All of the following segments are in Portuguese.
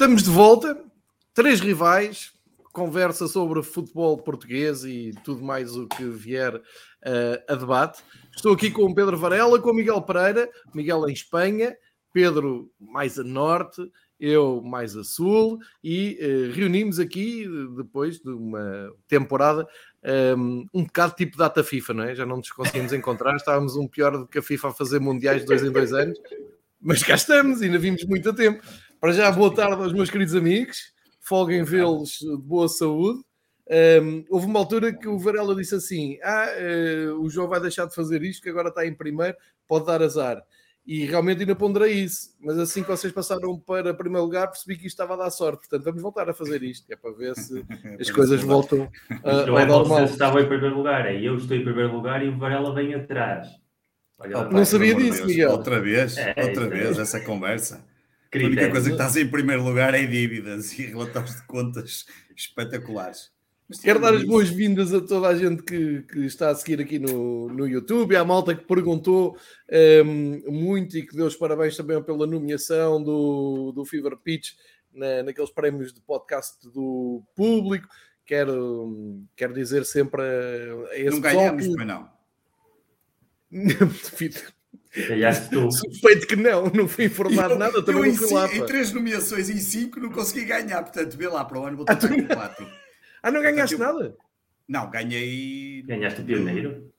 Estamos de volta, três rivais, conversa sobre futebol português e tudo mais o que vier uh, a debate. Estou aqui com o Pedro Varela, com o Miguel Pereira, Miguel em Espanha, Pedro mais a norte, eu mais a sul, e uh, reunimos aqui, depois de uma temporada, um, um bocado tipo data FIFA, não é? Já não nos conseguimos encontrar, estávamos um pior do que a FIFA a fazer mundiais de dois em dois anos, mas cá estamos, ainda vimos muito a tempo. Para já, boa tarde aos meus queridos amigos, folguem vê-los de boa saúde. Um, houve uma altura que o Varela disse assim: Ah, uh, o João vai deixar de fazer isto, que agora está em primeiro, pode dar azar. E realmente ainda ponderei isso, mas assim que vocês passaram para primeiro lugar, percebi que isto estava a dar sorte. Portanto, vamos voltar a fazer isto, que é para ver se as coisas voltam a, não é normal. Vocês estavam em primeiro lugar, é eu estou em primeiro lugar e o Varela vem atrás. Olha, não sabia disso, Miguel. Outra vez, é, outra vez, é. essa conversa. A única coisa que estás em primeiro lugar é dívidas e relatórios de contas espetaculares. Quero dar as boas-vindas a toda a gente que, que, está a seguir aqui no, no YouTube, à malta que perguntou um, muito e que deu os parabéns também pela nomeação do, do Fever Pitch na, naqueles prémios de podcast do público. Quero, quero dizer sempre a, a esse Não ganhamos, que... não. tu. Suspeito que não, não fui informado eu, nada, também não fui lá. Em três nomeações em cinco não consegui ganhar, portanto, vê lá para o ano, vou tentar com quatro. ah, não ganhaste portanto, nada? Não, ganhei. Ganhaste o pioneiro?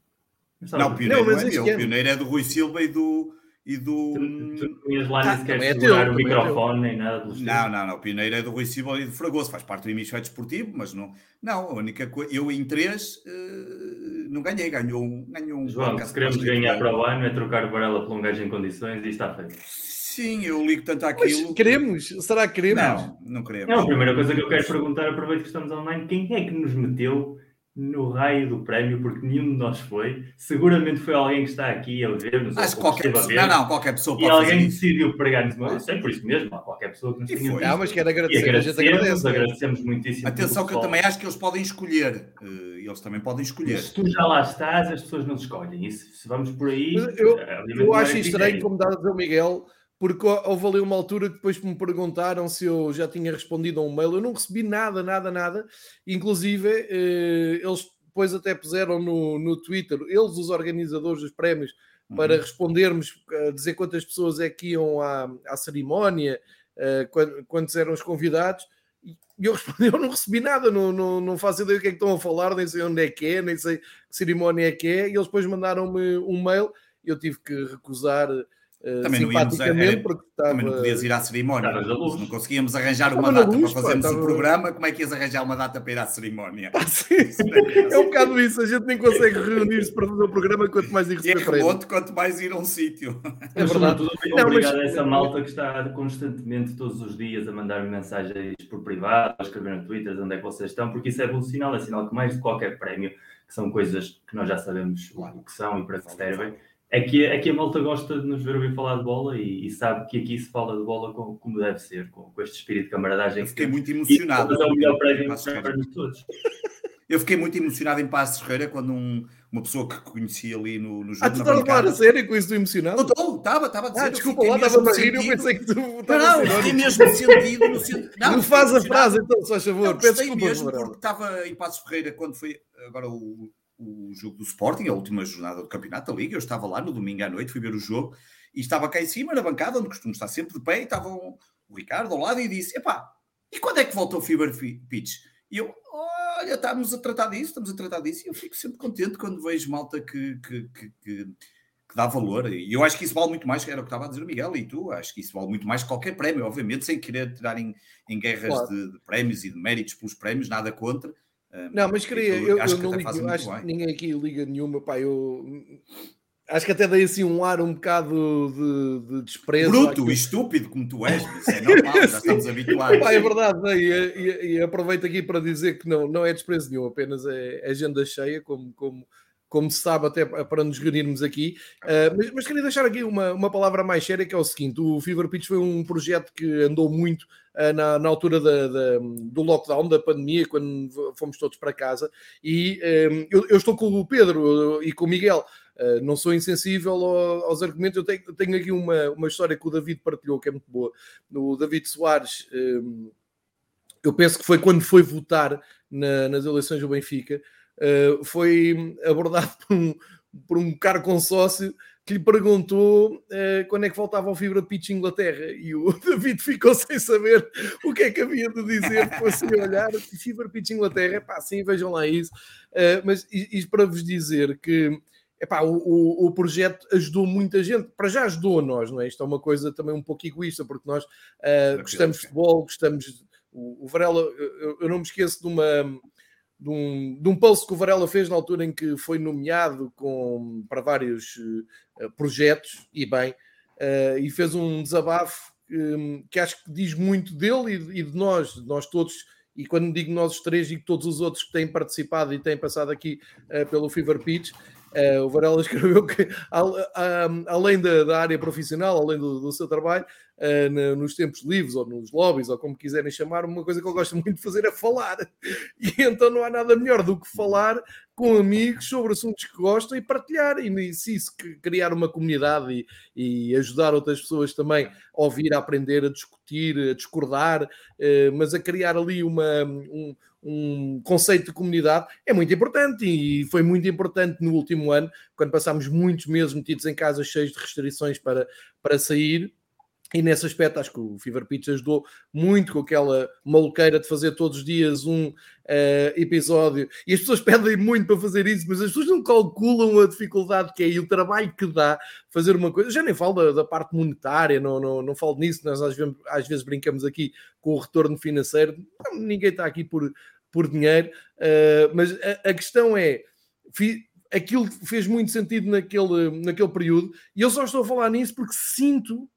Não, o pioneiro não, não é meu, o pioneiro é do Rui Silva e do e do. Tu, não ias lá nem sequer é segurar o microfone nem nada do Não, não, não. O pioneiro é do Rui Silva e do Fragoso, faz parte do hemisfério desportivo, mas não. Não, a única coisa. Eu em três uh, não ganhei, ganhou um. Ganhou um João, se queremos ganhar para o ano é trocar o Varela por um gajo em condições e está feito. Sim, eu ligo tanto àquilo. Mas queremos? Será que queremos? Não, não queremos. Não, a primeira coisa que eu quero perguntar, aproveito que estamos online, quem é que nos meteu no raio do prémio, porque nenhum de nós foi. Seguramente foi alguém que está aqui a ver-nos. Acho que qualquer pessoa, não, não, qualquer pessoa pode E alguém decidiu pregar-nos uma vez. É por isso mesmo, qualquer pessoa que nos tenha visto. Ah, mas quero agradecer. E agradecemos, agradece, agradecemos muitíssimo. Atenção que eu também acho que eles podem escolher. Eh, eles também podem escolher. se tu já lá estás, as pessoas não escolhem. E se, se vamos por aí... Eu, eu acho estranho, como dá a dizer o Miguel porque houve ali uma altura que depois me perguntaram se eu já tinha respondido a um mail. Eu não recebi nada, nada, nada. Inclusive, eh, eles depois até puseram no, no Twitter, eles, os organizadores dos prémios, para uhum. respondermos, uh, dizer quantas pessoas é que iam à, à cerimónia, quando, quantos eram os convidados. E eu respondi, eu não recebi nada, não, não, não faço ideia do que é que estão a falar, nem sei onde é que é, nem sei que cerimónia é que é. E eles depois mandaram-me um mail eu tive que recusar eh, também não íamos porque estava... também não podias ir à cerimónia. Não conseguíamos arranjar uma data luz, para fazermos o um programa. Como é que ias arranjar uma data para ir à cerimónia? Ah, é um bocado isso. A gente nem consegue reunir-se para fazer o programa, quanto mais ir receber é remoto, quanto mais ir a um sítio. É verdade. Não, obrigado mas... a essa malta que está constantemente, todos os dias, a mandar mensagens por privado, a escrever no Twitter onde é que vocês estão, porque isso é bom sinal. É sinal que mais de qualquer prémio, que são coisas que nós já sabemos o que são e para que servem Aqui, aqui a malta gosta de nos ver ouvir falar de bola e, e, sabe que aqui se fala de bola como, como deve ser, com, com, este espírito de camaradagem. Eu fiquei muito emocionado. é o melhor prémio para todos. Eu fiquei muito emocionado em Passos Ferreira quando um, uma pessoa que conheci ali no, no jogo. Ah, tu estás a falar a sério com isso emocionado? Não estou, estava, estava a dizer. Ah, desculpa lá, estava a rir, eu pensei que tu Não, não, fiquei mesmo sentido. No sentido não, não faz a frase então, se faz favor. Peço desculpa. mesmo porque estava em Passos Ferreira quando foi agora o o jogo do Sporting, a última jornada do Campeonato da Liga. Eu estava lá no domingo à noite, fui ver o jogo e estava cá em cima, na bancada, onde costumo estar sempre de pé, e estava o, Ricardo ao lado e disse: Epá, e quando é que volta o Fever Pitch? E eu, olha, estamos a tratar disso, estamos a tratar disso, e eu fico sempre contente quando vejo malta que, que, que, que, que dá valor. E eu acho que isso vale muito mais, era o que estava a dizer o Miguel e tu, acho que isso vale muito mais que qualquer prémio, obviamente, sem querer tirar em, em guerras claro. de, de prémios e de méritos pelos prémios, nada contra não, mas queria, eu, acho eu não ligo, acho que ninguém aqui liga nenhuma, pá, eu acho que até dei assim um ar um bocado de, de desprezo. Bruto e estúpido como tu és, isso é normal, já estamos habituados. Pá, é verdade, né? e, e, e, aproveito aqui para dizer que não, não é desprezo nenhum, apenas é, é agenda cheia, como, como, como se sabe, até para nos reunirmos aqui. Uh, mas, mas, queria deixar aqui uma, uma palavra mais séria, que é o seguinte: o Fever Pitch foi um projeto que andou muito uh, na, na, altura da, da, do lockdown, da pandemia, quando fomos todos para casa. E um, eu, eu, estou com o Pedro e com o Miguel uh, não sou insensível ao, aos argumentos. Eu tenho, tenho, aqui uma, uma história que o David partilhou, que é muito boa. O David Soares, um, eu penso que foi quando foi votar na, nas eleições do Benfica, uh, foi abordado por um, por um caro consórcio que lhe perguntou uh, quando é que faltava o fibra pitch Inglaterra e o David ficou sem saber o que é que havia de dizer, fosse olhar fibra pitch Inglaterra, é pá, sim, vejam lá isso. Uh, mas isto para vos dizer que epá, o, o, o, projeto ajudou muita gente, para já ajudou a nós, não é? Isto é uma coisa também um pouco egoísta, porque nós uh, gostamos de futebol, gostamos. O, o Varela, eu, eu, não me esqueço de uma de um, de um post que o Varela fez na altura em que foi nomeado com, para vários uh, projetos, e bem, uh, e fez um desabafo um, que acho que diz muito dele e, e, de nós, de nós todos, e quando digo nós os três, digo todos os outros que têm participado e têm passado aqui uh, pelo Fever Pitch, Uh, o Varela escreveu que, além da, da, área profissional, além do, do seu trabalho, uh, nos tempos livres ou nos lobbies, ou como quiserem chamar, uma coisa que eu gosto muito de fazer é falar. E então não há nada melhor do que falar com amigos sobre assuntos que gostam e partilhar. E se isso criar uma comunidade e, e, ajudar outras pessoas também a ouvir, a aprender, a discutir, a discordar, uh, mas a criar ali uma. Um, um conceito de comunidade é muito importante e foi muito importante no último ano, quando passámos muitos meses metidos em casa cheios de restrições para, para sair. E nesse aspecto, acho que o Fever Pitch ajudou muito com aquela maluqueira de fazer todos os dias um uh, episódio. E as pessoas pedem muito para fazer isso, mas as pessoas não calculam a dificuldade que é e o trabalho que dá fazer uma coisa. Já nem falo da, da parte monetária, não, não, não falo nisso. Nós às vezes, às vezes brincamos aqui com o retorno financeiro. Ninguém está aqui por, por dinheiro, uh, mas a, a, questão é. Fi, aquilo fez muito sentido naquele, naquele período, e eu só estou a falar nisso porque sinto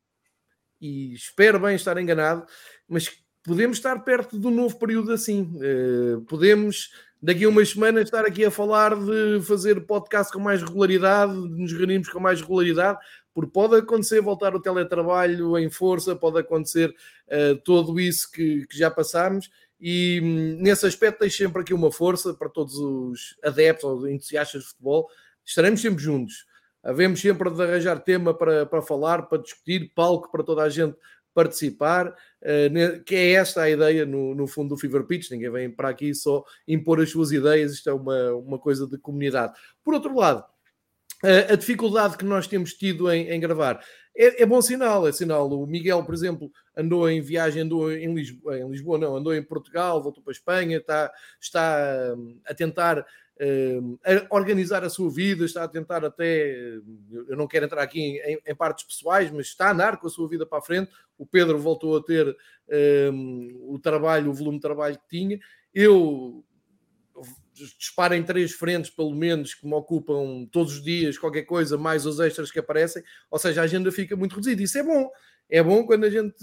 e espero bem estar enganado, mas podemos estar perto um novo período assim. Uh, podemos, daqui a umas semanas, estar aqui a falar de fazer podcast com mais regularidade, de nos reunirmos com mais regularidade, porque pode acontecer voltar o teletrabalho em força, pode acontecer uh, tudo isso que, que já passámos. E hum, nesse aspecto, deixo sempre aqui uma força para todos os adeptos ou entusiastas de futebol. Estaremos sempre juntos Havemos sempre de arranjar tema para, para falar, para discutir, palco para toda a gente participar, eh, que é esta a ideia no, no fundo do Fever Pitch. Ninguém vem para aqui só impor as suas ideias, isto é uma, uma coisa de comunidade. Por outro lado, a dificuldade que nós temos tido em, em gravar é, é, bom sinal, é sinal. O Miguel, por exemplo, andou em viagem, andou em Lisboa, em Lisboa não, andou em Portugal, voltou para a Espanha, está, está hum, a tentar a organizar a sua vida, está a tentar até, eu não quero entrar aqui em, em, partes pessoais, mas está a andar com a sua vida para a frente. O Pedro voltou a ter um, o trabalho, o volume de trabalho que tinha. Eu disparo em três frentes, pelo menos, que me ocupam todos os dias qualquer coisa, mais os extras que aparecem, ou seja, a agenda fica muito reduzida. Isso é bom, é bom quando a gente,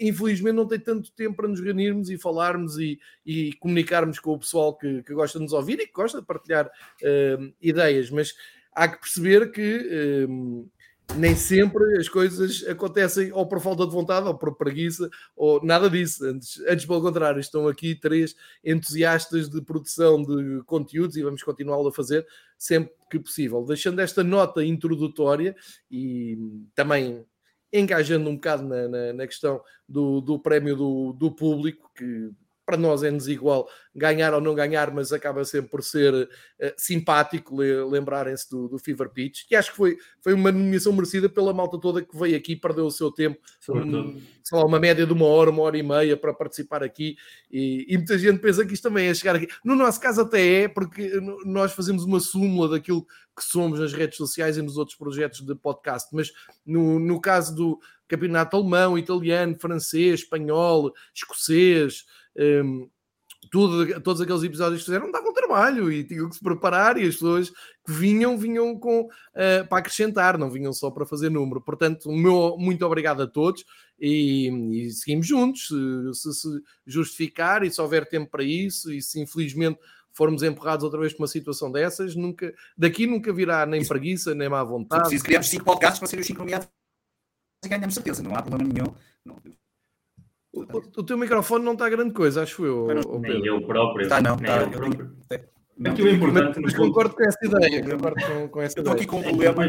infelizmente, não tem tanto tempo para nos reunirmos e falarmos e, e comunicarmos com o pessoal que, que, gosta de nos ouvir e que gosta de partilhar uh, ideias, mas há que perceber que uh, nem sempre as coisas acontecem ou por falta de vontade ou por preguiça ou nada disso. Antes, antes pelo contrário, estão aqui três entusiastas de produção de conteúdos e vamos continuá-lo a fazer sempre que possível. Deixando esta nota introdutória e também engajando um bocado na, na, na questão do, do prémio do, do público, que para nós é-nos igual ganhar ou não ganhar, mas acaba sempre por ser uh, simpático lembrarem-se do, do, Fever Pitch, que acho que foi, foi uma nomeação merecida pela malta toda que veio aqui, perdeu o seu tempo, um, lá, uma média de uma hora, uma hora e meia para participar aqui, e, e, muita gente pensa que isto também é chegar aqui. No nosso caso até é, porque nós fazemos uma súmula daquilo que somos nas redes sociais e nos outros projetos de podcast, mas no, no caso do campeonato alemão, italiano, francês, espanhol, escocês, um, tudo, todos aqueles episódios que fizeram davam trabalho e tinham que se preparar e as pessoas que vinham, vinham com, uh, para acrescentar, não vinham só para fazer número. Portanto, meu muito obrigado a todos e, e seguimos juntos. Se, se, justificar e se houver tempo para isso e se infelizmente formos empurrados outra vez para uma situação dessas, nunca, daqui nunca virá nem preguiça, nem má vontade. Se criamos 5 podcasts para ser os 5 nomeados e ganhamos certeza, não há problema nenhum. Não. O, o, teu microfone não está grande coisa, acho eu. Não, nem eu próprio. Está não, está. Eu, próprio. Aquilo é importante. Mas concordo com essa ideia. Concordo com, com essa eu estou aqui com um problema.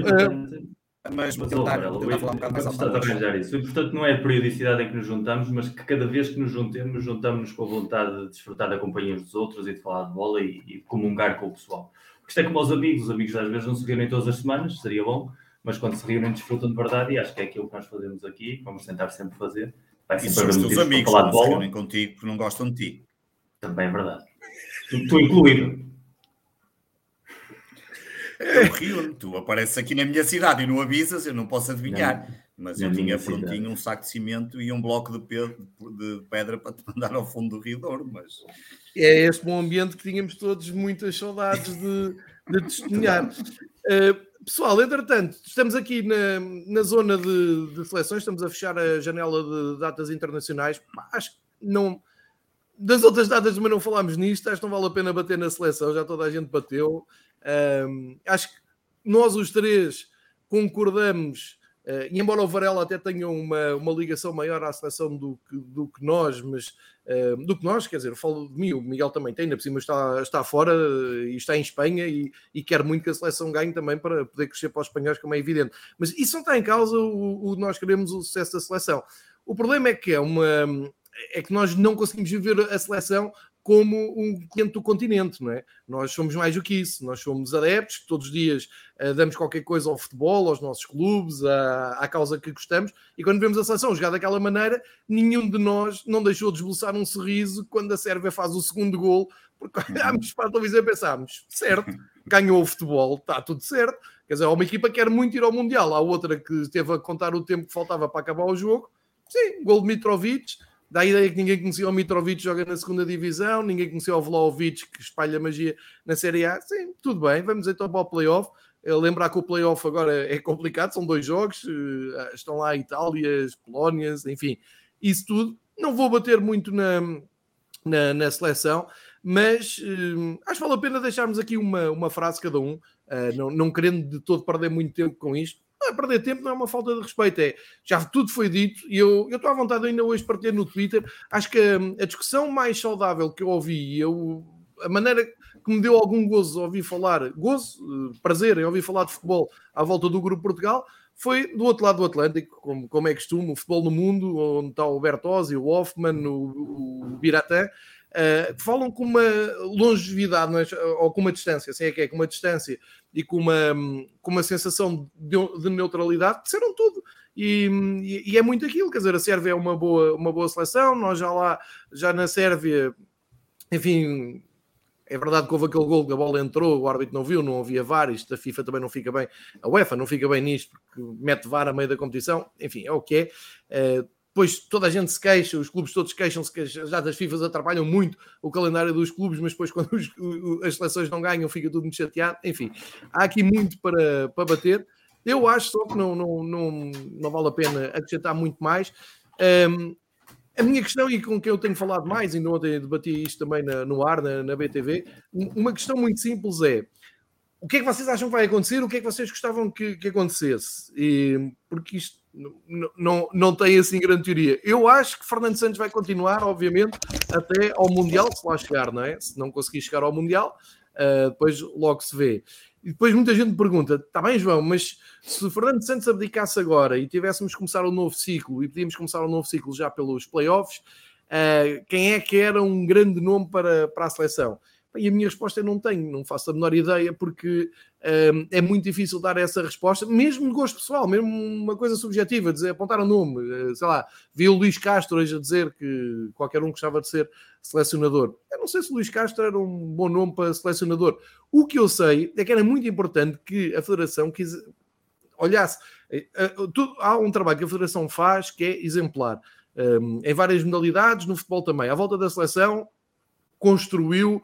Mas vou tentar, vou tentar falar um bocado mais alto. arranjar isso. O importante não é a periodicidade em que nos juntamos, mas que cada vez que nos juntemos, juntamos com a vontade de desfrutar da companhia dos outros e de falar de bola e, e comungar com o pessoal. Porque isto é como os amigos, os amigos às vezes não se reúnem todas as semanas, seria bom, mas quando se reúnem desfrutam de verdade e acho que é aquilo que nós fazemos aqui, vamos tentar sempre fazer. Vai sempre haver motivos amigos, para falar de bola. se contigo porque não gostam de ti. Também é verdade. Tu, tu incluído. Eu rio, tu apareces aqui na minha cidade e não avisas, eu não posso adivinhar. Não, mas eu tinha prontinho um saco de cimento e um bloco de, de, pedra para te mandar ao fundo do rio Douro, mas... É este bom ambiente que tínhamos todos muitas saudades de, de testemunhar. Uh, pessoal, entretanto, estamos aqui na, na zona de, de, seleções, estamos a fechar a janela de datas internacionais. Acho que não... Das outras datas, mas não falámos nisto, acho que não vale a pena bater na seleção, já toda a gente bateu. Um, acho que nós os três concordamos, uh, e embora o Varela até tenha uma, uma ligação maior à seleção do que, do que nós, mas do que nós, quer dizer, eu falo de mim, o Miguel também tem, ainda por cima está, está fora e está em Espanha e, e quer muito que a seleção ganhe também para poder crescer para os espanhóis, como é evidente. Mas isso não está em causa o, o nós queremos o sucesso da seleção. O problema é que é uma é que nós não conseguimos viver a seleção como um cliente do continente, não é? Nós somos mais do que isso, nós somos adeptos, que todos os dias uh, damos qualquer coisa ao futebol, aos nossos clubes, à, à, causa que gostamos, e quando vemos a seleção jogar daquela maneira, nenhum de nós não deixou de esboçar um sorriso quando a Sérvia faz o segundo gol, porque uhum. olhámos para a televisão e pensámos, certo, ganhou o futebol, está tudo certo, quer dizer, há uma equipa que quer muito ir ao Mundial, há outra que esteve a contar o tempo que faltava para acabar o jogo, sim, gol de Mitrovic, Dá a ideia que ninguém conhecia o Mitrovic joga na segunda divisão, ninguém conhecia o Vlaovic que espalha magia na Série A. Sim, tudo bem, vamos então para o playoff. Eh, lembrar que o playoff agora é complicado, são dois jogos, eh, estão lá Itálias, Polónias, enfim, isso tudo. Não vou bater muito na, na, na seleção, mas uh, acho que vale a pena deixarmos aqui uma, uma frase cada um, uh, não, não querendo de todo perder muito tempo com isto não é perder tempo, não é uma falta de respeito, é já tudo foi dito e eu, eu estou à vontade ainda hoje para ter no Twitter. Acho que a, a discussão mais saudável que eu ouvi, eu, a maneira que me deu algum gozo ouvir falar, gozo, eh, prazer em ouvir falar de futebol à volta do Grupo Portugal, foi do outro lado do Atlântico, como, como é costume, o futebol no mundo, onde está o Bertozzi, o Hoffman, o, o Biratã, uh, falam com uma longevidade, é? ou com uma distância, assim é que é, com uma distância e com uma, com uma sensação de, de neutralidade, disseram tudo. E, e, é muito aquilo, quer dizer, a Sérvia é uma boa, uma boa seleção, nós já lá, já na Sérvia, enfim, é verdade que houve aquele gol que a bola entrou, o árbitro não viu, não havia VAR, isto da FIFA também não fica bem, a UEFA não fica bem nisto, porque mete VAR a meio da competição, enfim, é o que é. Depois toda a gente se queixa, os clubes todos queixam-se que já das FIFAs atrapalham muito o calendário dos clubes, mas depois quando os, as seleções não ganham fica tudo muito chateado. Enfim, há aqui muito para, para bater. Eu acho só que não, não, não, não vale a pena acrescentar muito mais. Um, a minha questão, e com quem eu tenho falado mais, ainda ontem debati isto também na, no ar, na, na BTV, uma questão muito simples é o que é que vocês acham que vai acontecer? O que é que vocês gostavam que, que acontecesse? E, porque isto não, não, tem assim grande teoria. Eu acho que Fernando Santos vai continuar, obviamente, até ao Mundial, se lá chegar, não é? Se não conseguir chegar ao Mundial, uh, depois logo se vê. E depois muita gente pergunta: está bem, João, mas se Fernando Santos abdicasse agora e tivéssemos começar um novo ciclo e podíamos começar um novo ciclo já pelos playoffs, uh, quem é que era um grande nome para, para a seleção? E a minha resposta é não tenho, não faço a menor ideia, porque um, é muito difícil dar essa resposta, mesmo de gosto pessoal, mesmo uma coisa subjetiva, dizer, apontar um nome, eh, sei lá, vi o Luís Castro hoje a dizer que qualquer um gostava de ser selecionador. Eu não sei se o Luís Castro era um bom nome para selecionador. O que eu sei é que era muito importante que a Federação quis, olhasse. Eh, eh, há um trabalho que a Federação faz que é exemplar. Um, em várias modalidades, no futebol também. À volta da seleção, construiu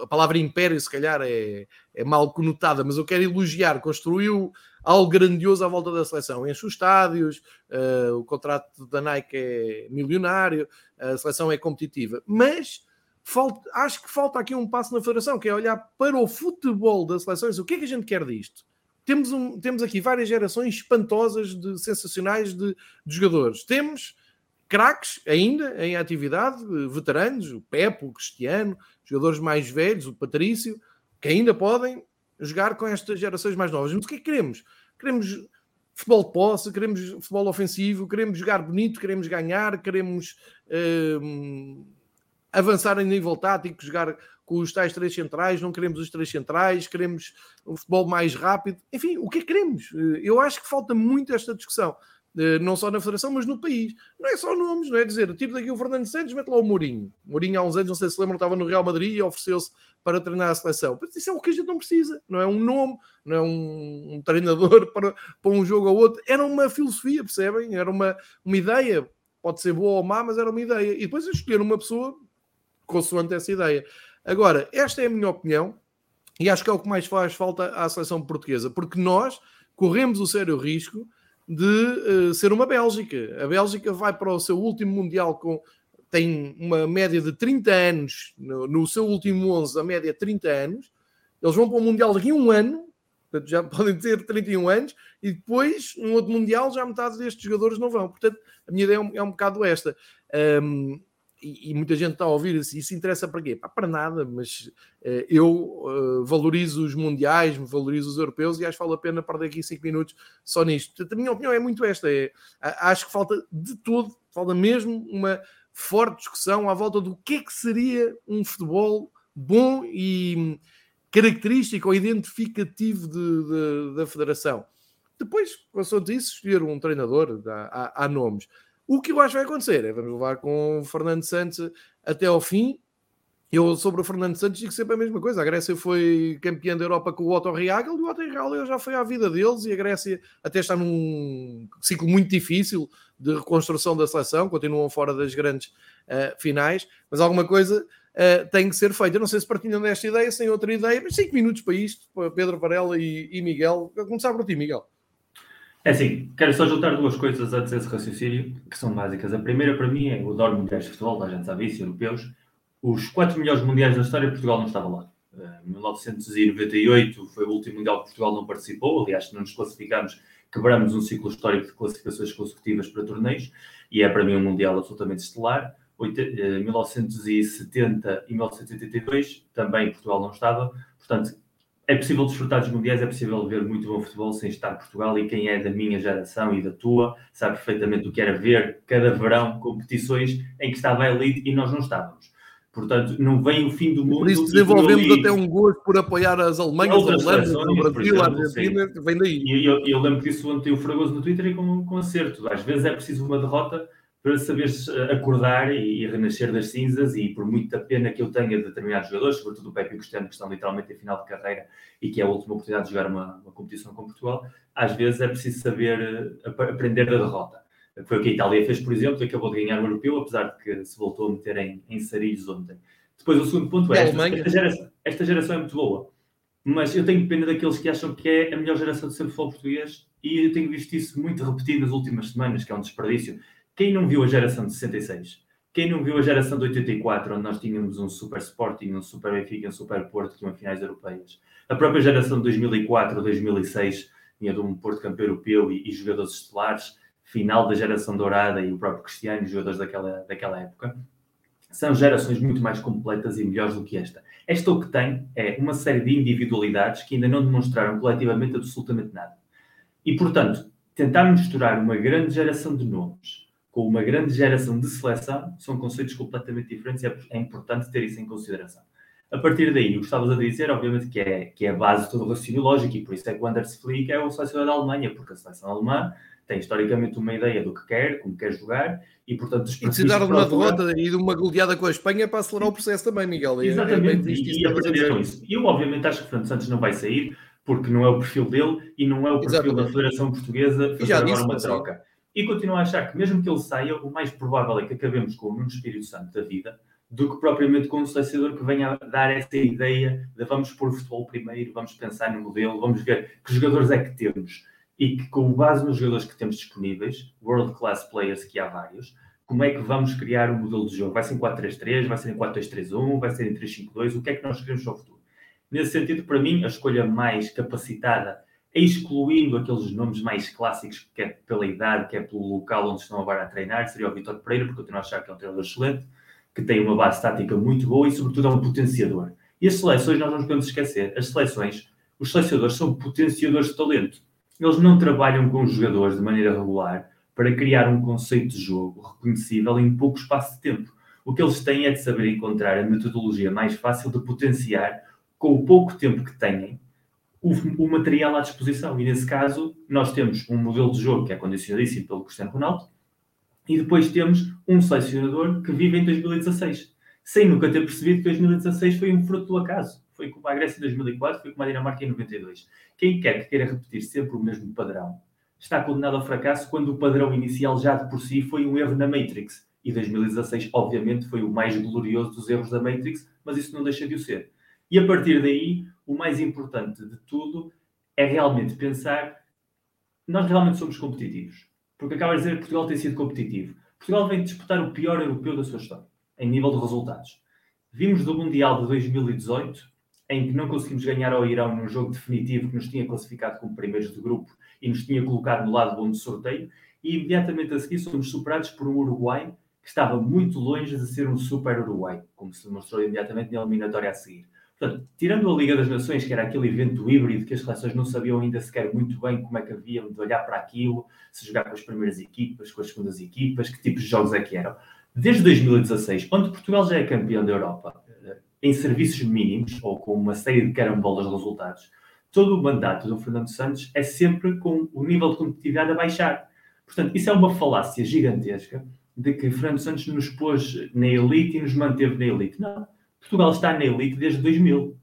a palavra império, se calhar, é, é mal conotada, mas eu quero elogiar. Construiu algo grandioso à volta da seleção. Enche os estádios, uh, o contrato da Nike é milionário, a seleção é competitiva. Mas falta, acho que falta aqui um passo na federação, que é olhar para o futebol das seleções. O que é que a gente quer disto? Temos, um, temos aqui várias gerações espantosas, de sensacionais de, de jogadores. Temos craques ainda em atividade, veteranos, o Pepe, o Cristiano, jogadores mais velhos, o Patrício, que ainda podem jogar com estas gerações mais novas. Mas o que é que queremos? Queremos futebol de posse, queremos futebol ofensivo, queremos jogar bonito, queremos ganhar, queremos uh, avançar em nível tático, jogar com os tais três centrais, não queremos os três centrais, queremos um futebol mais rápido. Enfim, o que é que queremos? Eu acho que falta muito esta discussão. Eh, não só na Federação, mas no país. Não é só nomes, não é dizer, tipo daqui o Fernando Santos, mete lá o Mourinho. Mourinho há uns anos, não sei se lembram, estava no Real Madrid e ofereceu-se para treinar a seleção. Mas isso é o que a gente não precisa, não é um nome, não é um, um treinador para, para um jogo ou outro. Era uma filosofia, percebem? Era uma, uma ideia, pode ser boa ou má, mas era uma ideia. E depois escolher uma pessoa consoante essa ideia. Agora, esta é a minha opinião e acho que é o que mais faz falta à seleção portuguesa, porque nós corremos o sério risco de uh, ser uma Bélgica. A Bélgica vai para o seu último Mundial com tem uma média de 30 anos, no, no seu último 11, a média 30 anos. Eles vão para o Mundial daqui a um ano, portanto já podem ter 31 anos, e depois, num outro Mundial, já metade destes jogadores não vão. Portanto, a minha ideia é um, é um bocado esta. Um, e, e, muita gente está a ouvir isso, isso interessa para quê? Para nada, mas uh, eu uh, valorizo os mundiais, valorizo os europeus e acho que vale a pena perder aqui 5 minutos só nisto. Portanto, a minha opinião é muito esta: é, acho que falta de todo, falta mesmo uma forte discussão à volta do que é que seria um futebol bom e característico ou identificativo de, de, da federação. Depois, consoante isso, escolher um treinador, há, há, há nomes. O que eu acho que vai acontecer é vamos levar com o Fernando Santos até ao fim. Eu, sobre o Fernando Santos, digo sempre a mesma coisa. A Grécia foi campeã da Europa com o Otto Reagel e o Otto Reagel já foi à vida deles e a Grécia até está num ciclo muito difícil de reconstrução da seleção, continuam fora das grandes uh, finais, mas alguma coisa uh, tem que ser feita. Eu não sei se partilham desta ideia, sem outra ideia, mas 5 minutos para isto, para Pedro Varela e, e Miguel. Vou começar por ti, Miguel. É assim, quero só juntar duas coisas antes desse raciocínio, que são básicas. A primeira, para mim, é o adoro mundiais de futebol, a gente sabe isso, europeus. Os quatro melhores mundiais da história, Portugal não estava lá. Eh, em 1998 foi o último mundial que Portugal não participou, aliás, não nos classificámos, quebramos um ciclo histórico de classificações consecutivas para torneios, e é para mim um mundial absolutamente estelar. 1970 eh, e 1982 também Portugal não estava, portanto, é possível desfrutar dos mundiais, é possível ver muito bom futebol sem estar em Portugal e quem é da minha geração e da tua sabe perfeitamente o que era ver cada verão competições em que estava a elite e nós não estávamos. Portanto, não vem o fim do mundo. Por isso desenvolvemos até um gosto por apoiar as Alemanhas, as Holandas, o Brasil, a Argentina, vem daí. E eu, eu, lembro disso ontem o Fragoso no Twitter e com, com acerto. Às vezes é preciso uma derrota para saberes eh, acordar e, renascer das cinzas e por muita pena que eu tenha de determinados jogadores, sobretudo o Pepe e o Cristiano, que estão literalmente em final de carreira e que é a última oportunidade de jogar uma, uma competição com Portugal, às vezes é preciso saber uh, aprender da derrota. Foi o que a Itália fez, por exemplo, acabou de ganhar o Europeu, apesar de que se voltou a meter em, em sarilhos ontem. Depois o segundo ponto é, esta, esta, geração, esta geração é muito boa, mas eu tenho pena daqueles que acham que é a melhor geração de ser futebol português e eu tenho visto isso muito repetido nas últimas semanas, que é um desperdício quem não viu a geração de 66? Quem não viu a geração de 84, onde nós tínhamos um Super Sporting, um Super Benfica, um Super Porto, que iam finais europeias? A própria geração de 2004, 2006, tinha de um Porto campeão europeu e, e, jogadores estelares, final da geração dourada e o próprio Cristiano, jogadores daquela, daquela época. São gerações muito mais completas e melhores do que esta. Esta o que tem é uma série de individualidades que ainda não demonstraram coletivamente absolutamente nada. E, portanto, tentar misturar uma grande geração de nomes com uma grande geração de seleção, são conceitos completamente diferentes e é, é importante ter isso em consideração. A partir daí, o que estavas a dizer, obviamente, que é, que é a base de todo o raciocínio lógico, e por isso é que o Anders Flick é o selecionador da Alemanha, porque a seleção alemã tem historicamente uma ideia do que quer, como quer jogar, e portanto... E precisar de uma derrota e de uma goleada com a Espanha para acelerar o processo também, Miguel. Exatamente, é, é e, e aprenderam isso. Eu, obviamente, acho que Fernando Santos não vai sair, porque não é o perfil dele e não é o perfil Exatamente. da Federação Portuguesa fazer agora uma troca. E continuo a achar que, mesmo que ele saia, o mais provável é que acabemos com o Nuno Espírito Santo da vida do que propriamente com um selecionador que venha dar essa ideia de vamos pôr o futebol primeiro, vamos pensar no modelo, vamos ver que jogadores é que temos e que, com base nos jogadores que temos disponíveis, world class players que há vários, como é que vamos criar um modelo de jogo? Vai ser em 4-3-3, vai ser em 4-2-3-1, vai ser em 3-5-2? O que é que nós queremos para o futuro? Nesse sentido, para mim, a escolha mais capacitada excluindo aqueles nomes mais clássicos, que é pela idade, que é pelo local onde estão agora a treinar, seria o Vitor Pereira, porque eu tenho a achar que é um treinador excelente, que tem uma base tática muito boa e, sobretudo, é um potenciador. E as seleções, nós não podemos esquecer, as seleções, os selecionadores são potenciadores de talento. Eles não trabalham com os jogadores de maneira regular para criar um conceito de jogo reconhecível em pouco espaço de tempo. O que eles têm é de saber encontrar a metodologia mais fácil de potenciar, com o pouco tempo que têm, o, o, material à disposição. E nesse caso, nós temos um modelo de jogo que é condicionadíssimo pelo Cristiano Ronaldo, e depois temos um selecionador que vive em 2016, sem nunca ter percebido que 2016 foi um fruto do acaso. Foi como a Grécia em 2004, foi como a Dinamarca em 92. Quem quer que queira repetir sempre o mesmo padrão está condenado ao fracasso quando o padrão inicial já de por si foi um erro na Matrix. E 2016, obviamente, foi o mais glorioso dos erros da Matrix, mas isso não deixa de o ser. E a partir daí, o mais importante de tudo é realmente pensar nós realmente somos competitivos. Porque acaba de dizer que Portugal tem sido competitivo. Portugal vem disputar o pior europeu da sua história, em nível de resultados. Vimos do Mundial de 2018, em que não conseguimos ganhar ao Irão num jogo definitivo que nos tinha classificado como primeiros de grupo e nos tinha colocado no lado bom de sorteio, e imediatamente a seguir somos superados por um Uruguai que estava muito longe de ser um super Uruguai, como se demonstrou imediatamente na eliminatória a seguir. Portanto, tirando a Liga das Nações, que era aquele evento híbrido que as seleções não sabiam ainda sequer muito bem como é que haviam de olhar para aquilo, se jogar com as primeiras equipas, com as segundas equipas, que tipos de jogos é que eram. Desde 2016, onde Portugal já é campeão da Europa, eh, em serviços mínimos, ou com uma série de carambolas de resultados, todo o mandato do Fernando Santos é sempre com o nível de competitividade a baixar. Portanto, isso é uma falácia gigantesca de que Fernando Santos nos pôs na elite e nos manteve na elite. Não Portugal está na elite desde 2000.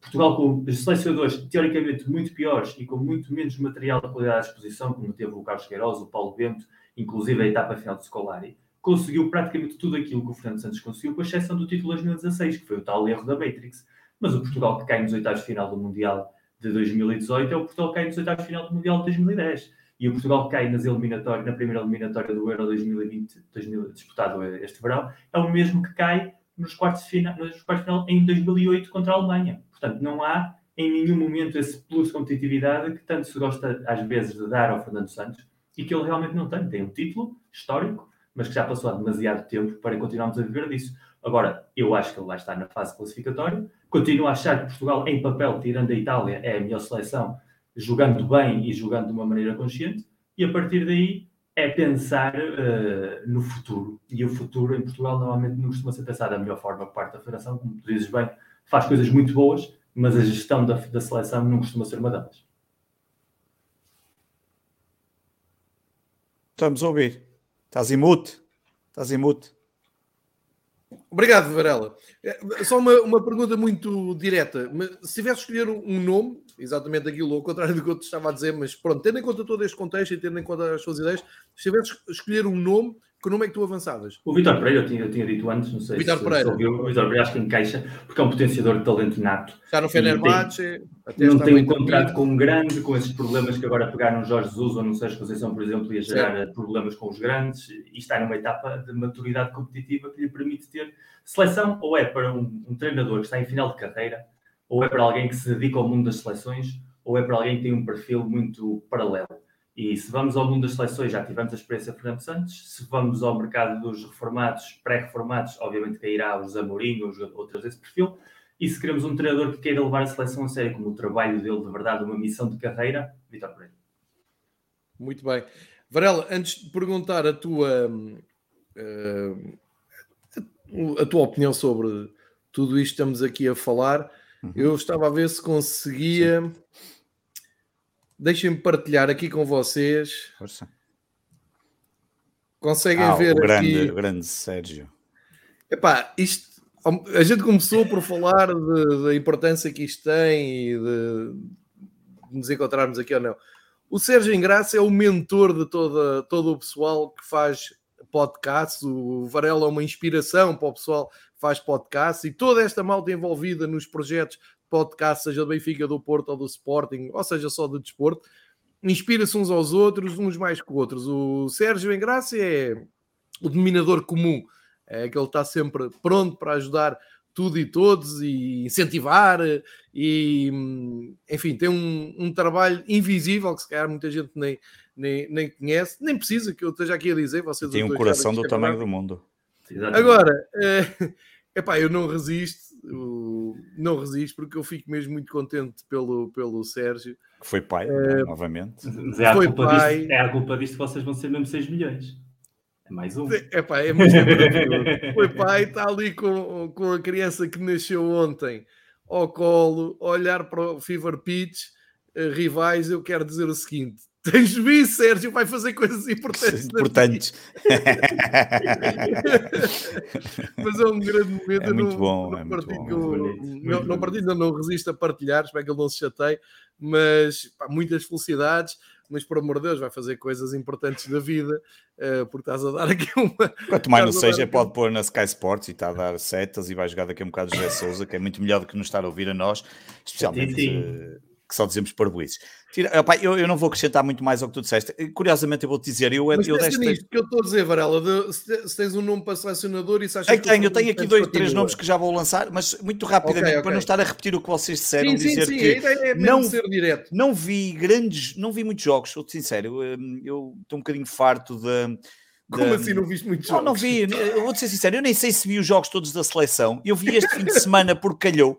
Portugal com selecionadores teoricamente muito piores e com muito menos material de qualidade à disposição, como teve o Carlos Queiroz, o Paulo Bento, inclusive a etapa final de Scolari, conseguiu praticamente tudo aquilo que o Fernando Santos conseguiu, com exceção do título 2016, que foi o tal erro da Matrix. Mas o Portugal que cai nos oitavos de final do Mundial de 2018 é o Portugal que cai nos oitavos de final do Mundial de 2010. E o Portugal que cai nas eliminatórias, na primeira eliminatória do Euro 2020, 2000, disputado este verão, é o mesmo que cai nos quartos de final, nos quartos final em 2008 contra a Alemanha. Portanto, não há em nenhum momento esse plus de competitividade que tanto se gosta às vezes de dar ao Fernando Santos e que ele realmente não tem. Tem um título histórico, mas que já passou há demasiado tempo para continuarmos a viver disso. Agora, eu acho que ele vai estar na fase classificatória. Continuo a achar que Portugal, em papel, tirando a Itália, é a melhor seleção, jogando bem e jogando de uma maneira consciente. E a partir daí, é pensar uh, no futuro. E o futuro em Portugal normalmente não costuma ser pensado da melhor forma por parte da Federação, como tu dizes bem, faz coisas muito boas, mas a gestão da, da seleção não costuma ser uma delas. Estamos a ouvir. Estás em mute? Estás em mute? Obrigado, Varela. É, só uma, uma pergunta muito direta. Se tivesse escolher um nome, exatamente aquilo ao contrário do que eu te estava a dizer, mas pronto, tendo em conta todo este contexto e tendo em conta as suas ideias, se tivesse escolher um nome que nome é que tu avançavas? O Vitor Pereira, eu tinha, eu tinha dito antes, não sei Vitor se, Pereira. Se ouviu, o Vitor Pereira acho que encaixa, porque é um potenciador de talento nato. Está no Fenerbahçe. Não tem um contrato com um grande, com esses problemas que agora pegaram Jorge Jesus ou no Sérgio Conceição, por exemplo, ia gerar certo. problemas com os grandes, e está numa etapa de maturidade competitiva que lhe permite ter seleção, ou é para um, um treinador que está em final de carreira, ou é para alguém que se dedica ao mundo das seleções, ou é para alguém que tem um perfil muito paralelo. E se vamos ao mundo das seleções, já tivemos a experiência de Fernando Santos. Se vamos ao mercado dos reformados, pré-reformados, obviamente cairá os Amorim, os outros desse perfil. E se queremos um treinador que queira levar a seleção a sério como o trabalho dele, de verdade, uma missão de carreira, Vitor Pereira. Muito bem. Varela, antes de perguntar a tua, uh, a tua opinião sobre tudo isto que estamos aqui a falar, uhum. eu estava a ver se conseguia. Sim Deixem-me partilhar aqui com vocês. Força. Conseguem ah, ver o grande, aqui. grande Sérgio. Epá, isto, a gente começou por falar da importância que isto tem e de, de nos encontrarmos aqui ou não. O Sérgio Engraça é o mentor de toda, todo o pessoal que faz podcasts. O Varela é uma inspiração para o pessoal que faz podcasts e toda esta malta envolvida nos projetos podcast, seja do Benfica, do Porto ou do Sporting, ou seja só do desporto, inspira-se uns aos outros, uns mais que outros. O Sérgio Engraça é o dominador comum, é que ele está sempre pronto para ajudar tudo e todos e incentivar e enfim, tem um, um trabalho invisível que se calhar muita gente nem, nem, nem conhece, nem precisa que eu esteja aqui a dizer. Vocês tem um coração do tamanho do mundo. Exatamente. Agora, é, epá, eu não resisto, não resisto porque eu fico mesmo muito contente pelo, pelo Sérgio. Que foi pai, é, novamente. Mas é a, foi culpa pai. Disto, é a culpa disto que vocês vão ser mesmo 6 milhões. É mais um. Epá, é muito Foi pai, está ali com, com a criança que nasceu ontem ao colo, olhar para o Fever Pitch, uh, rivais, eu quero dizer o seguinte: Tens visto, Sérgio, vai fazer coisas importantes. Importantes. Mas é um grande momento. É muito não, bom. Não, é partilho, bom. não, não partilho, não resisto a partilhar, espero que ele não se chateie. Mas pá, muitas felicidades. Mas por amor de Deus, vai fazer coisas importantes da vida, uh, porque estás a dar aqui uma. Quanto mais não seja, aqui... pode pôr na Sky Sports e está a dar setas e vai jogar daqui a um bocado José Souza, que é muito melhor do que nos estar a ouvir a nós, especialmente. Sim, sim. Uh, que só dizemos parboices. Opa, eu, eu não vou acrescentar muito mais ao que tu disseste. Curiosamente, eu vou-te dizer, eu, Mas eu nisto que eu estou a dizer, Varela, de, se, se, tens um nome para selecionador e se achas é, que tenho, eu tenho aqui dois, três nomes que já vou lançar, mas muito rapidamente, okay, okay. para não estar a repetir o que vocês disseram, sim, dizer sim, que é não, não vi grandes, não vi muitos jogos, sou sincero, eu estou um bocadinho farto de. Como assim não viste muitos jogos? Não, não vi, eu vou ser sincero, eu nem sei se vi os jogos todos da seleção. Eu vi este fim de semana porque calhou.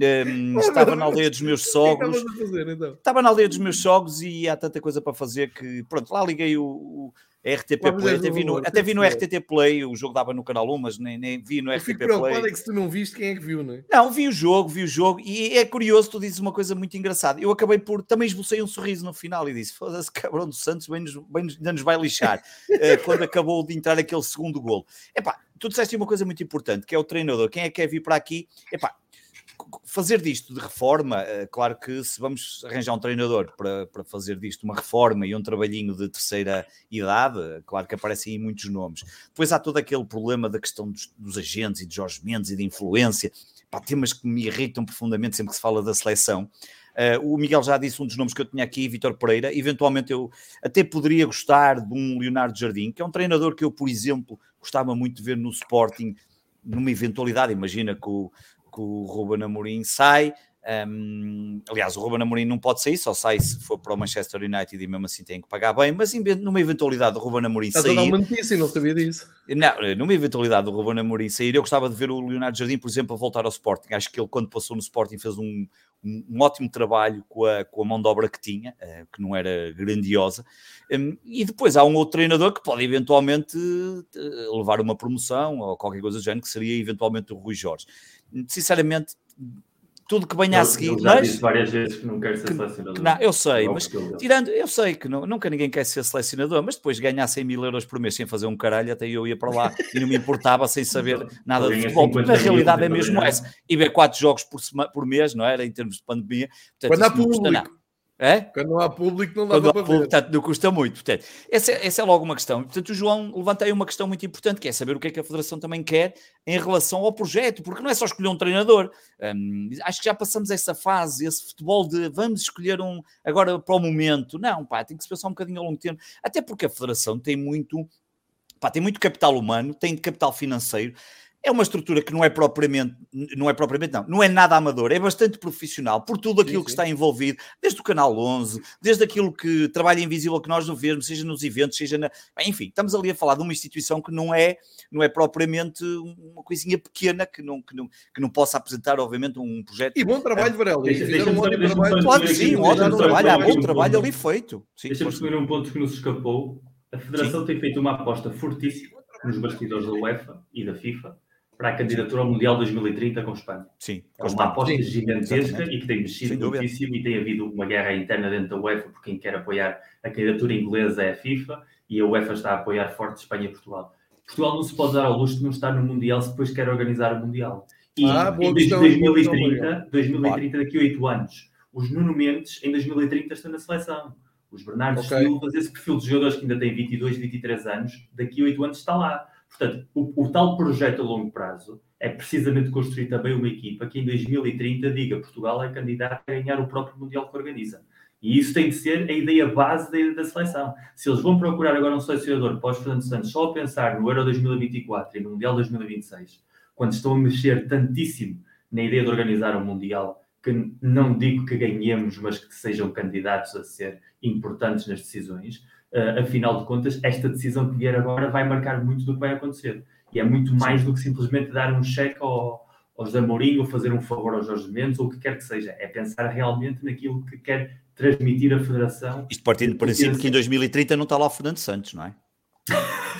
Um, estava na aldeia dos meus sogros. Fazer, então? Estava na aldeia dos meus sogros e há tanta coisa para fazer que, pronto, lá liguei o, o RTP Play, até vi, no, até vi no RTT Play, o jogo dava no canal 1, mas nem, nem vi no eu RTP Play. é que se tu não viste, quem é que viu, não é? Não, vi o jogo, vi o jogo, e é curioso, tu dizes uma coisa muito engraçada. Eu acabei por, também esbocei um sorriso no final e disse, foda-se, cabrão do Santos, bem nos, bem nos, ainda nos vai lixar, uh, quando acabou de entrar aquele segundo golo. Epá, tu disseste uma coisa muito importante, que é o treinador, quem é que quer vir para aqui? Epá, fazer disto de reforma, eh, claro que se vamos arranjar um treinador para, para fazer disto uma reforma e um trabalhinho de terceira idade, claro que aparecem aí muitos nomes. Depois há todo aquele problema da questão dos, dos agentes e de Jorge Mendes e de influência, pá, temas que me irritam profundamente sempre que se fala da seleção. Uh, o Miguel já disse um dos nomes que eu tinha aqui, Vitor Pereira. Eventualmente eu até poderia gostar de um Leonardo Jardim, que é um treinador que eu, por exemplo, gostava muito de ver no Sporting, numa eventualidade. Imagina que o, que o Ruben Amorim sai. Um, aliás, o Ruben Amorim não pode sair, só sai se for para o Manchester United e mesmo assim tem que pagar bem. Mas numa eventualidade do Ruben Amorim Estás sair... Estás a dar uma notícia, não sabia disso. Não, numa eventualidade do Ruben Amorim sair, eu gostava de ver o Leonardo Jardim, por exemplo, a voltar ao Sporting. Acho que ele, quando passou no Sporting, fez um, um, um ótimo trabalho com a, com a mão de obra que tinha, uh, que não era grandiosa. Um, e depois há um outro treinador que pode eventualmente uh, levar uma promoção ou qualquer coisa do género, que seria eventualmente o Rui Jorge sinceramente, tudo que venha a seguir. Eu já mas, disse várias vezes que não quer ser selecionador. Não, eu sei, não, mas tirando, eu sei que não, nunca ninguém quer ser selecionador, mas depois ganhar 100 mil euros por mês sem fazer um caralho, até eu ia para lá e não me importava sem saber nada de futebol, porque na realidade é mesmo essa. E ver quatro jogos por, semana, por mês, não era? Em termos de pandemia, portanto, Quando há público. É? Quando não há público, não dá para público, ver. não custa muito. Portanto, essa, essa é logo uma questão. Portanto, o João levanta aí uma questão muito importante, que é saber o que é que a Federação também quer em relação ao projeto, porque não é só escolher um treinador. Um, acho que já passamos essa fase, esse futebol de vamos escolher um agora para o momento. Não, pá, tem que se pensar um bocadinho ao longo tempo. Até porque a Federação tem muito, pá, tem muito capital humano, tem capital financeiro é uma estrutura que não é propriamente, não é propriamente, não, não é nada amador, é bastante profissional por tudo aquilo sim, sim. que está envolvido, desde o Canal 11, desde aquilo que trabalha invisível que nós não vemos, seja nos eventos, seja na. Enfim, estamos ali a falar de uma instituição que não é, não é propriamente uma coisinha pequena que não, que não, que não possa apresentar, obviamente, um projeto. E bom trabalho, Varela. Fizeram um ótimo trabalho. Claro que sim, um ótimo trabalho, há bom trabalho ali feito. Deixa-me escolher um ponto que nos escapou. A Federação tem feito uma aposta fortíssima nos bastidores da UEFA e da FIFA para a candidatura ao Mundial 2030 com Espanha. Sim, é uma aposta Sim, gigantesca exatamente. e que tem mexido muitíssimo e tem havido uma guerra interna dentro da UEFA por quem quer apoiar a candidatura inglesa é a FIFA e a UEFA está a apoiar forte Espanha e Portugal. Portugal não se pode dar ao luxo de não estar no Mundial se depois quer organizar o Mundial. E ah, em 2030, 2030, daqui a oito anos, os Nuno Mendes em 2030 estão na seleção. Os Bernardo okay. Silva, esse perfil de jogadores que ainda tem 22, 23 anos, daqui a oito anos está lá. Portanto, o, o, tal projeto a longo prazo é precisamente construir também uma equipa que em 2030 diga Portugal é candidato a ganhar o próprio Mundial que organiza. E isso tem de ser a ideia base da, da seleção. Se eles vão procurar agora um selecionador pós-Fernando Santos só a pensar no Euro 2024 e no Mundial 2026, quando estão a mexer tantíssimo na ideia de organizar um Mundial, que não digo que ganhemos, mas que sejam candidatos a ser importantes nas decisões, uh, afinal de contas, esta decisão que vier agora vai marcar muito do que vai acontecer. E é muito mais do que simplesmente dar um cheque ao, ao José Mourinho ou fazer um favor aos Jorge Mendes ou o que quer que seja. É pensar realmente naquilo que quer transmitir a Federação. Isto partindo do princípio que em 2030 não está lá o Fernando Santos, não é?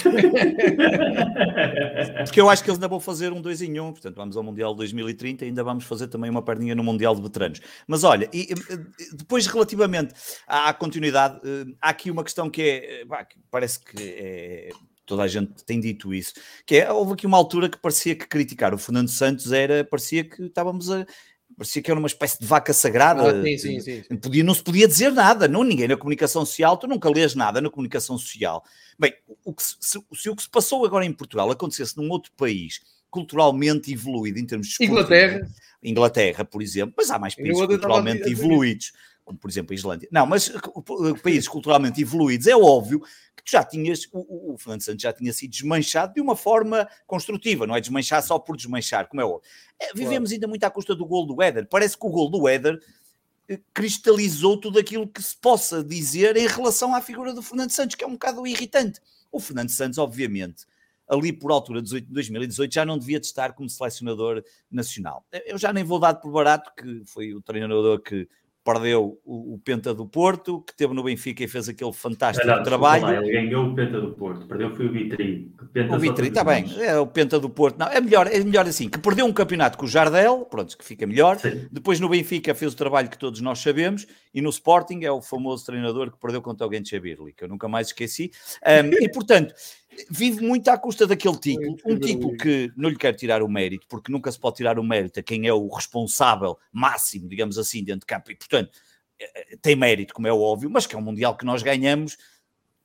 Porque eu acho que eles ainda vão fazer um 2 em 1, um, portanto vamos ao Mundial 2030 e ainda vamos fazer também uma perninha no Mundial de Veteranos. Mas olha, e, depois relativamente à continuidade, eh, há aqui uma questão que é, bah, que parece que é, toda a gente tem dito isso, que é, houve aqui uma altura que parecia que criticar o Fernando Santos era, parecia que estávamos a parecia que era uma espécie de vaca sagrada. Ah, sim, sim, sim, Podia, não se podia dizer nada, não ninguém na comunicação social, tu nunca lês nada na comunicação social. Bem, o que se, se, o que se passou agora em Portugal acontecesse num outro país culturalmente evoluído em termos de Inglaterra. Inglaterra, por exemplo, mas há mais países culturalmente evoluídos como por exemplo a Islândia. Não, mas países culturalmente evoluídos, é óbvio que tu já tinhas, o, o Fernando Santos já tinha sido desmanchado de uma forma construtiva, não é desmanchar só por desmanchar, como é óbvio. É, vivemos ainda muito à custa do gol do Éder. Parece que o gol do Éder eh, cristalizou tudo aquilo que se possa dizer em relação à figura do Fernando Santos, que é um bocado irritante. O Fernando Santos, obviamente, ali por altura de 2018, já não devia de estar como selecionador nacional. Eu já nem vou dar por barato, que foi o treinador que perdeu o, o, Penta do Porto, que teve no Benfica e fez aquele fantástico não, trabalho. Lá, ele ganhou o Penta do Porto, perdeu foi o Vitri. O Vitri, está bem, é o Penta do Porto. Não, é melhor, é melhor assim, que perdeu um campeonato com o Jardel, pronto, que fica melhor. Sim. Depois no Benfica fez o trabalho que todos nós sabemos, e no Sporting é o famoso treinador que perdeu contra o Gentche Birli, que eu nunca mais esqueci. Um, e portanto, vive muito à custa daquele título, um título que não lhe quero tirar o mérito, porque nunca se pode tirar o mérito a quem é o responsável máximo, digamos assim, dentro de campo, e portanto eh, eh, tem mérito, como é óbvio, mas que é um Mundial que nós ganhamos,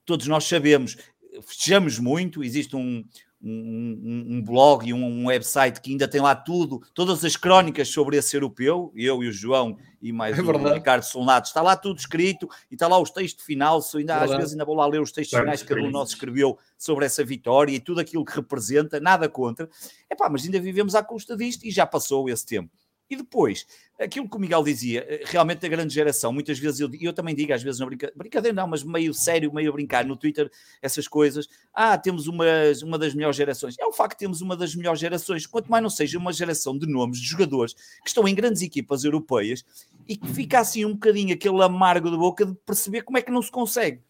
todos nós sabemos, festejamos muito, existe um, um, um, blog e um, um, website que ainda tem lá tudo, todas as crónicas sobre esse europeu, eu e o João e mais é o Ricardo Solnato, está lá tudo escrito e está lá os textos final, ainda, é às vezes ainda vou lá ler os textos finais que cada um nosso escreveu sobre essa vitória e tudo aquilo que representa, nada contra. Epá, mas ainda vivemos à custa disto e já passou esse tempo. E depois, aquilo que o Miguel dizia, eh, realmente da grande geração, muitas vezes eu, eu também digo, às vezes na brinca, brincadeira não, mas meio sério, meio a brincar no Twitter, essas coisas, ah, temos uma, uma das melhores gerações. É o facto que temos uma das melhores gerações, quanto mais não seja uma geração de nomes, de jogadores, que estão em grandes equipas europeias e que fica assim um bocadinho aquele amargo de boca de perceber como é que não se consegue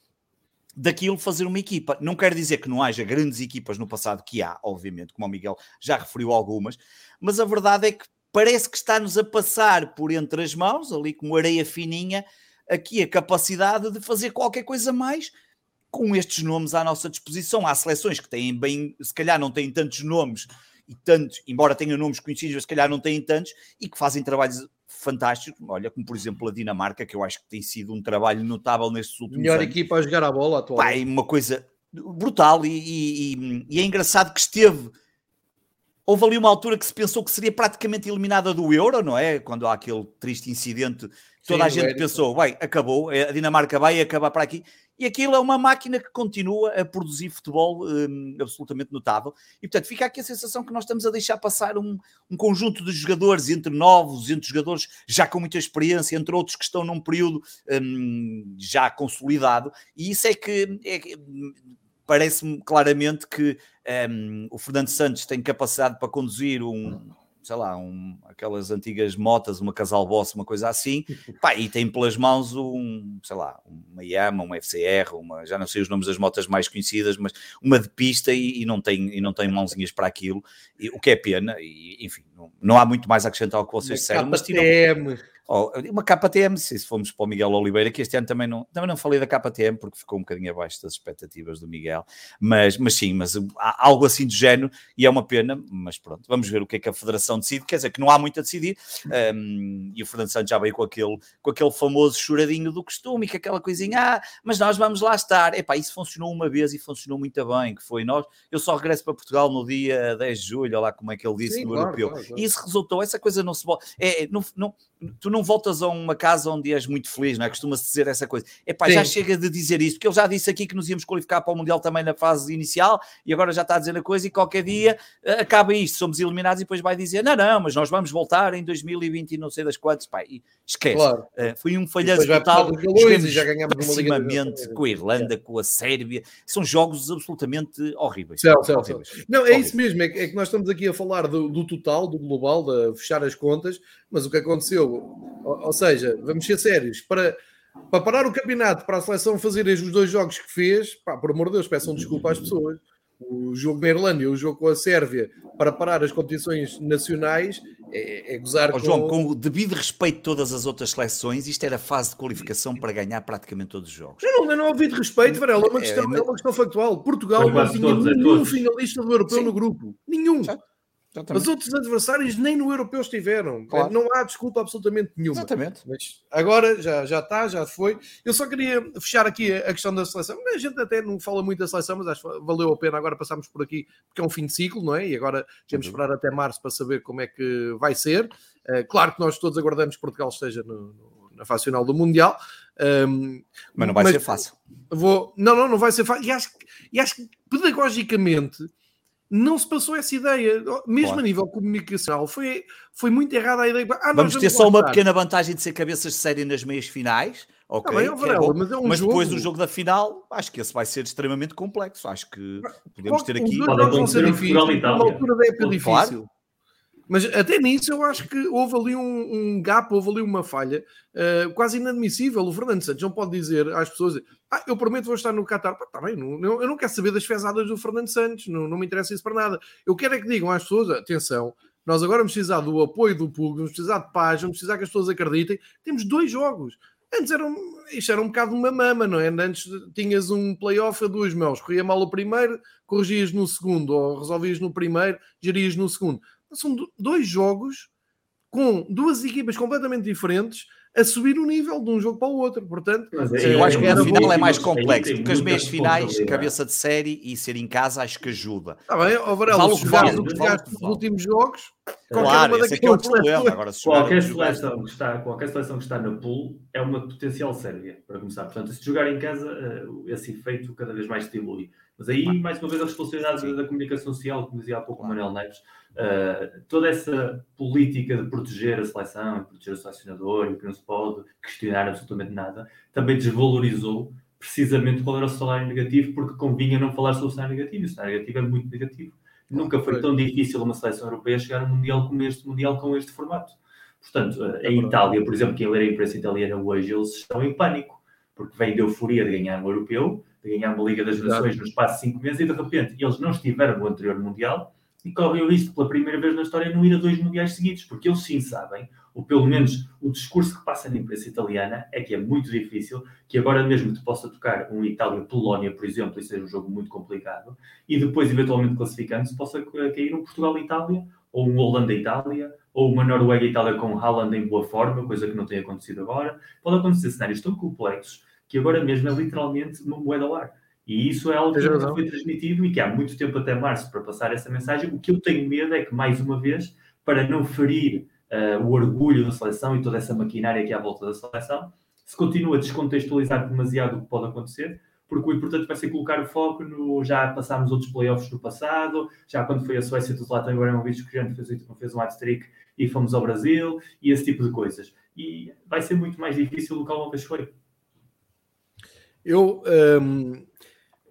daquilo fazer uma equipa. Não quer dizer que não haja grandes equipas no passado, que há, obviamente, como o Miguel já referiu algumas, mas a verdade é que parece que está-nos a passar por entre as mãos, ali como areia fininha, aqui a capacidade de fazer qualquer coisa mais com estes nomes à nossa disposição. Há seleções que têm bem, se calhar não têm tantos nomes e tantos, embora tenham nomes conhecidos, se calhar não têm tantos, e que fazem trabalhos fantásticos, olha, como por exemplo a Dinamarca, que eu acho que tem sido um trabalho notável nestes últimos Melhor anos. equipa a jogar a bola atualmente. Pai, uma coisa brutal e, e, e, é engraçado que esteve Houve ali uma altura que se pensou que seria praticamente eliminada do Euro, não é? Quando há aquele triste incidente, toda Sim, a gente pensou, vai, acabou, a Dinamarca vai acabar para aqui. E aquilo é uma máquina que continua a produzir futebol hum, absolutamente notável. E, portanto, fica aqui a sensação que nós estamos a deixar passar um, um, conjunto de jogadores, entre novos, entre jogadores já com muita experiência, entre outros que estão num período hum, já consolidado. E isso é que é, parece-me claramente que um, ehm, o Fernando Santos tem capacidade para conduzir um, sei lá, um, aquelas antigas motas, uma casal boss, uma coisa assim, pá, e tem pelas mãos um, sei lá, uma Yama, uma FCR, uma, já não sei os nomes das motas mais conhecidas, mas uma de pista e, e não, tem, e não tem mãozinhas para aquilo, e, o que é pena, e enfim, não, há muito mais a acrescentar ao que vocês disseram, mas tiram... Oh, uma KTM, se fomos para o Miguel Oliveira, que este ano também não, também não falei da KTM porque ficou um bocadinho abaixo das expectativas do Miguel, mas, mas sim, mas há algo assim do género e é uma pena, mas pronto, vamos ver o que é que a Federação decide, quer dizer que não há muito a decidir um, e o Fernando Santos já veio com aquele, com aquele famoso choradinho do costume, que aquela coisinha, ah, mas nós vamos lá estar, epá, isso funcionou uma vez e funcionou muito bem, que foi nós, eu só regresso para Portugal no dia 10 de julho, olha lá como é que ele disse sim, no claro, Europeu, claro, claro. E isso resultou, essa coisa não se é, não, não tu não voltas a uma casa onde és muito feliz, não é? Costuma-se dizer essa coisa. Epá, já chega de dizer isso, porque ele já disse aqui que nos íamos qualificar para o Mundial também na fase inicial e agora já está a dizer a coisa e qualquer dia uh, acaba isto, somos eliminados e depois vai dizer, não, não, mas nós vamos voltar em 2020 e não sei das quantas, pá, e esquece. Claro. Uh, foi um falhanço total, jogamos já ganhamos pessimamente com a Irlanda, com a Sérvia, são jogos absolutamente horríveis. Céu, céu, céu. Não, é horríveis. isso mesmo, é que, é que, nós estamos aqui a falar do, do total, do global, de fechar as contas, mas o que aconteceu, ou, ou seja, vamos ser sérios, para para parar o campeonato, para a seleção fazer os dois jogos que fez, pá, por amor de Deus, peçam desculpa às pessoas. O jogo na Irlanda e o jogo com a Sérvia para parar as competições nacionais é, é gozar oh, com... João, com o devido respeito de todas as outras seleções, isto era a fase de qualificação para ganhar praticamente todos os jogos. Eu não, eu não ouvi de respeito, Varela, é uma questão, é, é uma questão factual. Portugal não tinha nenhum finalista do europeu Sim. no grupo. Nenhum. Exatamente. Os outros adversários nem no europeu estiveram. Claro. Não há desculpa absolutamente nenhuma. Exatamente. Mas agora já, já está, já foi. Eu só queria fechar aqui a questão da seleção. A gente até não fala muito da seleção, mas acho que valeu a pena agora passarmos por aqui, porque é um fim de ciclo, não é? E agora temos de esperar até março para saber como é que vai ser. Uh, claro que nós todos aguardamos que Portugal esteja no, no, na fase final do Mundial. Um, mas não vai mas ser fácil. Vou... Não, não, não vai ser fácil. E acho, e acho que pedagogicamente não se passou essa ideia, mesmo claro. a nível comunicacional, foi, foi muito errada a ideia. Ah, vamos ter só uma pequena vantagem de ser cabeças de série nas meias finais, ok? Tá bem, é Varela, mas, é um mas depois do jogo da final, acho que esse vai ser extremamente complexo. Acho que podemos ter aqui. Pode acontecer uma altura da época difícil. Claro. Mas até nisso eu acho que houve ali um, um gap, houve ali uma falha uh, quase inadmissível. O Fernando Santos não pode dizer às pessoas: Ah, eu prometo vou estar no Qatar. Está bem, não, eu não quero saber das fezadas do Fernando Santos, não, não me interessa isso para nada. Eu quero é que digam às pessoas: atenção, nós agora vamos precisar do apoio do público, vamos precisar de paz, vamos precisar que as pessoas acreditem. Temos dois jogos. Antes era um, isto era um bocado uma mama, não é? Antes tinhas um playoff a duas mãos, corria mal o primeiro, corrigias no segundo, ou resolvias no primeiro, gerias no segundo são dois jogos com duas equipas completamente diferentes a subir o nível de um jogo para o outro. Portanto, é, eu acho que o final é mais complexo, porque as meias finais, cabeça de série e ser em casa, acho que ajuda. Está bem, ó Varela, se jogares o que jogaste nos últimos jogos, claro, esse é, é o problema. Agora, se qualquer, seleção que está, qualquer seleção que está na pool é uma potencial Sérvia, para começar. Portanto, se jogar em casa, eh, esse efeito cada vez mais se dilui. Mas aí, mais uma vez, a responsabilidade da comunicação social, como dizia há pouco o Manuel Neves, uh, toda essa política de proteger a seleção, proteger o selecionador, e que não se pode questionar absolutamente nada, também desvalorizou precisamente qual era o salário negativo, porque convinha não falar sobre o salário negativo, e o salário negativo é muito negativo. Nunca foi tão difícil uma seleção europeia chegar a um Mundial como este Mundial, com este formato. Portanto, eh, em Itália, por exemplo, quem ler a imprensa italiana hoje, eles estão em pânico, porque vem de euforia de ganhar um europeu, de ganhar uma Liga das Nações no espaço de 5 meses e de repente eles não estiveram no anterior Mundial e correm o risco pela primeira vez na história não ir a dois Mundiais seguidos, porque eles sim sabem, ou pelo menos o discurso que passa na imprensa italiana é que é muito difícil que agora mesmo te possa tocar um Itália-Polónia, por exemplo, e seja um jogo muito complicado, e depois eventualmente classificando-se possa cair um Portugal-Itália, ou um Holanda-Itália, ou uma Noruega-Itália com Haaland em boa forma, coisa que não tem acontecido agora. Pode acontecer cenários tão complexos que agora mesmo é literalmente uma moeda ao ar. E isso é algo que não foi transmitido e que há muito tempo até março para passar essa mensagem. O que eu tenho medo é que, mais uma vez, para não ferir uh, o orgulho da seleção e toda essa maquinária que há à volta da seleção, se continua a descontextualizar demasiado o que pode acontecer, porque o importante vai ser colocar o foco no. Já passámos outros playoffs no passado, já quando foi a Suécia do Zlatan Ibrahimovic que gente fez, fez um hat-trick e fomos ao Brasil, e esse tipo de coisas. E vai ser muito mais difícil do que alguma vez foi. Eu. Um,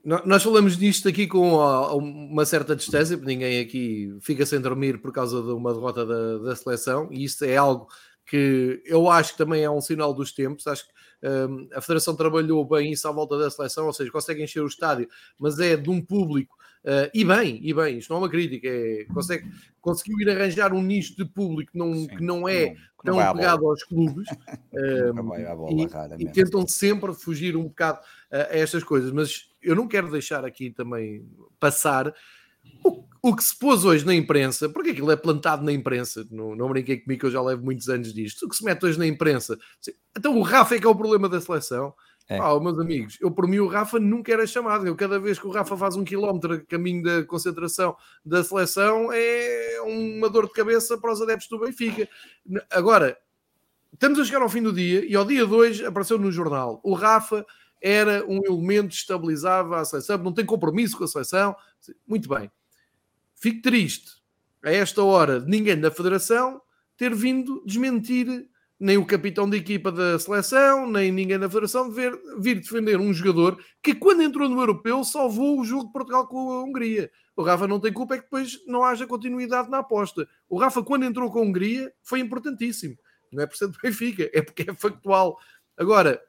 nós falamos disto aqui com uma certa distância, porque ninguém aqui fica sem dormir por causa de uma derrota da, da seleção, e isso é algo que eu acho que também é um sinal dos tempos. Acho que um, a Federação trabalhou bem isso à volta da seleção, ou seja, consegue encher o estádio, mas é de um público. Uh, e bem, e bem, isto não é uma crítica, é, consegue, conseguiu ir arranjar um nicho de público que não, Sim, que não é não, tão pegado aos clubes um, e, e, tentam sempre fugir um bocado a, a estas coisas, mas eu não quero deixar aqui também passar o, o, que se pôs hoje na imprensa, porque aquilo é plantado na imprensa, não, não brinquei comigo que eu já levo muitos anos disto. O que se mete hoje na imprensa, então o Rafa é que é o problema da seleção. É. Meus amigos, eu por mim o Rafa nunca era chamado. Eu cada vez que o Rafa faz um quilómetro caminho da concentração da seleção é uma dor de cabeça para os adeptos do Benfica. Agora, estamos a chegar ao fim do dia e ao dia 2 apareceu no jornal. O Rafa era um elemento que estabilizava a seleção, não tem compromisso com a seleção. Muito bem. Fico triste a esta hora de ninguém da federação ter vindo desmentir nem o capitão da equipa da seleção, nem ninguém da federação ver, vir defender um jogador que, quando entrou no europeu, salvou o jogo de Portugal com a Hungria. O Rafa não tem culpa, é que depois não haja continuidade na aposta. O Rafa, quando entrou com a Hungria, foi importantíssimo. Não é por ser do Benfica, é porque é factual. Agora,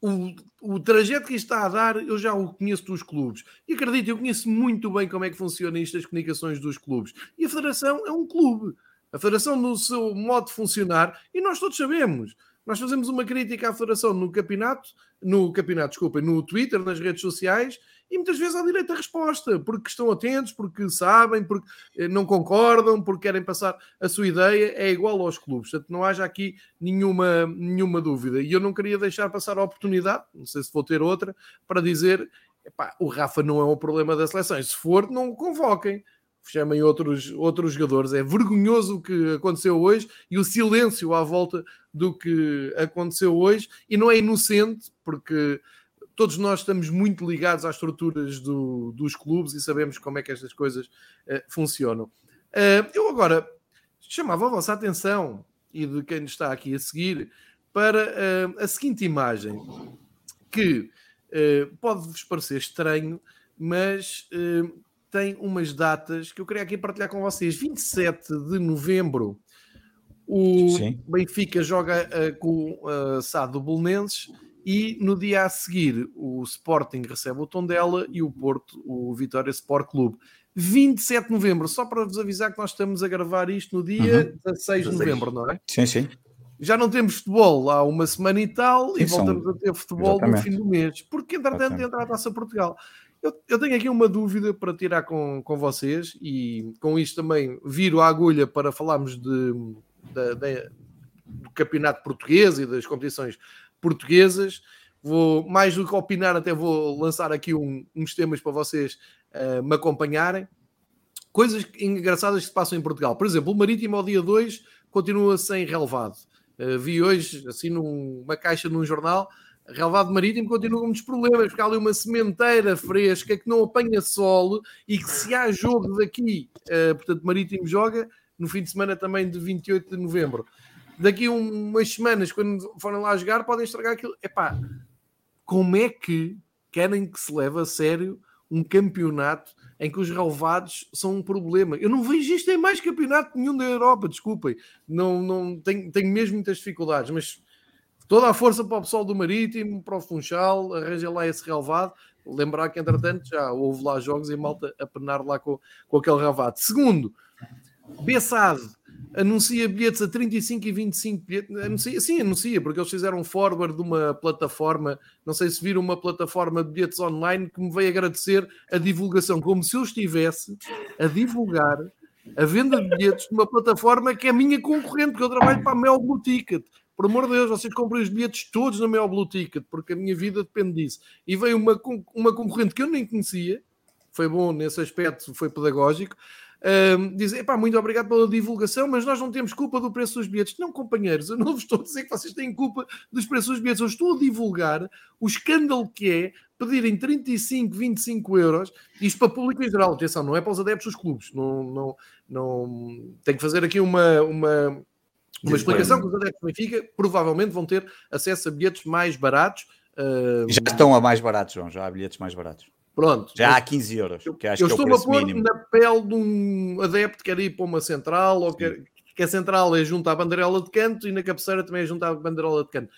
o, o trajeto que está a dar, eu já o conheço dos clubes. E acredito, eu conheço muito bem como é que funciona isto, as comunicações dos clubes. E a Federação é um clube. A Federação, no seu modo de funcionar, e nós todos sabemos, nós fazemos uma crítica à Federação no campeonato, no campeonato, desculpa, no Twitter, nas redes sociais, e muitas vezes há direito à resposta, porque estão atentos, porque sabem, porque eh, não concordam, porque querem passar a sua ideia, é igual aos clubes. Portanto, não haja aqui nenhuma, nenhuma dúvida. E eu não queria deixar passar a oportunidade, não sei se vou ter outra, para dizer: epá, o Rafa não é um problema das seleções. Se for, não o convoquem. Chamem outros, outros jogadores. É vergonhoso o que aconteceu hoje e o silêncio à volta do que aconteceu hoje. E não é inocente, porque todos nós estamos muito ligados às estruturas do, dos clubes e sabemos como é que estas coisas uh, funcionam. Uh, eu agora chamava a vossa atenção e de quem está aqui a seguir para uh, a seguinte imagem que pode-vos parecer estranho, mas tem umas datas que eu queria aqui partilhar com vocês. 27 de novembro, o Sim. Benfica joga com o Sado Bolonenses e no dia a seguir o Sporting recebe o Tondela e o Porto o Vitória Sport Clube. 27 de novembro, só para vos avisar que nós estamos a gravar isto no dia uhum. 16 de novembro, não é? Sim, sim. Já não temos futebol há uma semana e tal, e voltamos são... a ter futebol Exatamente. no fim do mês, porque entretanto entra a Taça Portugal. Eu, eu, tenho aqui uma dúvida para tirar com, com vocês, e com isto também viro a agulha para falarmos de, de, de do campeonato português e das competições portuguesas. Vou, mais do que opinar, até vou lançar aqui um, uns temas para vocês uh, me acompanharem. Coisas engraçadas que se passam em Portugal. Por exemplo, o Marítimo ao dia 2 continua sem relevado. Uh, vi hoje, assim, numa caixa num jornal, relevado marítimo continua com muitos problemas, porque há ali uma sementeira fresca que não apanha sol e que se há jogo daqui, uh, portanto, marítimo joga no fim de semana também de 28 de novembro daqui umas semanas, quando forem lá jogar, podem estragar aquilo. Epá, como é que querem que se leve a sério um campeonato em que os relevados são um problema? Eu não vejo isto em mais campeonato nenhum da Europa, desculpem. Não, não, tenho, tenho mesmo muitas dificuldades, mas toda a força para o pessoal do Marítimo, para o Funchal, arranja lá esse relevado. Lembrar que, entretanto, já houve lá jogos e malta a penar lá com, com aquele relevado. Segundo, Bessade anuncia bilhetes a 35 e 25 bilhetes. Anuncia, sim, anuncia, porque eles fizeram um forward de uma plataforma, não sei se viram uma plataforma de bilhetes online que me veio agradecer a divulgação, como se eu estivesse a divulgar a venda de bilhetes de uma plataforma que é minha concorrente, porque eu trabalho para a Mel Blue. Por amor de Deus, vocês comprem os bilhetes todos na Mel Blue Ticket, porque a minha vida depende disso. E veio uma, uma concorrente que eu nem conhecia, foi bom nesse aspecto, foi pedagógico, um, dizem, epá, muito obrigado pela divulgação, mas nós não temos culpa do preço dos bilhetes. Não, companheiros, eu não vos estou a dizer que vocês têm culpa dos preços dos bilhetes. Eu estou a divulgar o escândalo que é pedirem 35, 25 euros, isto para público em geral, atenção, não é para os adeptos dos clubes. Não, não, não... Tenho que fazer aqui uma, uma, uma explicação que os adeptos do Benfica provavelmente vão ter acesso a bilhetes mais baratos. Uh... Já estão a mais baratos, João, já há bilhetes mais baratos. Pronto. Já há 15 euros. Que acho eu que é estou a pôr mínimo. na pele de um adepto que quer ir para uma central ou que, que a central é junto à bandeirela de canto e na cabeceira também é junto à bandeirela de canto.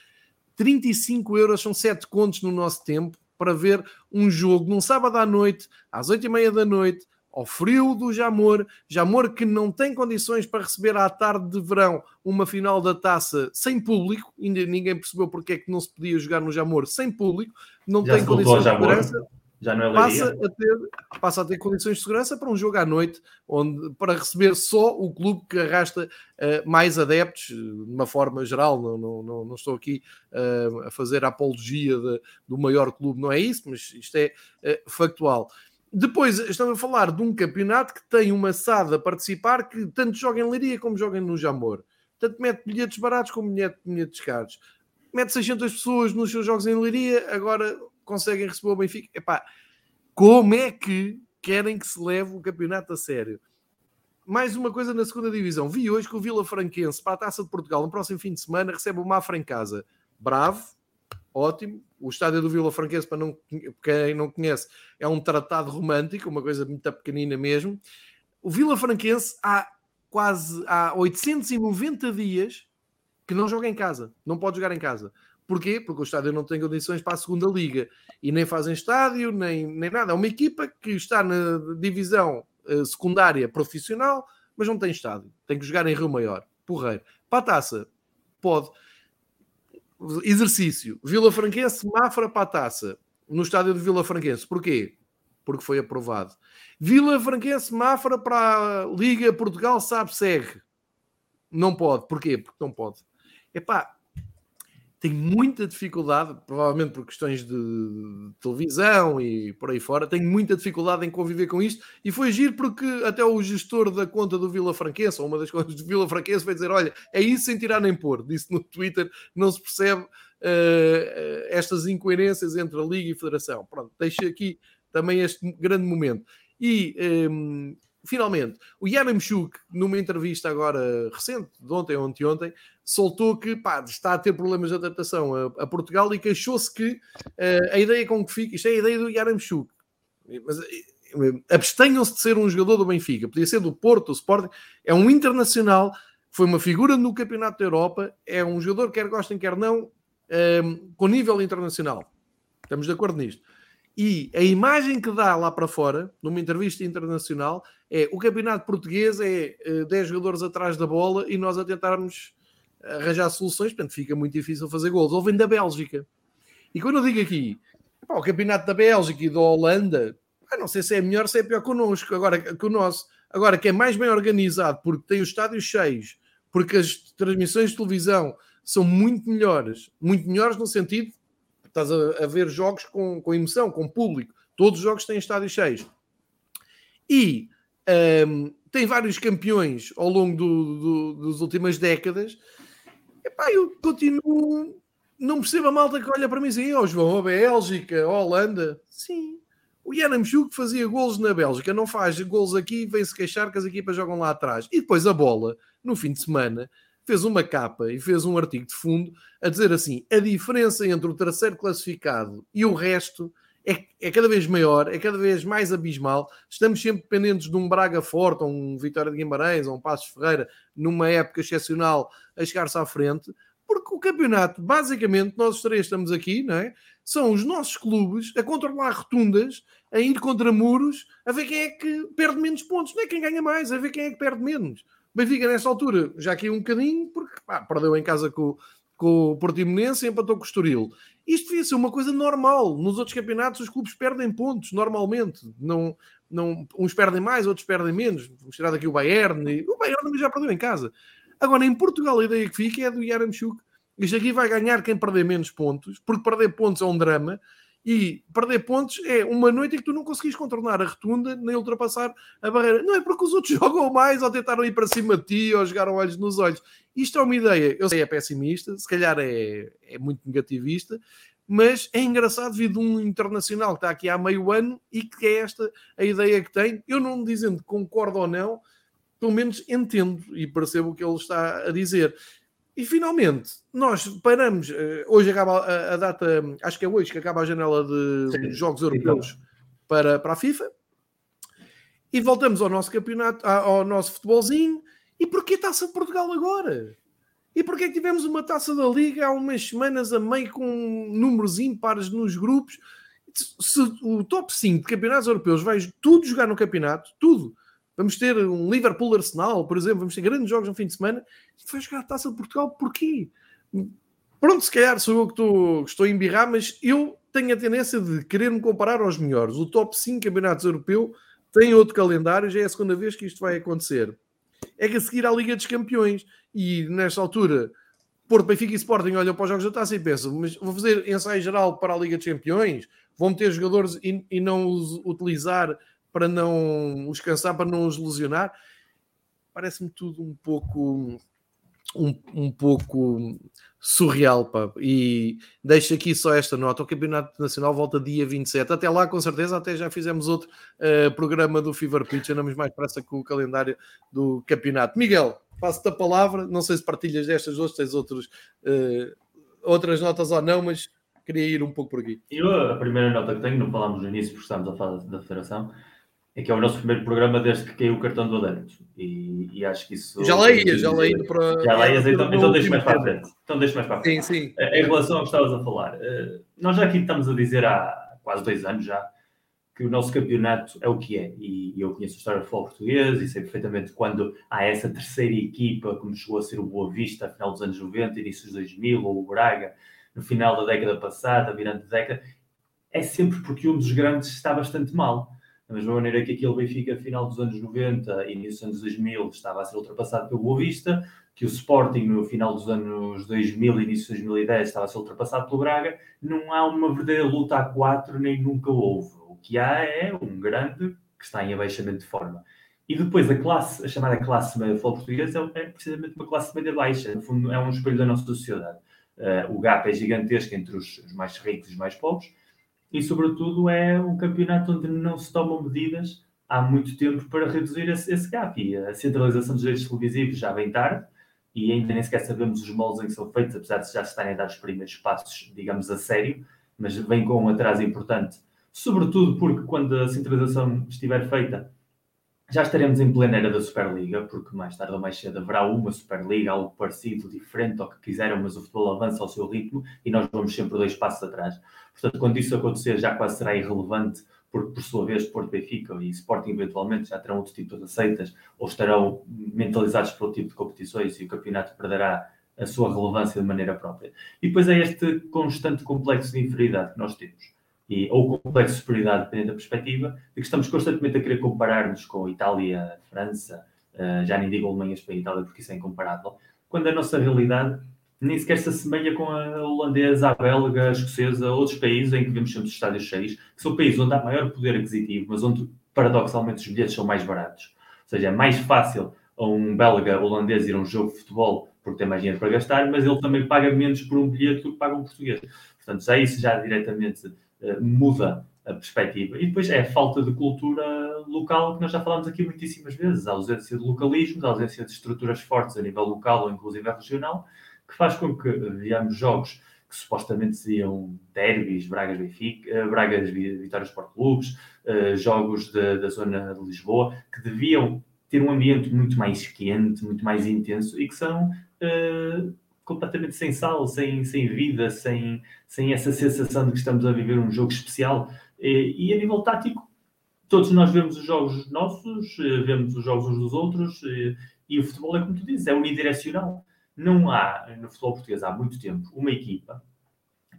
35 euros são 7 contos no nosso tempo para ver um jogo num sábado à noite, às 8 e meia da noite, ao frio do Jamor, Jamor que não tem condições para receber à tarde de verão uma final da taça sem público, ainda ninguém percebeu porque é que não se podia jogar no Jamor sem público, não Já tem condições de segurança. Já não é passa a, ter, passa a ter condições de segurança para um jogo à noite, onde, para receber só o clube que arrasta uh, mais adeptos, de uma forma geral. Não, não, não, não estou aqui uh, a fazer a apologia de, do maior clube, não é isso, mas isto é uh, factual. Depois estamos a falar de um campeonato que tem uma SAD a participar que tanto joga em Leiria como joga no Jamor. Tanto mete bilhetes baratos como mete bilhetes caros. Mete 600 pessoas nos seus jogos em Leiria, agora conseguem receber o Benfica. Epá, como é que querem que se leve o campeonato a sério? Mais uma coisa na segunda divisão. Vi hoje que o Vila Franquense, para a Taça de Portugal, no próximo fim de semana, recebe o Mafra em casa. Bravo, ótimo. O estádio do Vila Franquense, para quem não conhece, é um tratado romântico, uma coisa muito pequenina mesmo. O Vila Franquense há quase há 890 dias que não joga em casa, não pode jogar em casa. Porquê? Porque o estádio não tem condições para a segunda liga e nem fazem estádio, nem, nem nada. É uma equipa que está na divisão uh, secundária profissional, mas não tem estádio. Tem que jogar em Rio Maior. Porreiro. Para a taça, pode. Exercício. Vila Franquense, Mafra para a taça. No estádio de Vila Franquense. Porquê? Porque foi aprovado. Vila Franquense, Mafra para a Liga Portugal, sabe, segue. Não pode. Porquê? Porque não pode. Epá, tem muita dificuldade, provavelmente por questões de televisão e por aí fora, tem muita dificuldade em conviver com isto. E foi agir porque até o gestor da conta do Vila Franquense, ou uma das contas do Vila Franquense, vai dizer: Olha, é isso sem tirar nem pôr. Disse no Twitter: não se percebe uh, estas incoerências entre a Liga e a Federação. Pronto, deixa aqui também este grande momento. E um, finalmente, o Yaramchuk, numa entrevista agora recente, de ontem ou anteontem, soltou que pá, está a ter problemas de adaptação a, a Portugal e queixou-se que uh, a ideia com que fica, isto é a ideia do Yaramchuk, mas uh, abstenham-se de ser um jogador do Benfica, podia ser do Porto, do Sporting, é um internacional, foi uma figura no Campeonato da Europa, é um jogador, quer gostem, quer não, uh, com nível internacional. Estamos de acordo nisto. E a imagem que dá lá para fora, numa entrevista internacional, é o campeonato português é uh, eh, 10 jogadores atrás da bola e nós a tentarmos arranjar soluções, portanto fica muito difícil fazer gols. Ou vem da Bélgica. E quando eu digo aqui, pá, o campeonato da Bélgica e da Holanda, pá, não sei se é melhor, se é pior connosco, agora que o nosso. Agora, que é mais bem organizado, porque tem os estádios cheios, porque as transmissões de televisão são muito melhores, muito melhores no sentido Estás a, a ver jogos com, com emoção, com público. Todos os jogos têm estádios cheios. E um, tem vários campeões ao longo do, do, das últimas décadas. Epá, eu continuo. Não percebo a malta que olha para mim e diz: oh, João, a Bélgica, a Holanda. Sim. O Yanamchuk fazia golos na Bélgica, não faz golos aqui, vem-se queixar que as equipas jogam lá atrás. E depois a bola, no fim de semana, fez uma capa e fez um artigo de fundo a dizer assim: a diferença entre o terceiro classificado e o resto é, é, cada vez maior, é cada vez mais abismal. Estamos sempre dependentes de um Braga forte, ou um Vitória de Guimarães, ou um Passos Ferreira, numa época excepcional, a chegar-se à frente, porque o campeonato, basicamente, nós três estamos aqui, não é? São os nossos clubes a controlar rotundas, a ir contra muros, a ver quem é que perde menos pontos, não é quem ganha mais, a ver quem é que perde menos. Benfica, nessa altura, já aqui um bocadinho, porque pá, perdeu em casa com, com o Portimonense e empatou com o Estoril. Isto devia ser uma coisa normal. Nos outros campeonatos, os clubes perdem pontos, normalmente. Não, não, uns perdem mais, outros perdem menos. Vamos tirar daqui o Bayern. E, o Bayern já perdeu em casa. Agora, em Portugal, a ideia que fica é do Yaramchuk. Isto aqui vai ganhar quem perder menos pontos, porque perder pontos é um drama. E perder pontos é uma noite em que tu não conseguis contornar a retunda nem ultrapassar a barreira. Não é porque os outros jogam mais ou tentaram ir para cima de ti ou jogaram olhos nos olhos. Isto é uma ideia, eu sei, é pessimista, se calhar é, é muito negativista, mas é engraçado vir de um internacional que está aqui há meio ano e que é esta a ideia que tem. Eu não dizendo que concordo ou não, pelo menos entendo e percebo o que ele está a dizer. E finalmente, nós paramos. Eh, hoje acaba a, a, data, acho que é hoje que acaba a janela de Sim. Jogos Europeus para, para a FIFA. E voltamos ao nosso campeonato, ao nosso futebolzinho. E porquê taça de Portugal agora? E porquê que tivemos uma taça da Liga há umas semanas a meio com números ímpares nos grupos? Se o top 5 de campeonatos europeus vai tudo jogar no campeonato, tudo Vamos ter um Liverpool Arsenal, por exemplo, vamos ter grandes jogos no fim de semana. Vai jogar a taça de Portugal, porquê? Pronto, se calhar sou eu que estou, que estou a embirrar, mas eu tenho a tendência de querer me comparar aos melhores. O top 5 campeonatos europeu tem outro calendário, já é a segunda vez que isto vai acontecer. É que a seguir à Liga dos Campeões, e nesta altura, Porto, Benfica e Sporting olham para os jogos da taça e pensam, mas vou fazer ensaio geral para a Liga dos Campeões? Vão ter jogadores e, e não os utilizar para não os cansar, para não os lesionar. Parece-me tudo um pouco um, um pouco surreal, pá. E deixo aqui só esta nota: o Campeonato Nacional volta dia 27. Até lá, com certeza, até já fizemos outro uh, programa do Fever Pitch. Andamos mais pressa com o calendário do campeonato. Miguel, passo-te a palavra. Não sei se partilhas destas duas, tens outros, uh, outras notas ou não, mas queria ir um pouco por aqui. Eu, a primeira nota que tenho, não falámos no início porque estamos a falar da Federação, é que é o nosso primeiro programa desde que caiu o cartão do adepto. E, e acho que isso. Já leia, já leia para. Já leias, então, então deixa mais para a frente. Então deixa mais para a frente. Sim, sim. Em relação ao que estavas a falar, eh, nós já aqui estamos a dizer há quase dois anos já que o nosso campeonato é o que é. E eu conheço a história do futebol português e sei perfeitamente quando há essa terceira equipa, como chegou a ser o Boa Vista, a final dos anos 90, início dos 2000, ou o Braga, no final da década passada, virando de década, é sempre porque um dos grandes está bastante mal da mesma maneira que aquele Benfica, final dos anos 90 e início dos anos 2000, estava a ser ultrapassado pelo Boa Vista, que o Sporting, no final dos anos 2000 e início de 2010, estava a ser ultrapassado pelo Braga, não há uma verdadeira luta a quatro, nem nunca houve. O que há é um grande que está em abaixamento de forma. E depois a classe, a chamada classe média futebol português, é, é precisamente uma classe média baixa. No fundo, é um espelho da nossa sociedade. Uh, o gap é gigantesco entre os, os mais ricos e os mais pobres e, sobretudo, é um campeonato onde não se tomam medidas há muito tempo para reduzir esse, esse gap. E a centralização dos direitos televisivos já vem tarde e ainda nem sequer sabemos os moldes em que são feitos, apesar de já se estarem a dar os primeiros passos, digamos, a sério, mas vem com um atraso importante, sobretudo porque quando a centralização estiver feita, já estaremos em plena era da Superliga, porque mais tarde ou mais cedo haverá uma Superliga, algo parecido, diferente ao que quiseram, mas o futebol avança ao seu ritmo e nós vamos sempre dois passos atrás. Portanto, quando isso acontecer, já quase será irrelevante, porque por sua vez, Porto Benfica e Sporting eventualmente já terão outro tipo de receitas ou estarão mentalizados para outro tipo de competições e o campeonato perderá a sua relevância de maneira própria. E depois é este constante complexo de inferioridade que nós temos e, ou complexo de superioridade, dependendo da perspectiva, de que estamos constantemente a querer comparar-nos com Itália, França, uh, já nem digo Alemanha, Espanha e Itália, porque isso é incomparável, quando a nossa realidade nem sequer se assemelha com a holandesa, a belga, a escocesa, outros países em que vemos sempre os estádios cheios, que são países onde há maior poder aquisitivo, mas onde, paradoxalmente, os bilhetes são mais baratos. Ou seja, é mais fácil a um belga holandês ir a um jogo de futebol porque tem mais dinheiro para gastar, mas ele também paga menos por um bilhete do que paga um português. Portanto, já isso já diretamente muda a perspectiva. E depois é a falta de cultura local, que nós já falámos aqui muitíssimas vezes, a ausência de localismo, a ausência de estruturas fortes a nível local ou inclusive regional, que faz com que veamos jogos que supostamente seriam derbys, Bragas Benfica, eh, Bragas Vitória Sport Clubes, uh, jogos de, da zona de Lisboa, que deviam ter um ambiente muito mais quente, muito mais intenso e que são uh, completamente sem sal, sem, sem vida, sem, sem essa sensação de que estamos a viver um jogo especial. E, a nível tático, todos nós vemos os jogos nossos, vemos os jogos uns dos outros, e, e o futebol é como tu dizes, é unidirecional. Não há, no futebol português há muito tempo, uma equipa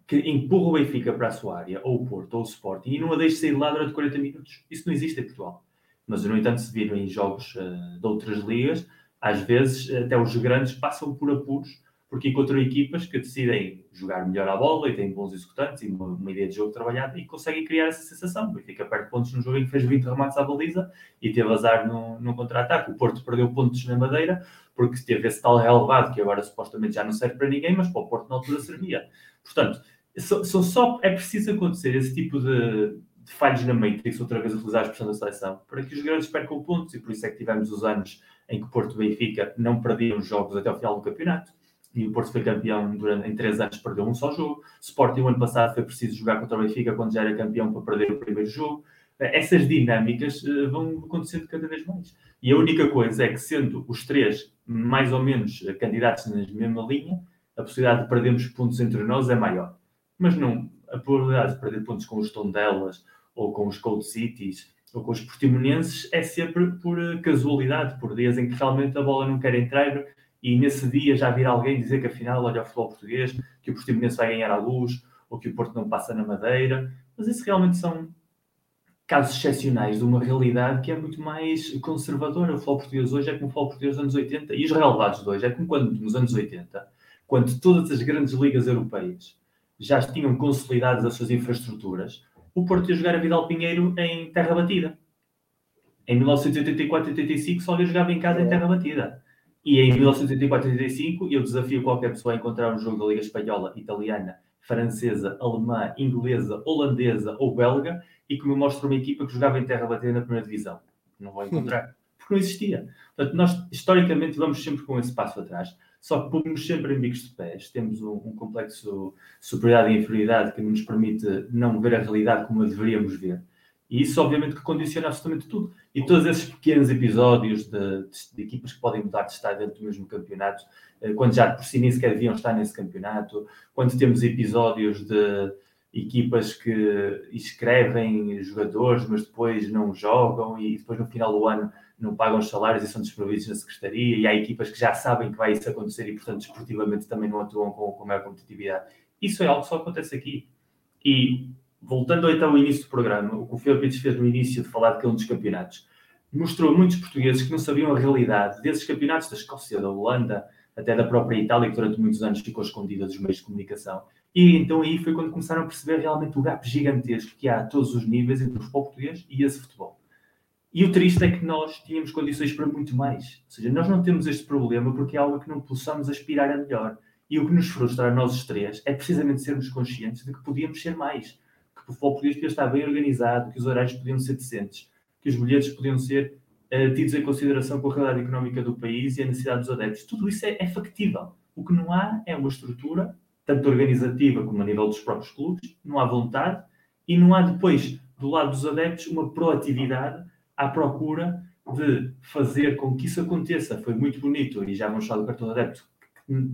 que empurra o Benfica para a sua área, ou o Porto, ou o Sporting, e não a deixe sair de lá durante 40 minutos. Isso não existe em Portugal. Mas, no entanto, se viram em jogos uh, de outras ligas, às vezes até os grandes passam por apuros porque encontram equipas que decidem jogar melhor a bola e têm bons executantes e uma, uma, ideia de jogo trabalhada e conseguem criar essa sensação. O Benfica perde pontos no jogo em que fez 20 remates à baliza e teve azar no, no contra-ataque. O Porto perdeu pontos na Madeira porque teve esse tal relevado que agora supostamente já não serve para ninguém, mas para o Porto na altura servia. Portanto, são só, é preciso acontecer esse tipo de, de falhos na Matrix, outra vez utilizar a expressão da seleção, para que os grandes percam pontos e por isso é que tivemos os anos em que Porto e Benfica não perdiam jogos até o final do campeonato e o Porto foi campeão durante, em três anos, perdeu um só jogo. Sporting, o ano passado, foi preciso jogar contra o Benfica quando já era campeão para perder o primeiro jogo. Essas dinâmicas eh, vão acontecendo cada vez mais. E a única coisa é que, sendo os três mais ou menos eh, candidatos na mesma linha, a possibilidade de perdermos pontos entre nós é maior. Mas não, a probabilidade de perder pontos com os Tondelas ou com os Cold Cities ou com os Portimonenses é sempre por eh, casualidade, por dias em que realmente a bola não quer entrar e nesse dia já vir alguém dizer que afinal, olha o futebol português, que o Portimonense vai ganhar à luz, ou que o Porto não passa na Madeira, mas isso realmente são casos excepcionais de uma realidade que é muito mais conservadora. O futebol português hoje é como o futebol português dos anos 80, e os relevados de hoje é como quando, nos anos 80, quando todas as grandes ligas europeias já tinham consolidado as suas infraestruturas, o Porto ia jogar a Vidal Pinheiro em terra batida. Em 1984 85 só ia jogava em casa em terra batida E em 1984-85 eu desafio qualquer pessoa a encontrar um jogo da Liga Espanhola, Italiana, Francesa, Alemã, Inglesa, Holandesa ou Belga e que me mostre uma equipa que jogava em terra batida na primeira divisão. Não vou encontrar, porque não existia. Portanto, nós historicamente vamos sempre com esse passo atrás. Só que pomos sempre em bicos de pés. Temos um, um complexo de superioridade e inferioridade que nos permite não ver a realidade como a deveríamos ver. E isso, obviamente, que condiciona absolutamente tudo. E todos esses pequenos episódios de, de, de equipas que podem mudar de estar dentro do mesmo campeonato, eh, quando já por si nem sequer deviam estar nesse campeonato, quando temos episódios de equipas que escrevem jogadores, mas depois não jogam e depois no final do ano não pagam os salários e são desprovidos na secretaria, e há equipas que já sabem que vai isso acontecer e, portanto, desportivamente também não atuam com, com maior competitividade. Isso é algo que só acontece aqui. E voltando então ao início do programa, o que o Filipe fez no início de falar de cada um dos campeonatos, mostrou muitos portugueses que não sabiam a realidade desses campeonatos da Escócia, da Holanda, até da própria Itália, que durante muitos anos ficou escondida dos meios de comunicação. E então aí foi quando começaram a perceber realmente o gap gigantesco que há a todos os níveis entre o futebol português e esse futebol. E o triste é que nós tínhamos condições para muito mais. Ou seja, nós não temos este problema porque é algo que não possamos aspirar a melhor. E o que nos frustra a nós os três é precisamente sermos conscientes de que podíamos ser mais o futebol português estar bem organizado, que os horários podiam ser decentes, que os bilhetes podiam ser uh, tidos em consideração com a realidade económica do país e a necessidade dos adeptos. Tudo isso é, é factível. O que não há é uma estrutura, tanto organizativa como a nível dos próprios clubes, não há vontade e não há depois, do lado dos adeptos, uma proatividade à procura de fazer com que isso aconteça. Foi muito bonito, e já vamos falar do cartão de adepto,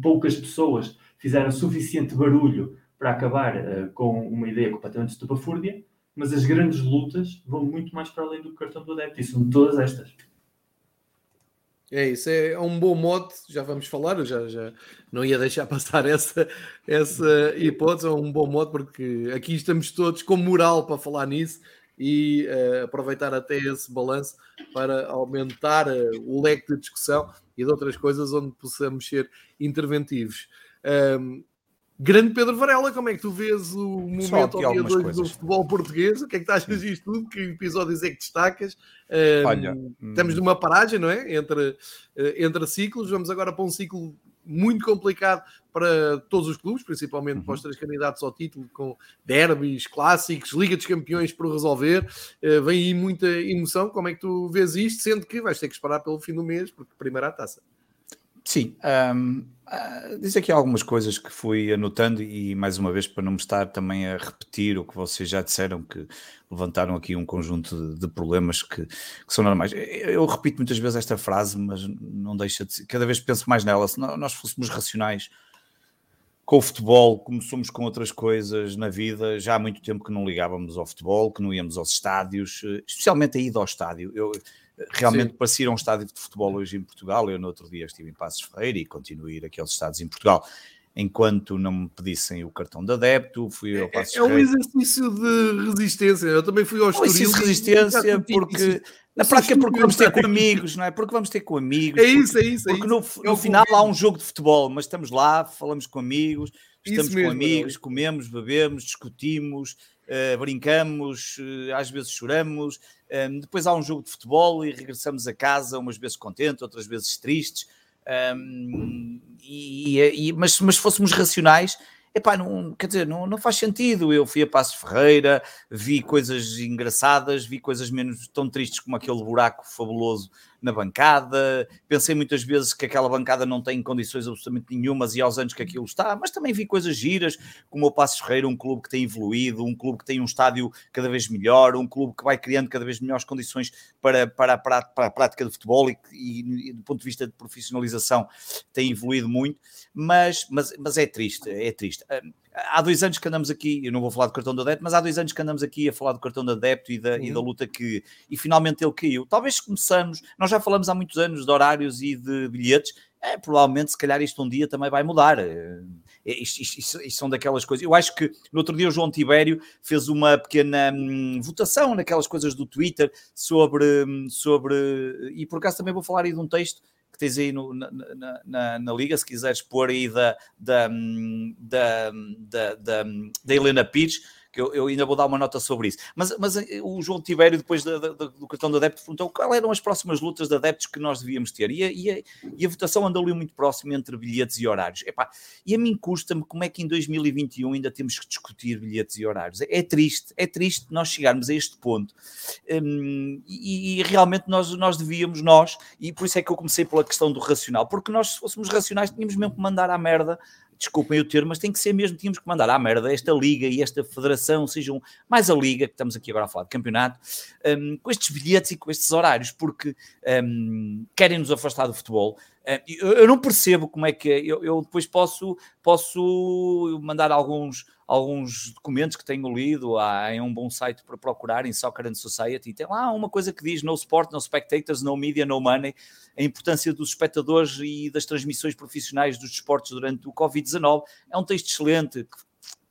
poucas pessoas fizeram suficiente barulho para acabar uh, com uma ideia completamente estupafúrdia, mas as grandes lutas vão muito mais para além do cartão do adepto, e são todas estas. É isso, é um bom mote, já vamos falar, já, já não ia deixar passar essa, essa hipótese, é um bom mote, porque aqui estamos todos com moral para falar nisso e uh, aproveitar até esse balanço para aumentar uh, o leque de discussão e de outras coisas onde possamos ser interventivos. Um, Grande Pedro Varela, como é que tu vês o momento ao dia 2 do futebol português? O que é que tu achas disto tudo? Que episódios é que destacas? Um, Olha, estamos hum. numa paragem, não é? Entre, eh, entre ciclos. Vamos agora para um ciclo muito complicado para todos os clubes, principalmente uhum. para os três candidatos ao título, com derbys, clássicos, Liga dos Campeões por resolver. Uh, vem aí muita emoção. Como é que tu vês isto? Sendo que vais ter que esperar pelo fim do mês, porque primeiro a taça. Sim, um, uh, ah, diz aqui algumas coisas que fui anotando e mais uma vez para não me estar também a repetir o que vocês já disseram, que levantaram aqui um conjunto de, de problemas que, que, são normais. Eu, eu, repito muitas vezes esta frase, mas não deixa de cada vez penso mais nela. Se nós fôssemos racionais com o futebol, como somos com outras coisas na vida, já há muito tempo que não ligávamos ao futebol, que não íamos aos estádios, eh, especialmente a ida ao estádio. Eu, realmente Sim. parecia um estádio de futebol hoje em Portugal. Eu no outro dia estive em Passos Ferreira e continuo a ir àqueles estádios em Portugal. Enquanto não me pedissem o cartão de adepto, fui ao Passos É, é um exercício de resistência. Eu também fui ao Estoril. É um exercício de resistência porque... Na prática, porque vamos ter com amigos, não é? Porque vamos ter com amigos. É isso, porque, é isso. É porque no, no é final há um jogo de futebol, mas estamos lá, falamos com amigos, estamos mesmo, com amigos, comemos, bebemos, discutimos, uh, brincamos, uh, às vezes choramos, um, depois há um jogo de futebol e regressamos a casa, umas vezes contentes, outras vezes tristes. Um, e, e, mas, mas se fôssemos racionais, epá, não, quer dizer, não, não faz sentido. Eu fui a Passo Ferreira, vi coisas engraçadas, vi coisas menos tão tristes como aquele buraco fabuloso na bancada. Pensei muitas vezes que aquela bancada não tem condições absolutamente nenhumas e aos anos que aquilo está, mas também vi coisas giras, como o Passos Ferreira, um clube que tem evoluído, um clube que tem um estádio cada vez melhor, um clube que vai criando cada vez melhores condições para, para, para, para a prática de futebol e, e, do ponto de vista de profissionalização tem evoluído muito, mas, mas, mas é triste, é triste há dois anos que andamos aqui, eu não vou falar do cartão do adepto, mas há dois anos que andamos aqui a falar do cartão do adepto e da, uhum. e da uhum. luta que. E finalmente ele caiu. Talvez começamos, nós já falamos há muitos anos de horários e de bilhetes, é, provavelmente, se calhar, isto um dia também vai mudar. É, isto, isto, isto, isto, são daquelas coisas. Eu acho que no outro dia o João Tibério fez uma pequena hum, votação naquelas coisas do Twitter sobre, hum, sobre. E por acaso também vou falar aí de um texto que tens aí no, na, na, na, na, liga, se quiseres pôr aí da, da, da, da, da, da Helena Pires, que eu, eu, ainda vou dar uma nota sobre isso. Mas, mas eh, o João Tibério, depois da, da, do cartão de adepto, perguntou qual eram as próximas lutas de adeptos que nós devíamos ter. E a, e a, e a votação andou ali muito próximo entre bilhetes e horários. Epá, e a mim custa-me como é que em 2021 ainda temos que discutir bilhetes e horários. É, é triste, é triste nós chegarmos a este ponto. Hum, e, e, realmente nós, nós devíamos, nós, e por isso é que eu comecei pela questão do racional, porque nós, se fôssemos racionais, tínhamos mesmo que mandar à merda desculpem o termo, mas tem que ser mesmo, tínhamos que mandar à merda esta liga e esta federação, sejam mais a liga, que estamos aqui agora a falar de campeonato, um, com estes bilhetes e com estes horários, porque um, querem nos afastar do futebol. Uh, eu, eu, não percebo como é que eu, eu depois posso, posso mandar alguns alguns documentos que tenho lido, há em um bom site para procurar, em Soccer and Society, tem lá uma coisa que diz no sport, no spectators, no media, no money, a importância dos espectadores e das transmissões profissionais dos desportos durante o Covid-19. É um texto excelente,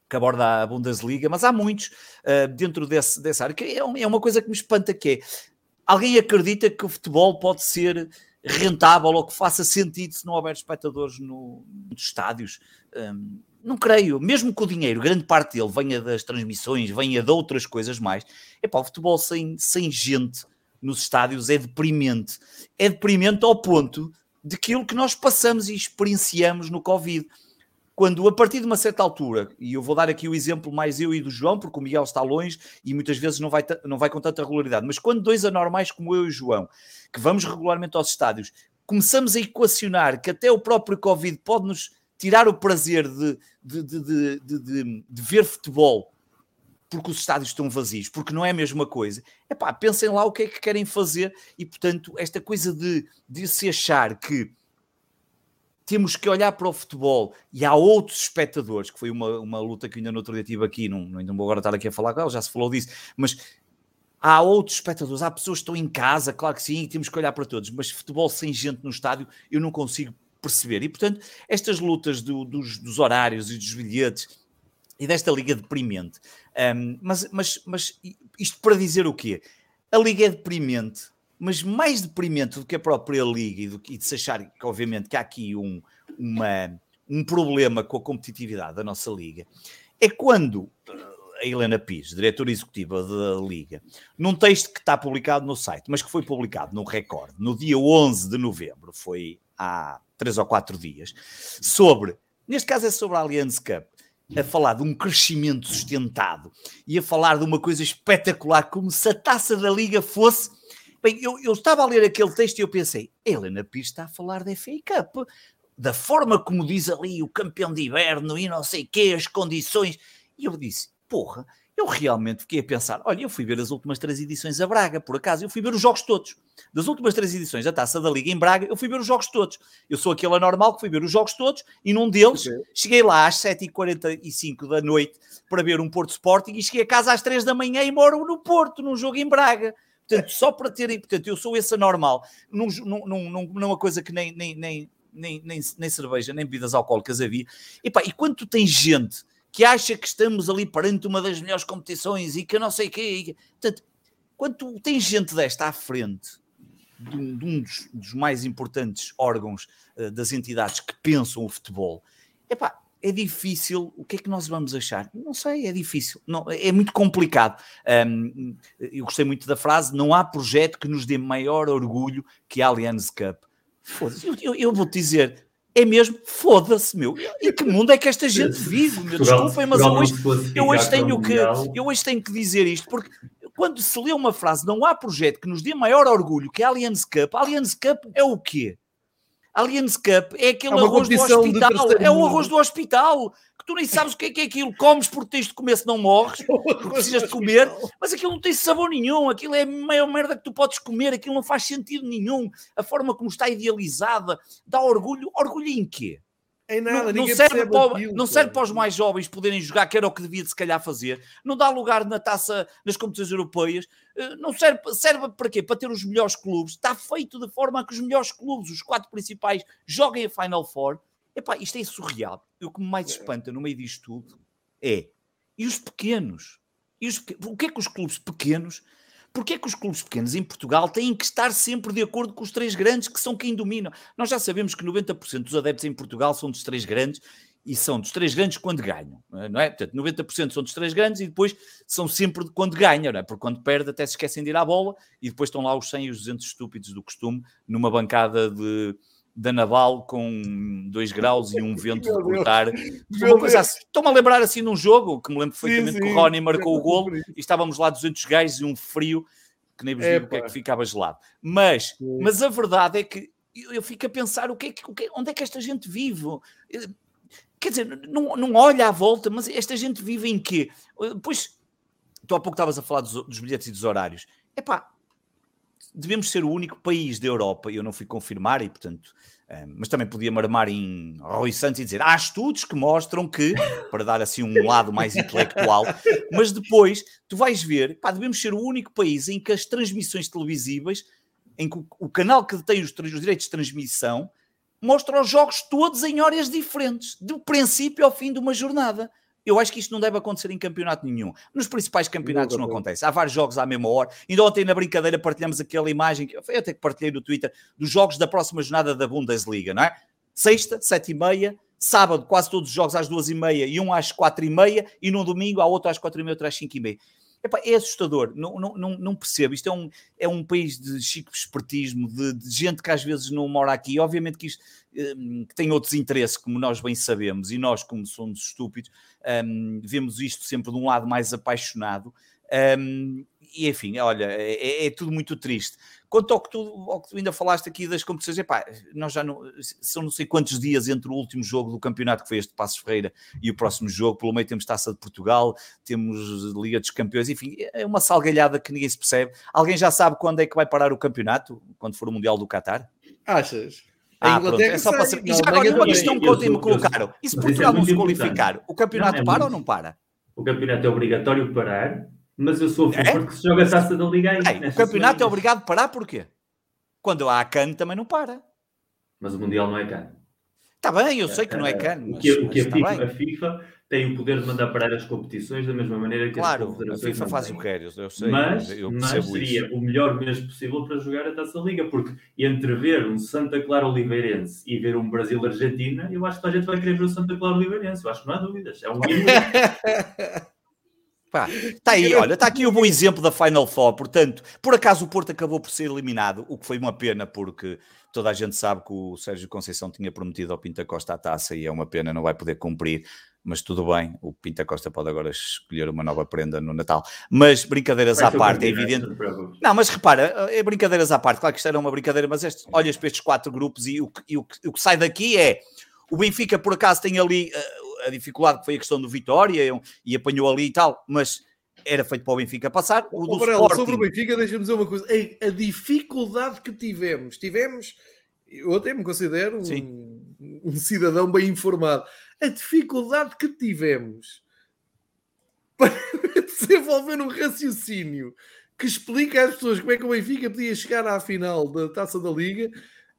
que aborda a Bundesliga, mas há muitos uh, dentro desse, dessa área, que é, é uma coisa que me espanta, que é, alguém acredita que o futebol pode ser rentável ou que faça sentido se não houver espectadores no, nos estádios? Um, não creio, mesmo que o dinheiro, grande parte dele venha das transmissões, venha de outras coisas mais, é para o futebol sem, sem gente nos estádios é deprimente. É deprimente ao ponto de aquilo que nós passamos e experienciamos no Covid. Quando, a partir de uma certa altura, e eu vou dar aqui o exemplo mais eu e do João, porque o Miguel está longe e muitas vezes não vai, não vai com tanta regularidade, mas quando dois anormais como eu e o João, que vamos regularmente aos estádios, começamos a equacionar que até o próprio Covid pode nos tirar o prazer de, de, de, de, de ver futebol porque os estádios estão vazios, porque não é a mesma coisa. É pá, pensem lá o que é que querem fazer e, portanto, esta coisa de, de se achar que temos que olhar para o futebol e há outros espectadores, que foi uma, uma luta que ainda no outro dia tive aqui, não, não vou agora estar aqui a falar com ela, já se falou disso, mas há outros espectadores, há pessoas que estão em casa, claro que sim, temos que olhar para todos, mas futebol sem gente no estádio eu não consigo perceber. E, portanto, estas lutas do, dos, dos, horários e dos bilhetes e desta liga deprimente. Um, mas, mas, mas isto para dizer o quê? A liga é deprimente, mas mais deprimente do que a própria liga e, do, e de se achar que, obviamente, que há aqui um, uma, um problema com a competitividade da nossa liga, é quando a Helena Pires, diretora executiva da Liga, num texto que está publicado no site, mas que foi publicado no Record, no dia 11 de novembro, foi há três ou quatro dias, sobre, neste caso é sobre a Allianz Cup, a falar de um crescimento sustentado e a falar de uma coisa espetacular, como se a taça da Liga fosse. Bem, eu, eu estava a ler aquele texto e eu pensei, Helena Pires está a falar da FA Cup, da forma como diz ali o campeão de inverno e não sei quê, as condições. E eu disse, porra, eu realmente fiquei a pensar: olha, eu fui ver as últimas três edições a Braga, por acaso, eu fui ver os jogos todos. Das últimas três edições da Taça da Liga em Braga, eu fui ver os jogos todos. Eu sou aquele anormal que fui ver os jogos todos e num deles okay. cheguei lá às 7h45 da noite para ver um Porto Sporting e cheguei a casa às 3 da manhã e moro no Porto, num jogo em Braga. Portanto, só para terem. Portanto, eu sou esse anormal, num, num, num, numa coisa que nem, nem, nem, nem, nem, cerveja, nem bebidas alcoólicas havia. E, pá, e quando tu tens gente que acha que estamos ali perante uma das melhores competições e que não sei o quê. Portanto, quando tem gente desta à frente de um, de um dos, dos, mais importantes órgãos uh, das entidades que pensam o futebol, epá, é difícil. O que é que nós vamos achar? Não sei, é difícil. Não, é muito complicado. Um, eu gostei muito da frase: não há projeto que nos dê maior orgulho que a Allianz Cup. Eu, eu, eu vou-te dizer, é mesmo, foda-se, meu. Em que mundo é que esta gente vive, meu? Desculpem, mas eu hoje, eu, hoje tenho que, eu hoje tenho que dizer isto, porque quando se lê uma frase, não há projeto que nos dê maior orgulho que a Allianz Cup, a Allianz Cup é o quê? Allianz Cup é aquele é arroz do hospital, é o arroz do hospital, que tu nem sabes o que é, que é aquilo, comes porque tens de comer se não morres, porque precisas de comer, mas aquilo não tem sabor nenhum, aquilo é a maior merda que tu podes comer, aquilo não faz sentido nenhum, a forma como está idealizada, dá orgulho, orgulho em quê? Em nada, não, não serve, para, aquilo, não serve para os mais jovens poderem jogar, que era o que devia de se calhar fazer. Não dá lugar na taça, nas competições europeias. Eh, não serve, serve para quê? Para ter os melhores clubes. Está feito de forma a que os melhores clubes, os quatro principais, joguem a Final Four. Epá, isto é surreal. E o que me mais espanta no meio disto tudo é e os pequenos? E os pequenos? O que é que os clubes pequenos Porquê é que os clubes pequenos em Portugal têm que estar sempre de acordo com os três grandes que são quem dominam? Nós já sabemos que 90% dos adeptos em Portugal são dos três grandes e são dos três grandes quando ganham, não é? Portanto, 90% são dos três grandes e depois são sempre quando ganham, não é? Porque quando perde até se esquecem de ir à bola e depois estão lá os 100 e os 200 estúpidos do costume numa bancada de, da Naval com 2 graus e um vento de cortar. Assim. Estou-me a lembrar assim num jogo que me lembro perfeitamente sim, sim. que o Rony marcou o gol e estávamos lá 200 gajos e um frio que nem vos digo o que é que ficava gelado. Mas, mas a verdade é que eu, eu fico a pensar o que é que, o que, onde é que esta gente vive? Quer dizer, não, não olha à volta, mas esta gente vive em quê? Depois, tu há pouco estavas a falar dos, dos bilhetes e dos horários. Epá, devemos ser o único país da Europa, e eu não fui confirmar, e portanto, um, mas também podia marmar em Rui Santos e dizer há estudos que mostram que, para dar assim um lado mais intelectual, mas depois tu vais ver, pá, devemos ser o único país em que as transmissões televisivas, em que o, o canal que tem os, os direitos de transmissão mostra os jogos todos em horas diferentes, do princípio ao fim de uma jornada. Eu acho que isto não deve acontecer em campeonato nenhum. Nos principais campeonatos não, não acontece. Há vários jogos à mesma hora. Ainda ontem, na brincadeira, partilhamos aquela imagem que eu até que partilhei no Twitter dos jogos da próxima jornada da Bundesliga, não é? Sexta, sete e meia, sábado, quase todos os jogos às duas e meia e um às quatro e meia, e no domingo há outro às quatro e meia, outro às cinco e meia. Epá, é assustador, não, não, não, não, percebo. Isto é um, é um país de chico espertismo, de, de, gente que às vezes não mora aqui. Obviamente que isto um, que tem outros interesses, como nós bem sabemos, e nós, como somos estúpidos, um, vemos isto sempre de um lado mais apaixonado. Um, e enfim, olha, é, é, tudo muito triste. Quanto ao que, tu, ao que tu ainda falaste aqui das competições, epá, nós já não. São não sei quantos dias entre o último jogo do campeonato que foi este Passos Ferreira e o próximo jogo. Pelo meio temos Taça de Portugal, temos Liga dos Campeões, enfim, é uma salgalhada que ninguém se percebe. Alguém já sabe quando é que vai parar o campeonato? Quando for o Mundial do Qatar? Achas? Ah, pronto, é só para ser. E já agora uma questão que ontem me colocaram: e se Portugal não se qualificar, o campeonato não, é para muito... ou não para? O campeonato é obrigatório parar mas eu sou a favor é? que se joga a taça da Liga aí. o campeonato é obrigado a parar porquê? Quando há a CAN também não para. Mas o Mundial não é CAN. Está bem, eu sei que não é CAN. Mas, o que, o que a, FIFA, a, FIFA, tem o poder de mandar parar as competições da mesma maneira que claro, as confederações. A FIFA faz o que quer, eu sei. Mas, eu mas seria isso. o melhor mês possível para jogar a taça da Liga, porque entre ver um Santa Clara Oliveirense e ver um Brasil-Argentina, eu acho que a gente vai querer ver o Santa Clara Oliveirense. Eu acho que não há dúvidas. É um Pá, tá aí, olha, está aqui o um bom exemplo da Final Four. Portanto, por acaso o Porto acabou por ser eliminado, o que foi uma pena, porque toda a gente sabe que o Sérgio Conceição tinha prometido ao Pinta Costa a taça e é uma pena, não vai poder cumprir. Mas tudo bem, o Pinta Costa pode agora escolher uma nova prenda no Natal. Mas brincadeiras à parte, é evidente. Não, mas repara, é brincadeiras à parte. Claro que isto era uma brincadeira, mas este, olhas para estes quatro grupos e o, e o, o que sai daqui é o Benfica, por acaso, tem ali uh, a dificuldade que foi a questão do Vitória e apanhou ali e tal, mas era feito para o Benfica passar. O do Varela, Sporting... Sobre o Benfica, deixa-me dizer uma coisa. A, a, dificuldade que tivemos, tivemos, eu até me considero um, um, cidadão bem informado, a dificuldade que tivemos para desenvolver um raciocínio que explica às pessoas como é que o Benfica podia chegar à final da Taça da Liga.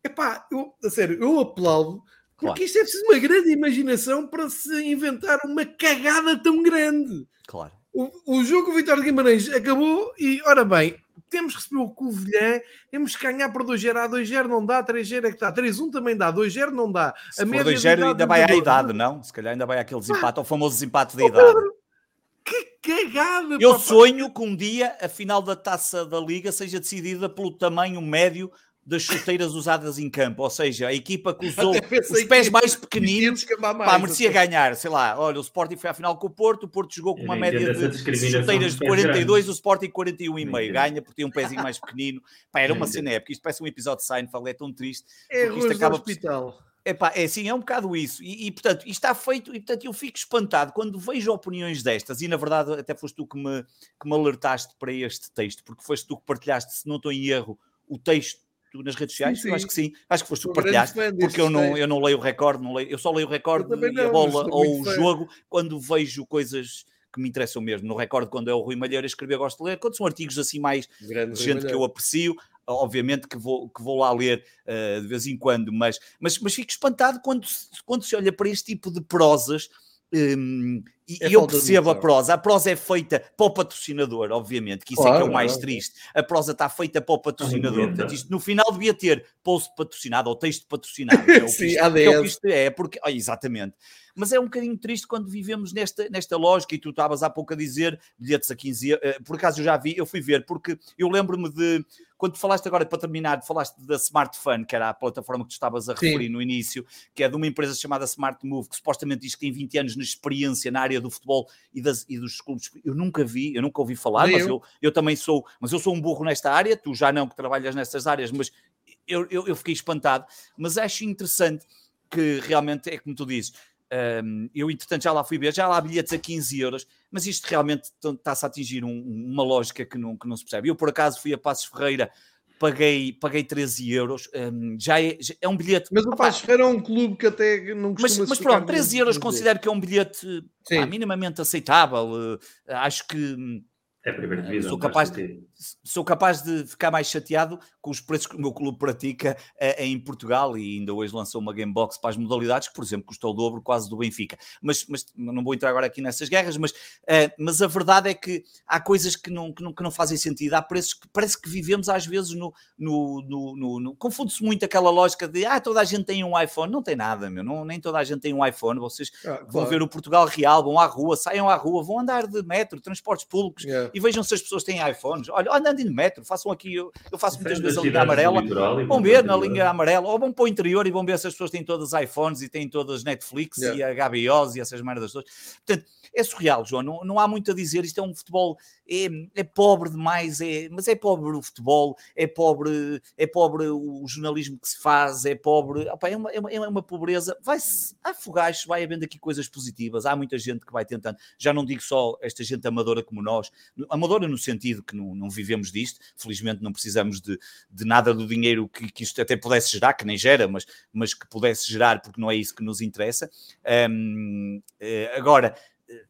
Epá, eu, a sério, eu aplaudo porque claro. isto é preciso uma grande imaginação para se inventar uma cagada tão grande. Claro. O, o jogo Vitória de Guimarães acabou e, ora bem, temos que receber o Covilhã, temos que ganhar por 2-0, a 2-0 não dá, 3-0 é que dá, 3-1 também dá, 2-0 não dá. Se a for 2-0 ainda vai à idade, não? Se calhar ainda vai aquele desempate, o famoso desempate de idade. Que cagada! Eu sonho que um dia a final da taça da Liga seja decidida pelo tamanho médio das chuteiras usadas em campo, ou seja, a equipa que usou os pés mais pequeninos mais, pá, merecia ganhar, sei lá, olha, o Sporting foi à final com o Porto, o Porto jogou com uma média de chuteiras de 42, o Sporting 41,5, ganha porque tem um pezinho mais pequenino, pá, era uma cena épica, isto parece um episódio de Seinfeld, é tão triste, é isto acaba hospital. É pá, é assim, é um bocado isso. E, e, portanto, isto está feito, e portanto eu fico espantado quando vejo opiniões destas, e na verdade até foste tu que me, que me alertaste para este texto, porque foste tu que partilhaste, se não estou em erro, o texto nas redes sociais? Sim, sim. Acho que sim. Acho que foste tu partilhaste, porque eu não, eu não leio o recorde, não leio, eu só leio o recorde e a bola ou o jogo quando vejo coisas que me interessam mesmo. No recorde, quando é o Rui Malheiro a escrever, gosto de ler. Quando são artigos assim mais Grande de gente que eu aprecio, obviamente que vou, que vou lá ler uh, de vez em quando, mas, mas, mas fico espantado quando, quando se olha para este tipo de prosas um, E é eu percebo a prosa. A prosa é feita para o patrocinador, obviamente, que isso claro, é que é o mais triste. A prosa está feita para o patrocinador. Portanto, isto no final devia ter post patrocinado ou texto patrocinado. É o Sim, isto, é, o que isto é, porque, oh, exatamente. Mas é um bocadinho triste quando vivemos nesta, nesta lógica, e tu estavas há pouco a dizer bilhetes a 15 euros. Eh, por acaso eu já vi, eu fui ver, porque eu lembro-me de quando falaste agora, para terminar, falaste da Smart Fun, que era a plataforma que tu estavas a referir Sim. no início, que é de uma empresa chamada Smart Move, que supostamente diz que tem 20 anos de experiência na área do futebol e, das, e dos clubes. Eu nunca vi, eu nunca ouvi falar, Nem mas eu. eu. Eu, também sou, mas eu sou um burro nesta área, tu já não que trabalhas nestas áreas, mas eu, eu, eu fiquei espantado. Mas acho interessante que realmente é como tu dizes um, eu, entretanto, já lá fui ver, já lá há bilhetes a 15 euros, mas isto realmente está-se a atingir um, uma lógica que não, que não se percebe. Eu, por acaso, fui a Passos Ferreira, paguei, paguei 13 euros, um, já, é, já, é, um bilhete. Mas o Passos Ferreira é um clube que até não costuma Mas, mas pronto, 13 euros considero que é um bilhete pá, minimamente aceitável. Uh, acho que hum, é primeira divisão. Sou capaz, de, sou capaz de ficar mais chateado com os preços que o meu clube pratica uh, em Portugal e ainda hoje lançou uma game box para as modalidades que, por exemplo, custou o dobro quase do Benfica. Mas, mas não vou entrar agora aqui nessas guerras, mas, uh, mas a verdade é que há coisas que não, que, não, que não fazem sentido. Há preços que parece que vivemos às vezes no. no, no, no, no Confunde-se muito aquela lógica de ah, toda a gente tem um iPhone. Não tem nada, meu. Não, nem toda a gente tem um iPhone. Vocês ah, claro. vão ver o Portugal Real, vão à rua, saiam à rua, vão andar de metro, transportes públicos. Yeah e vejam se as pessoas têm iPhones. Olha, andando de metro, façam aqui, eu, eu faço muitas vezes a linha amarela. Vão ver na linha amarela, ou vão para o interior e vão ver se as pessoas têm todas iPhones e têm todas Netflix yeah. e HBOs e essas merdas todas. Portanto, é surreal, João. Não, não há muito a dizer. Isto é um futebol, é, é pobre demais, é, mas é pobre o futebol, é pobre, é pobre o jornalismo que se faz, é pobre. Opa, é, uma, é, uma, é uma pobreza. Vai-se, há fogachos, vai havendo aqui coisas positivas. Há muita gente que vai tentando. Já não digo só esta gente amadora como nós, amadora no sentido que não, não vivemos disto, felizmente não precisamos de, de nada do dinheiro que, que isto até pudesse gerar, que nem gera, mas, mas que pudesse gerar, porque não é isso que nos interessa. Um, eh, agora, eh,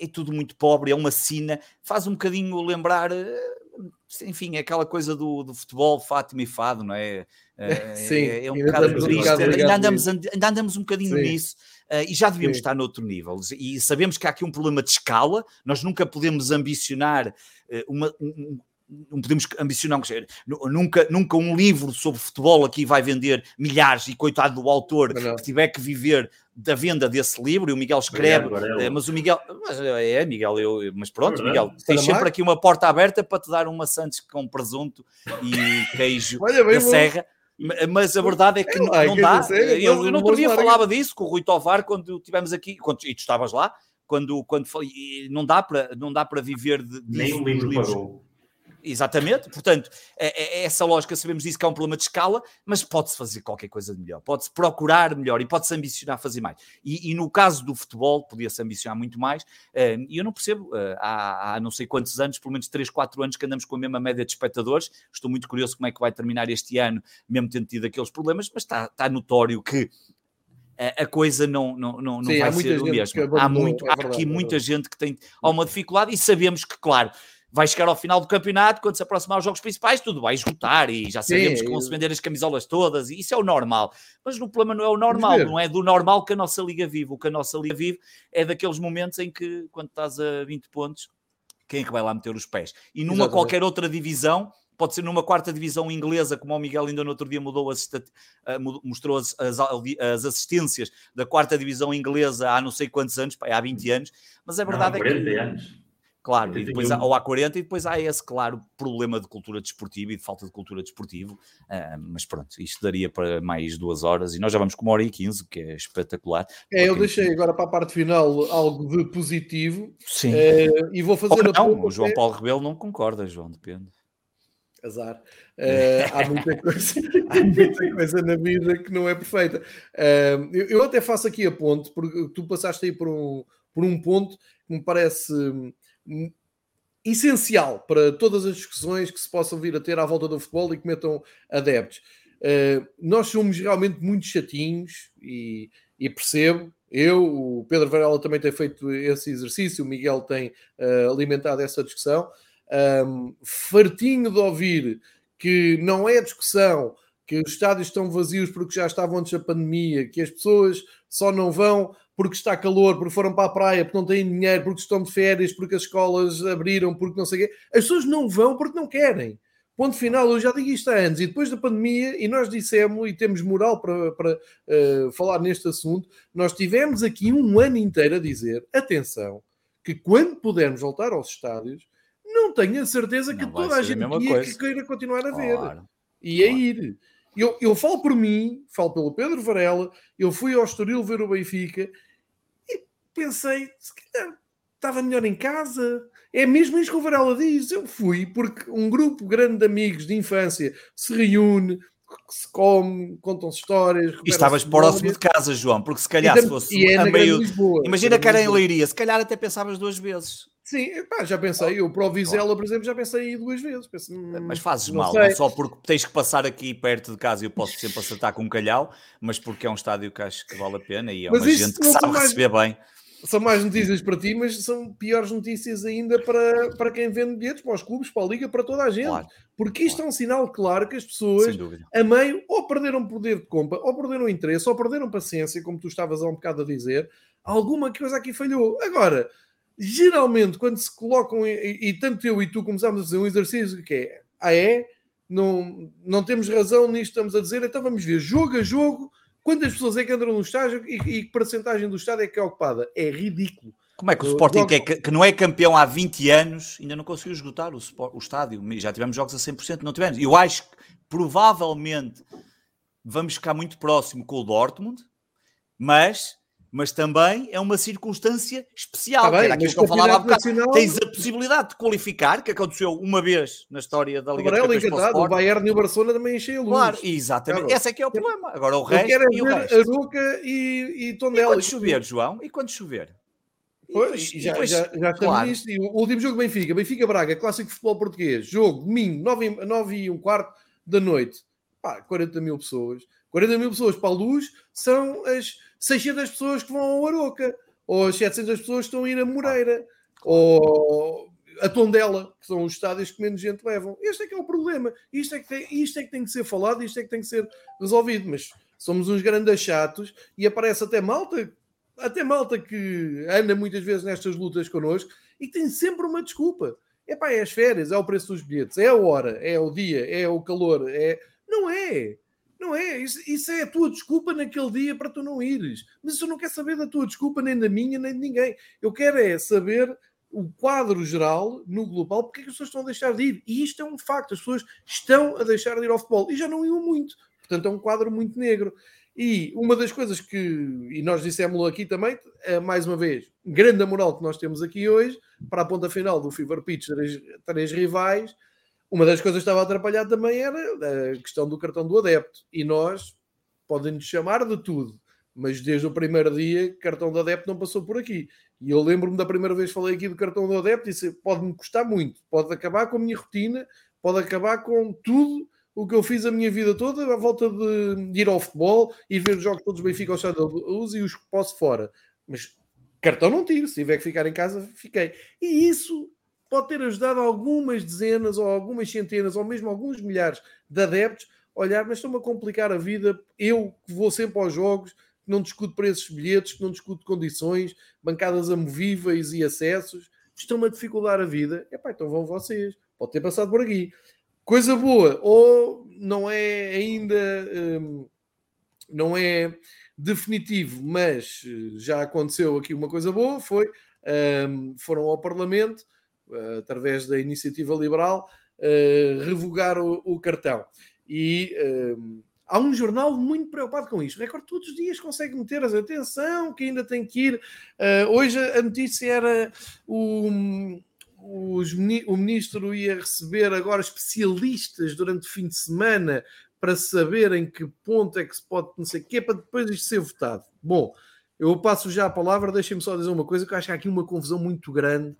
é tudo muito pobre, é uma sina, faz um bocadinho lembrar, eh, enfim, é aquela coisa do, do futebol, Fátima e Fado, não é? Sim, é, é um bocado triste, ainda andamos, ainda andamos um bocadinho Sim. nisso. Uh, e já devíamos Sim. estar noutro nível. E sabemos que há aqui um problema de escala, nós nunca podemos ambicionar uh, uma, um, não podemos ambicionar, nunca, nunca um livro sobre futebol aqui vai vender milhares e coitado do autor que tiver que viver da venda desse livro e o Miguel escreve, é mas o Miguel, mas é Miguel, eu, mas pronto, Miguel, tens sempre aqui uma porta aberta para te dar uma Santos com presunto e queijo da serra. Mas a verdade é que não, não dá. eu, eu no outro dia falava disso com o Rui Tovar quando estivemos aqui, quando, e tu estavas lá, quando, quando não dá para não dá para viver de, de nem um livro parou Exatamente, portanto, é, é, essa lógica sabemos disso que é um problema de escala, mas pode-se fazer qualquer coisa de melhor, pode-se procurar melhor e pode-se ambicionar fazer mais. E, e, no caso do futebol, podia-se ambicionar muito mais, e eu não percebo, uh, há, há, não sei quantos anos, pelo menos 3, 4 anos que andamos com a mesma média de espectadores, estou muito curioso como é que vai terminar este ano, mesmo tendo tido aqueles problemas, mas está, está notório que a coisa não, não, não, Sim, vai ser o mesmo. Há, muito, é há aqui é muita gente que tem há uma dificuldade e sabemos que, claro, vai chegar ao final do campeonato, quando se aproximar os jogos principais, tudo vai esgotar e já sabemos Sim, que vão se vender as camisolas todas, e isso é o normal. Mas o problema não é o normal, não é do normal que a nossa Liga vive. O que a nossa Liga vive é daqueles momentos em que, quando estás a 20 pontos, quem é que vai lá meter os pés? E numa Exatamente. qualquer outra divisão, pode ser numa quarta divisão inglesa, como o Miguel ainda no outro dia mudou as, mostrou as, as, as, assistências da quarta divisão inglesa há não sei quantos anos, há 20 anos, mas a verdade não, é que. Anos. Claro, e depois há, ou há 40 e depois há esse, claro, problema de cultura desportiva e de falta de cultura desportiva. Uh, mas pronto, isto daria para mais duas horas e nós já vamos com uma hora e quinze, que é espetacular. É, eu deixei agora para a parte final algo de positivo. Sim. Uh, e vou fazer a Não, o João Paulo Rebelo não concorda, João, depende. Azar. Uh, há, muita coisa, há muita coisa na vida que não é perfeita. Eu, eu, até faço aqui a ponte, porque tu passaste aí por um, por um ponto que me parece essencial para todas as discussões que se possam vir a ter à volta do futebol e que metam adeptos. Uh, nós somos realmente muito chatinhos e, e, percebo. Eu, o Pedro Varela também tem feito esse exercício, o Miguel tem uh, alimentado essa discussão. Um, fartinho de ouvir que não é discussão, que os estádios estão vazios porque já estavam antes da pandemia, que as pessoas só não vão porque está calor, porque foram para a praia, porque não têm dinheiro, porque estão de férias, porque as escolas abriram, porque não sei o quê. As pessoas não vão porque não querem. Ponto final, eu já digo isto há anos, e depois da pandemia, e nós dissemos, e temos moral para, para uh, falar neste assunto, nós tivemos aqui um ano inteiro a dizer, atenção, que quando pudermos voltar aos estádios, não tenho a certeza que toda a gente a que queira continuar a ver. Claro. E a ir. Eu, eu falo por mim, falo pelo Pedro Varela, eu fui ao Estoril ver o Benfica pensei, se calhar estava melhor em casa. É mesmo isso que o Varela diz. Eu fui porque um grupo grande de amigos de infância se reúne, se come, contam-se histórias. E estavas próximo de casa, João, porque se calhar se fosse a meio. Lisboa, Imagina que era em Leiria, se calhar até pensavas duas vezes. Sim, pá, já pensei. Eu para o Vizela, por exemplo, já pensei duas vezes. Pensei, hum, mas fazes não mal, sei. não só porque tens que passar aqui perto de casa e eu posso sempre acertar com um calhau, mas porque é um estádio que acho que vale a pena e é mas uma gente que sabe mais... receber bem. São mais notícias para ti, mas são piores notícias ainda para, para quem vende bilhetes, para os clubes, para a liga, para toda a gente. Claro. Porque isto claro. é um sinal claro que as pessoas, a meio, ou perderam poder de compra, ou perderam interesse, ou perderam paciência, como tu estavas há um bocado a dizer. Alguma coisa aqui falhou. Agora, geralmente, quando se colocam, e, e tanto eu e tu começámos a fazer um exercício que é, ah é, não, não temos razão nisto, estamos a dizer, então vamos ver, jogo a jogo, quantas pessoas é que entram no estádio e, e que porcentagem do estádio é que é ocupada? É ridículo. Como é que o Sporting, que, é, que, não é campeão há 20 anos, ainda não conseguiu esgotar o, o estádio? Já tivemos jogos a 100%, não tivemos. Eu acho que provavelmente vamos ficar muito próximo com o Dortmund, mas mas também é uma circunstância especial. Tá bem, era aquilo que eu falava há bocado. Nacional... Tens a possibilidade de qualificar, que aconteceu uma vez na história da Liga dos Campeões. Encantado, o Bayern e o Barcelona também encheu a luz. Claro, exatamente. Claro. Esse é que é o problema. Agora o resto. Eu é ver resto. Aruca e, e Tondela. E quando chover, João? E quando chover? Pois, já, depois, já, já claro. nisto. E o último jogo Benfica, Benfica Braga, clássico de futebol português, jogo domingo, 9, 9 e um quarto da noite. Pá, 40 mil pessoas. 40 mil pessoas para a luz são as 600 pessoas que vão ao Aroca, ou as 700 pessoas que estão a ir a Moreira, ou a Tondela, que são os estádios que menos gente levam. Este é que é o problema. Isto é que tem, isto é que, tem que ser falado, isto é que tem que ser resolvido. Mas somos uns grandes chatos e aparece até malta, até malta que anda muitas vezes nestas lutas connosco e tem sempre uma desculpa. É pá, é as férias, é o preço dos bilhetes, é a hora, é o dia, é o calor, é. Não é. Não é, isso, isso, é a tua desculpa naquele dia para tu não ires. Mas eu não quero saber da tua desculpa, nem da minha, nem de ninguém. Eu quero é saber o quadro geral, no global, porque é que as pessoas estão a deixar de ir. E isto é um facto, as pessoas estão a deixar de ir ao futebol e já não iam muito. Portanto, é um quadro muito negro. E uma das coisas que, e nós dissemos aqui também, é, mais uma vez, grande moral que nós temos aqui hoje, para a ponta final do Fever Pitch, três, três rivais, uma das coisas que estava a atrapalhar também era a questão do cartão do adepto. E nós podem-nos chamar de tudo, mas desde o primeiro dia, cartão do adepto não passou por aqui. E eu lembro-me da primeira vez que falei aqui do cartão do adepto e disse: pode-me custar muito, pode acabar com a minha rotina, pode acabar com tudo o que eu fiz a minha vida toda à volta de, ir ao futebol e ver os jogos todos bem Benfica ao Estado da Luz e os que posso fora. Mas cartão não tiro, se tiver que ficar em casa, fiquei. E isso pode ter ajudado algumas dezenas ou algumas centenas ou mesmo alguns milhares de adeptos a olhar, mas estão-me a complicar a vida. Eu que vou sempre aos jogos, que não discuto preços de bilhetes, que não discuto condições, bancadas amovíveis e acessos, estão-me a dificultar a vida. Epá, então vão vocês. Pode ter passado por aqui. Coisa boa, ou não é ainda. Hum, não é definitivo, mas eh, já aconteceu aqui uma coisa boa, foi um, foram ao Parlamento através da iniciativa liberal, uh, revogar o, o, cartão. E uh, há um jornal muito preocupado com isto. O Record todos os dias consegue meter as atenção, que ainda tem que ir. hoje a notícia era o, os, o ministro ia receber agora especialistas durante o fim de semana para saber em que ponto é que se pode, não sei o quê, para depois isto ser votado. Bom, eu passo já a palavra, deixem-me só dizer uma coisa, que eu acho que há aqui uma confusão muito grande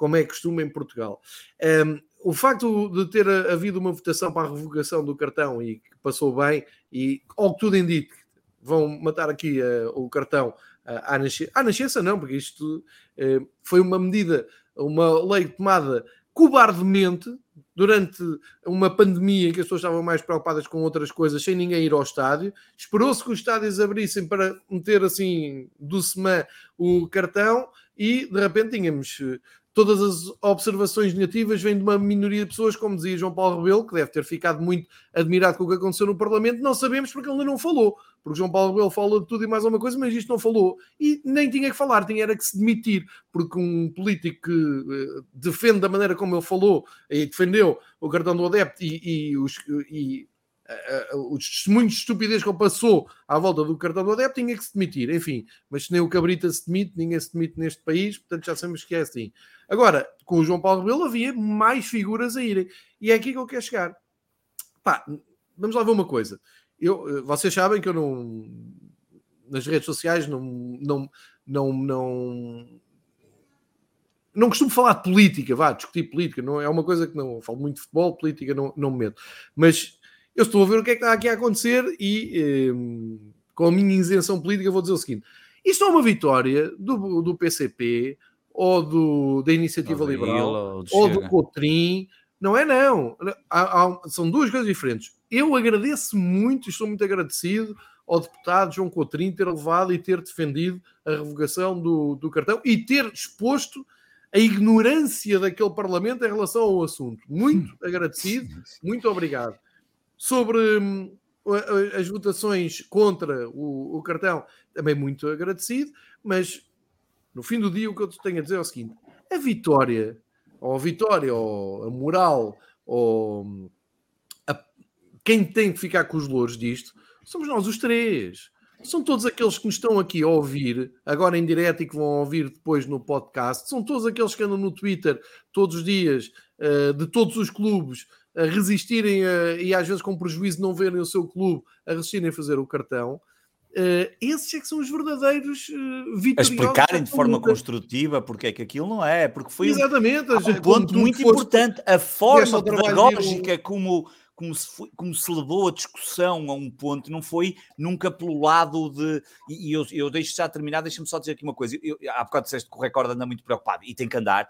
como é costume em Portugal. Um, o facto de ter havido uma votação para a revogação do cartão e que passou bem, e ao que tudo indica, vão matar aqui uh, o cartão uh, à, nascença, à nascença, não, porque isto uh, foi uma medida, uma lei tomada cobardemente, durante uma pandemia em que as pessoas estavam mais preocupadas com outras coisas, sem ninguém ir ao estádio. Esperou-se que os estádios abrissem para meter assim do semana o cartão e de repente tínhamos todas as observações negativas vêm de uma minoria de pessoas, como dizia João Paulo Rebelo, que deve ter ficado muito admirado com o que aconteceu no Parlamento. Não sabemos porque ele ainda não falou, porque João Paulo Rebelo fala de tudo e mais alguma coisa, mas isto não falou. E nem tinha que falar, tinha era que se demitir, porque um político que uh, defende da maneira como ele falou e defendeu o cartão do adepto e, e, os, e os testemunhos de estupidez que ele passou à volta do cartão do adepto tinha que se demitir, enfim, mas se nem o Cabrita se demite, ninguém se demite neste país, portanto já sabemos que é assim. Agora, com o João Paulo Rebelo havia mais figuras a irem, e é aqui que eu quero chegar. Pá, vamos lá ver uma coisa. Eu, eh, vocês sabem que eu não nas redes sociais não, não, não, não não costumo falar de política, vá, discutir política, não é uma coisa que não falo muito de futebol, política não, não me meto, mas eu estou a ver o que é que está aqui a acontecer e eh, com a minha isenção política vou dizer o seguinte: isto é uma vitória do, do PCP ou do, da Iniciativa ou Liberal ou, ou do Cotrim. Não é, não. Há, há, são duas coisas diferentes. Eu agradeço muito, estou muito agradecido ao deputado João Cotrim ter levado e ter defendido a revogação do, do cartão e ter exposto a ignorância daquele Parlamento em relação ao assunto. Muito agradecido, muito obrigado sobre hum, as votações contra o, o, cartão, também muito agradecido, mas no fim do dia o que eu tenho a dizer é o seguinte: a vitória, ou a vitória, ou a moral, ou hum, a, quem tem que ficar com os louros disto, somos nós os três. São todos aqueles que nos estão aqui a ouvir, agora em direto e que vão ouvir depois no podcast. São todos aqueles que andam no Twitter todos os dias, uh, de todos os clubes, a resistirem a, e às vezes com prejuízo não verem o seu clube a resistirem a fazer o cartão. Uh, esses é que são os verdadeiros uh, vitoriosos. A explicarem de forma luta. construtiva porque é que aquilo não é, porque foi Exatamente, um, um ponto muito importante. A forma pedagógica como, como se, foi, como se levou a discussão a um ponto, não foi nunca pelo lado de. E, eu, eu deixo já terminar, deixa-me só dizer aqui uma coisa. Eu, há bocado disseste que o recorde anda muito preocupado e tem que andar,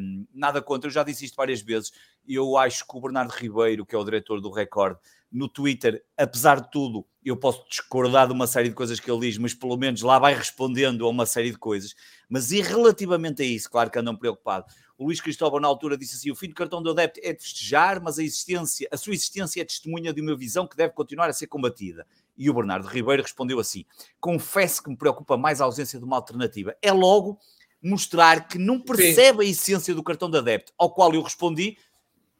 um, nada contra, eu já disse isto várias vezes. Eu acho que o Bernardo Ribeiro, que é o diretor do recorde, no Twitter, apesar de tudo, eu posso discordar de uma série de coisas que ele diz, mas pelo menos lá vai respondendo a uma série de coisas. Mas e relativamente a isso, claro que andam preocupados. O Luís Cristóvão, na altura, disse assim: o fim do cartão do adepto é de festejar, mas a, existência, a sua existência é testemunha de uma visão que deve continuar a ser combatida. E o Bernardo Ribeiro respondeu assim: confesso que me preocupa mais a ausência de uma alternativa. É logo mostrar que não percebe Sim. a essência do cartão de adepto, ao qual eu respondi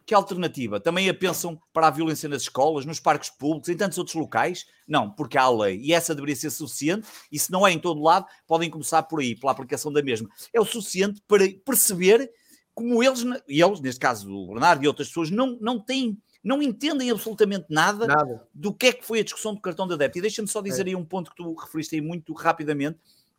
que alternativa? Também a pensam para a violência nas escolas, nos parques públicos, em tantos outros locais? Não, porque há a lei e essa deveria ser suficiente. E se não é em todo lado, podem começar por aí, pela aplicação da mesma. É o suficiente para perceber como eles, e eles, neste caso o Bernardo e outras pessoas, não, não têm não entendem absolutamente nada, nada, do que é que foi a discussão do cartão de adepto. E deixa-me só dizer é. aí um ponto que tu referiste aí muito rapidamente,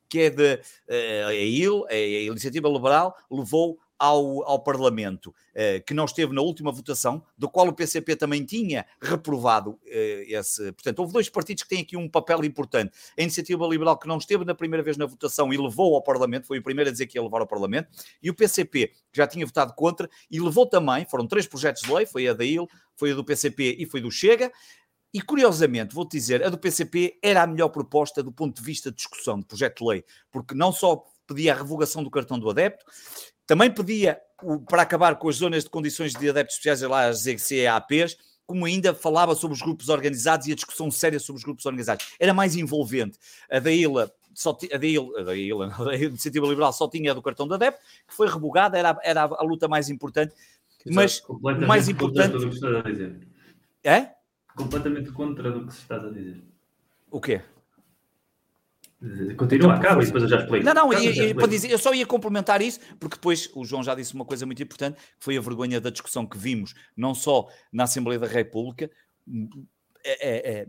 que é de uh, a, IL, a, a Iniciativa Liberal levou ao, ao Parlamento, eh, que não esteve na última votação, do qual o PCP também tinha reprovado eh, esse. Portanto, houve dois partidos que têm aqui um papel importante. A Iniciativa Liberal, que não esteve na primeira vez na votação e levou ao Parlamento, foi o primeiro a dizer que ia levar ao Parlamento, e o PCP, que já tinha votado contra, e levou também, foram três projetos de lei, foi a da IL, foi a do PCP e foi do Chega, e curiosamente, vou-te dizer, a do PCP era a melhor proposta do ponto de vista de discussão de projeto de lei, porque não só pedia a revogação do cartão do adepto, também pedia, para acabar com as zonas de condições de adeptos especiais, lá as CAPs, como ainda falava sobre os grupos organizados e a discussão séria sobre os grupos organizados. Era mais envolvente. A da ILA, só a da ILA, a da ILA, a Iniciativa Liberal só tinha a do cartão do adepto, que foi rebogada, era, era a luta mais importante. Mas o mais importante... Do que estás a dizer. É? Completamente contra do que se estás a dizer. O quê? Continua, acaba e depois eu já explico. Não, não, eu, para dizer, eu só ia complementar isso, porque depois o João já disse uma coisa muito importante, que foi a vergonha da discussão que vimos, não só na Assembleia da República, é, é, é,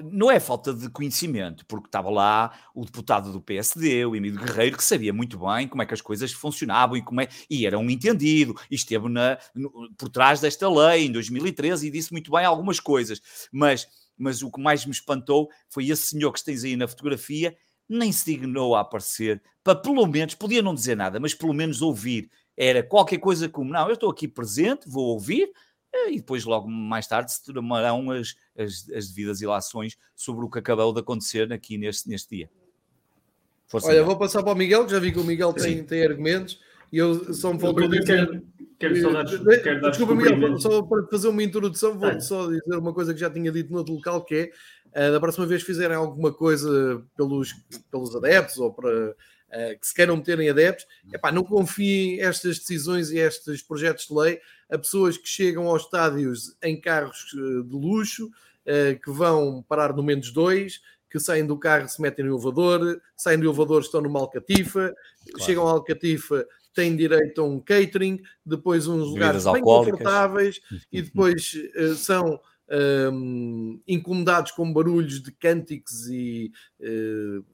não é falta de conhecimento, porque estava lá o deputado do PSD, o Emílio Guerreiro, que sabia muito bem como é que as coisas funcionavam e, como é, e era um entendido, e esteve na, no, por trás desta lei em 2013 e disse muito bem algumas coisas, mas mas o que mais me espantou foi esse senhor que tens aí na fotografia, nem se dignou a aparecer, para pelo menos, podia não dizer nada, mas pelo menos ouvir. Era qualquer coisa como, não, eu estou aqui presente, vou ouvir, eh, e depois logo mais tarde se tomarão as, as, as devidas ilações sobre o que acabou de acontecer aqui neste, neste dia. Força Olha, vou passar para o Miguel, que já vi que o Miguel tem, tem argumentos, e eu só me faltou dizer... Quero, só dar, quero dar Desculpa, Miguel, só para fazer uma introdução, vou só dizer uma coisa que já tinha dito no outro local, que é, uh, da próxima vez fizerem alguma coisa pelos, pelos adeptos, ou para uh, que se queiram meter em adeptos, epá, não confiem estas decisões e estes projetos de lei a pessoas que chegam aos estádios em carros eh, de luxo, uh, que vão parar no menos dois, que saem do carro se metem no elevador, saem do elevador estão numa alcatifa, claro. chegam à alcatifa têm direito a um catering, depois uns lugares bem confortáveis e depois uh, são um, incomodados com barulhos de cânticos e uh,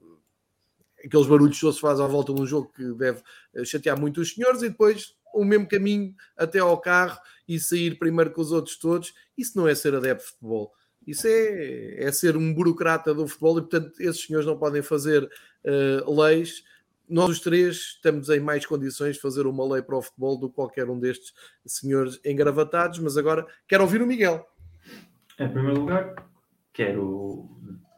aqueles barulhos que se faz à volta de um jogo que deve eh, chatear muito os senhores, e depois o mesmo caminho até ao carro e sair primeiro com os outros todos. Isso não é ser adepto de futebol. Isso é, é ser um burocrata do futebol e, portanto, esses senhores não podem fazer uh, leis. Nós, os três, estamos em mais condições de fazer uma lei para o futebol do que qualquer um destes senhores engravatados. Mas agora quero ouvir o Miguel. Em primeiro lugar, quero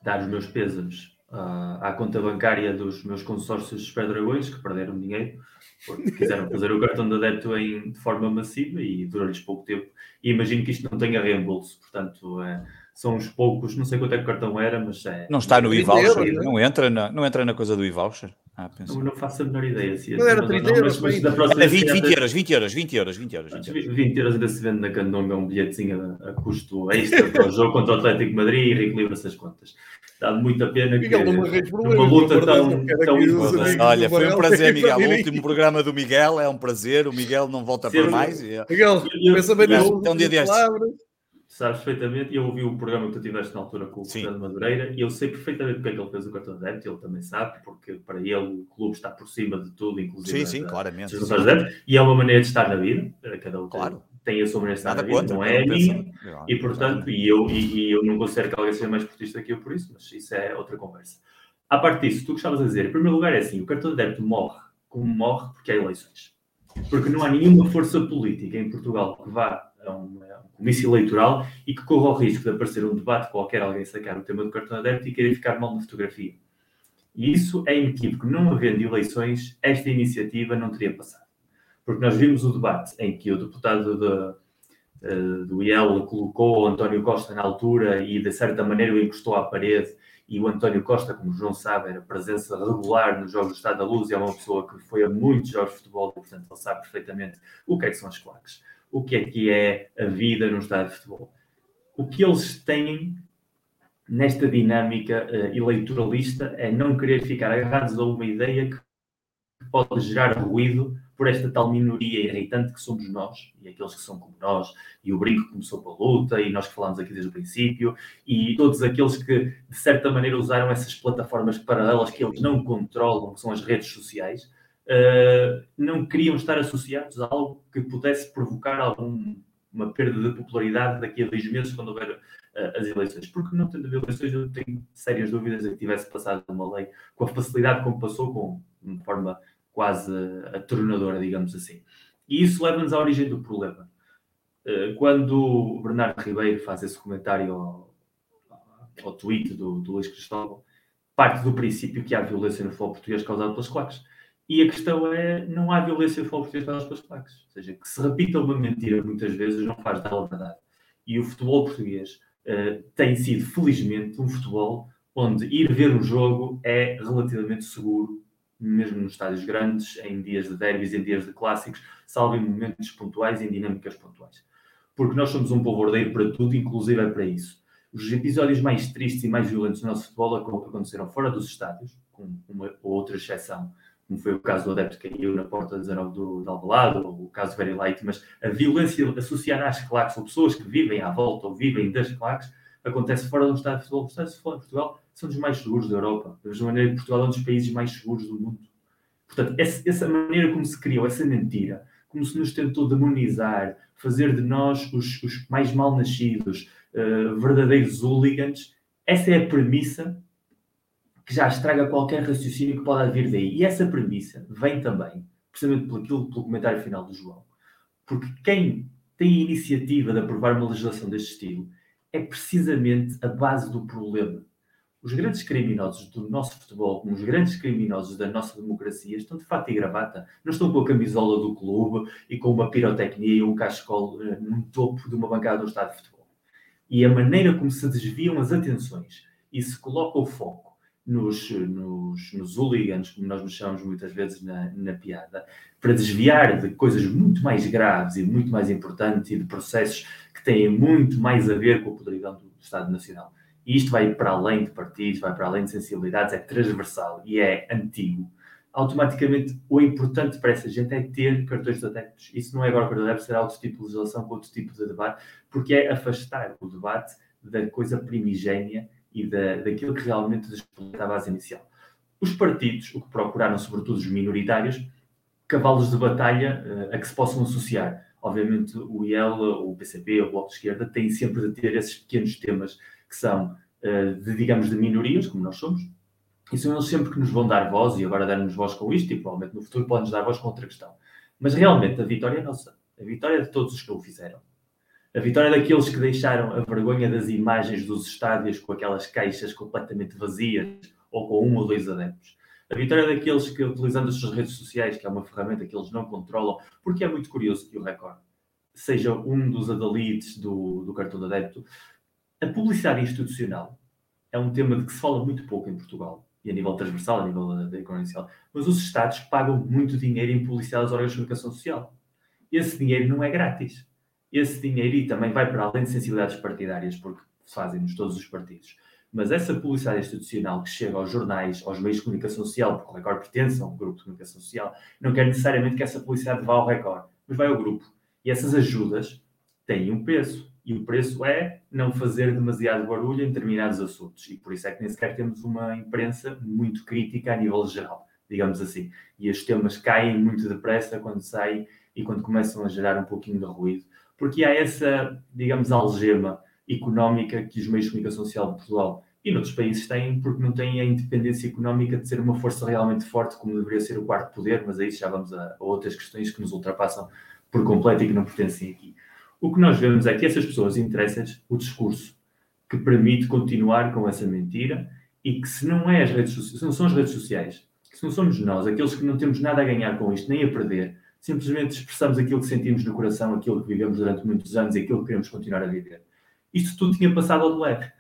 dar os meus pêsames uh, à conta bancária dos meus consórcios Super Dragões, que perderam dinheiro, porque quiseram fazer o cartão de adepto em, de forma massiva e durou-lhes pouco tempo. E imagino que isto não tenha reembolso, portanto, é, são uns poucos, não sei quanto é que o cartão era, mas é. Não está no e-voucher, não, entra na, não entra na coisa do e-voucher. Ah, não, não faço a menor ideia. Se não era 30 euros, mas, mas da próxima 20, 20 euros, 20 euros, 20 euros, 20 euros. 20 euros, 20 euros ainda se vende na Candonga um bilhetezinho a, a custo extra para o jogo contra o Atlético Madrid e reequilibra-se as contas. Dá muito a pena que uma luta tão, tão Olha, foi um prazer, Miguel. O último programa do Miguel é um prazer. O Miguel não volta para mais. Miguel, pensa bem nisso. É um dia destes sabes perfeitamente. Eu ouvi o programa que tu tiveste na altura com o Fernando Madureira e eu sei perfeitamente porque é que ele fez o cartão de débito, ele também sabe, porque para ele o clube está por cima de tudo, inclusive. Sim, sim, claramente. e é uma maneira de estar na vida, cada um claro. tem a sua maneira de estar Nada na vida, contra, não é a minha. E portanto, e eu, e, e, eu não considero que alguém seja mais portista que eu por isso, mas isso é outra conversa. A parte disso, tu gostavas de dizer, em primeiro lugar é assim, o cartão de débito morre como morre porque há eleições. Porque não há nenhuma força política em Portugal que vá a um, a um comício eleitoral e que corra o risco de aparecer um debate qualquer, alguém sacar o tema do cartão adepto e querer ficar mal na fotografia. E isso é inequívoco. Não havendo eleições, esta iniciativa não teria passado. Porque nós vimos o debate em que o deputado de, uh, do IEL colocou o António Costa na altura e, de certa maneira, o encostou à parede. E o António Costa, como o João sabe, era presença regular nos Jogos do Estado da Luz e é uma pessoa que foi a muitos jogos de futebol e, portanto, ele sabe perfeitamente o que é que são as claques o que é que é a vida no estádio de futebol. O que eles têm nesta dinâmica uh, eleitoralista é não querer ficar agarrados a uma ideia que pode gerar ruído por esta tal minoria irritante que somos nós, e aqueles que são como nós, e o brinco começou com a luta, e nós que falamos aqui desde o princípio, e todos aqueles que, de certa maneira, usaram essas plataformas paralelas que eles não controlam, que são as redes sociais, uh, não queriam estar associados a algo que pudesse provocar alguma perda de popularidade daqui a dois meses, quando houver uh, as eleições. Porque não tendo eleições, eu tenho sérias dúvidas de que tivesse passado uma lei com a facilidade como passou, com uma forma quase atronadora, digamos assim. E isso leva-nos à origem do problema. Uh, quando o Bernardo Ribeiro faz esse comentário ao, ao tweet do, do Luís Cristóvão, parte do princípio que há violência no futebol português causada pelas claques. E a questão é, não há violência fora pelas suas claques. Ou seja, que se repita uma mentira muitas vezes não faz dela verdade. E o futebol português uh, tem sido, felizmente, um futebol onde ir ver um jogo é relativamente seguro, mesmo nos estádios grandes, em dias de derbys, em dias de clássicos, salvo em momentos pontuais em dinâmicas pontuais. Porque nós somos um povo ordeiro para tudo, inclusive é para isso. Os episódios mais tristes e mais violentos do nosso futebol aconteceram fora dos estádios, com uma ou outra exceção, como foi o caso do adepto que caiu na porta 19 do, de Alvalade, ou o caso Very Light, mas a violência associada às claques, ou pessoas que vivem à volta ou vivem das claques, acontece fora do estado de futebol. O estado de futebol em Portugal são dos mais seguros da Europa. Da mesma maneira que Portugal é um dos países mais seguros do mundo. Portanto, essa, maneira como se criou essa mentira, como se nos tentou demonizar, fazer de nós os, os mais mal nascidos, uh, verdadeiros hooligans, essa é a premissa que já estraga qualquer raciocínio que pode vir daí. E essa premissa vem também precisamente pelo, pelo comentário final do João. Porque quem tem a iniciativa de aprovar uma legislação deste estilo é precisamente a base do problema. Os grandes criminosos do nosso futebol, como os grandes criminosos da nossa democracia, estão de fato e gravata. Não estão com a camisola do clube e com uma pirotecnia e um cachecol uh, no topo de uma bancada do estádio de futebol. E a maneira como se desviam as atenções e se coloca o foco nos, nos, nos hooligans, como nós nos chamamos muitas vezes na, na piada, para desviar de coisas muito mais graves e muito mais importantes e de processos que têm muito mais a ver com a podridão do Estado Nacional. E isto vai para além de partidos, vai para além de sensibilidades, é transversal e é antigo. Automaticamente, o importante para essa gente é ter cartões de adeptos. Isso não é agora cartão de adeptos, será outro tipo de legislação, outro tipo de debate, porque é afastar o debate da coisa primigénia e da, daquilo que realmente despolita a base inicial. Os partidos, o que procuraram, sobretudo os minoritários, cavalos de batalha uh, a que se possam associar. Obviamente, o IEL, o PCP, o Bloco de Esquerda têm sempre de ter esses pequenos temas que são, uh, de, digamos, de minorias, como nós somos, e são eles sempre que nos vão dar voz, e agora deram-nos voz com isto, e provavelmente no futuro podem-nos dar voz com outra questão. Mas realmente a vitória é nossa. A vitória é de todos os que o fizeram. A vitória é daqueles que deixaram a vergonha das imagens dos estádios com aquelas caixas completamente vazias ou com um ou dois adeptos. A vitória é daqueles que, utilizando as suas redes sociais, que é uma ferramenta que eles não controlam, porque é muito curioso que o Record seja um dos adalides do, do cartão de adepto. A publicidade institucional é um tema de que se fala muito pouco em Portugal, e a nível transversal, a nível da, economia social, mas os Estados pagam muito dinheiro em publicidade aos órgãos de comunicação social. Esse dinheiro não é grátis esse dinheiro e também vai para além de sensibilidades partidárias, porque fazem-nos todos os partidos. Mas essa publicidade institucional que chega aos jornais, aos meios de comunicação social, porque o Record pertence a um grupo de comunicação social, não quer necessariamente que essa publicidade vá ao Record, mas vai ao grupo. E essas ajudas têm um preço. E o preço é não fazer demasiado barulho em determinados assuntos. E por isso é que nem sequer temos uma imprensa muito crítica a nível geral, digamos assim. E os temas caem muito depressa quando saem e quando começam a gerar um pouquinho de ruído porque há essa, digamos, algema económica que os meios de comunicação social de Portugal e noutros países têm, porque não têm a independência económica de ser uma força realmente forte, como deveria ser o quarto poder, mas aí já vamos a, a outras questões que nos ultrapassam por completo e que não pertencem aqui. O que nós vemos é que essas pessoas interessam-lhes o discurso que permite continuar com essa mentira e que se não, é as redes, se não são as redes sociais, se não somos nós, aqueles que não temos nada a ganhar com isto, nem a perder, simplesmente expressamos aquilo que sentimos no coração, aquilo que vivemos durante muitos anos e aquilo que queremos continuar a viver. Isto tudo tinha passado ao de leve.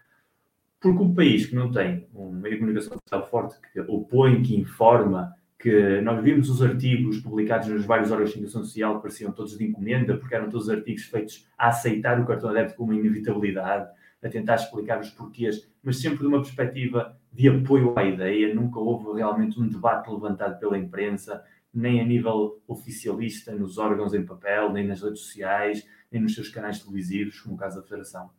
Porque um país que não tem um meio de comunicação social forte, que opõe, que informa, que nós vimos os artigos publicados nos vários órgãos de comunicação social pareciam todos de encomenda, porque eram todos artigos feitos a aceitar o cartão de débito como uma inevitabilidade, a tentar explicar os porquês, mas sempre de uma perspectiva de apoio à ideia. Nunca houve realmente um debate levantado pela imprensa, nem a nível oficialista, nos órgãos em papel, nem nas redes sociais, nem nos seus canais televisivos, como o caso da Federação.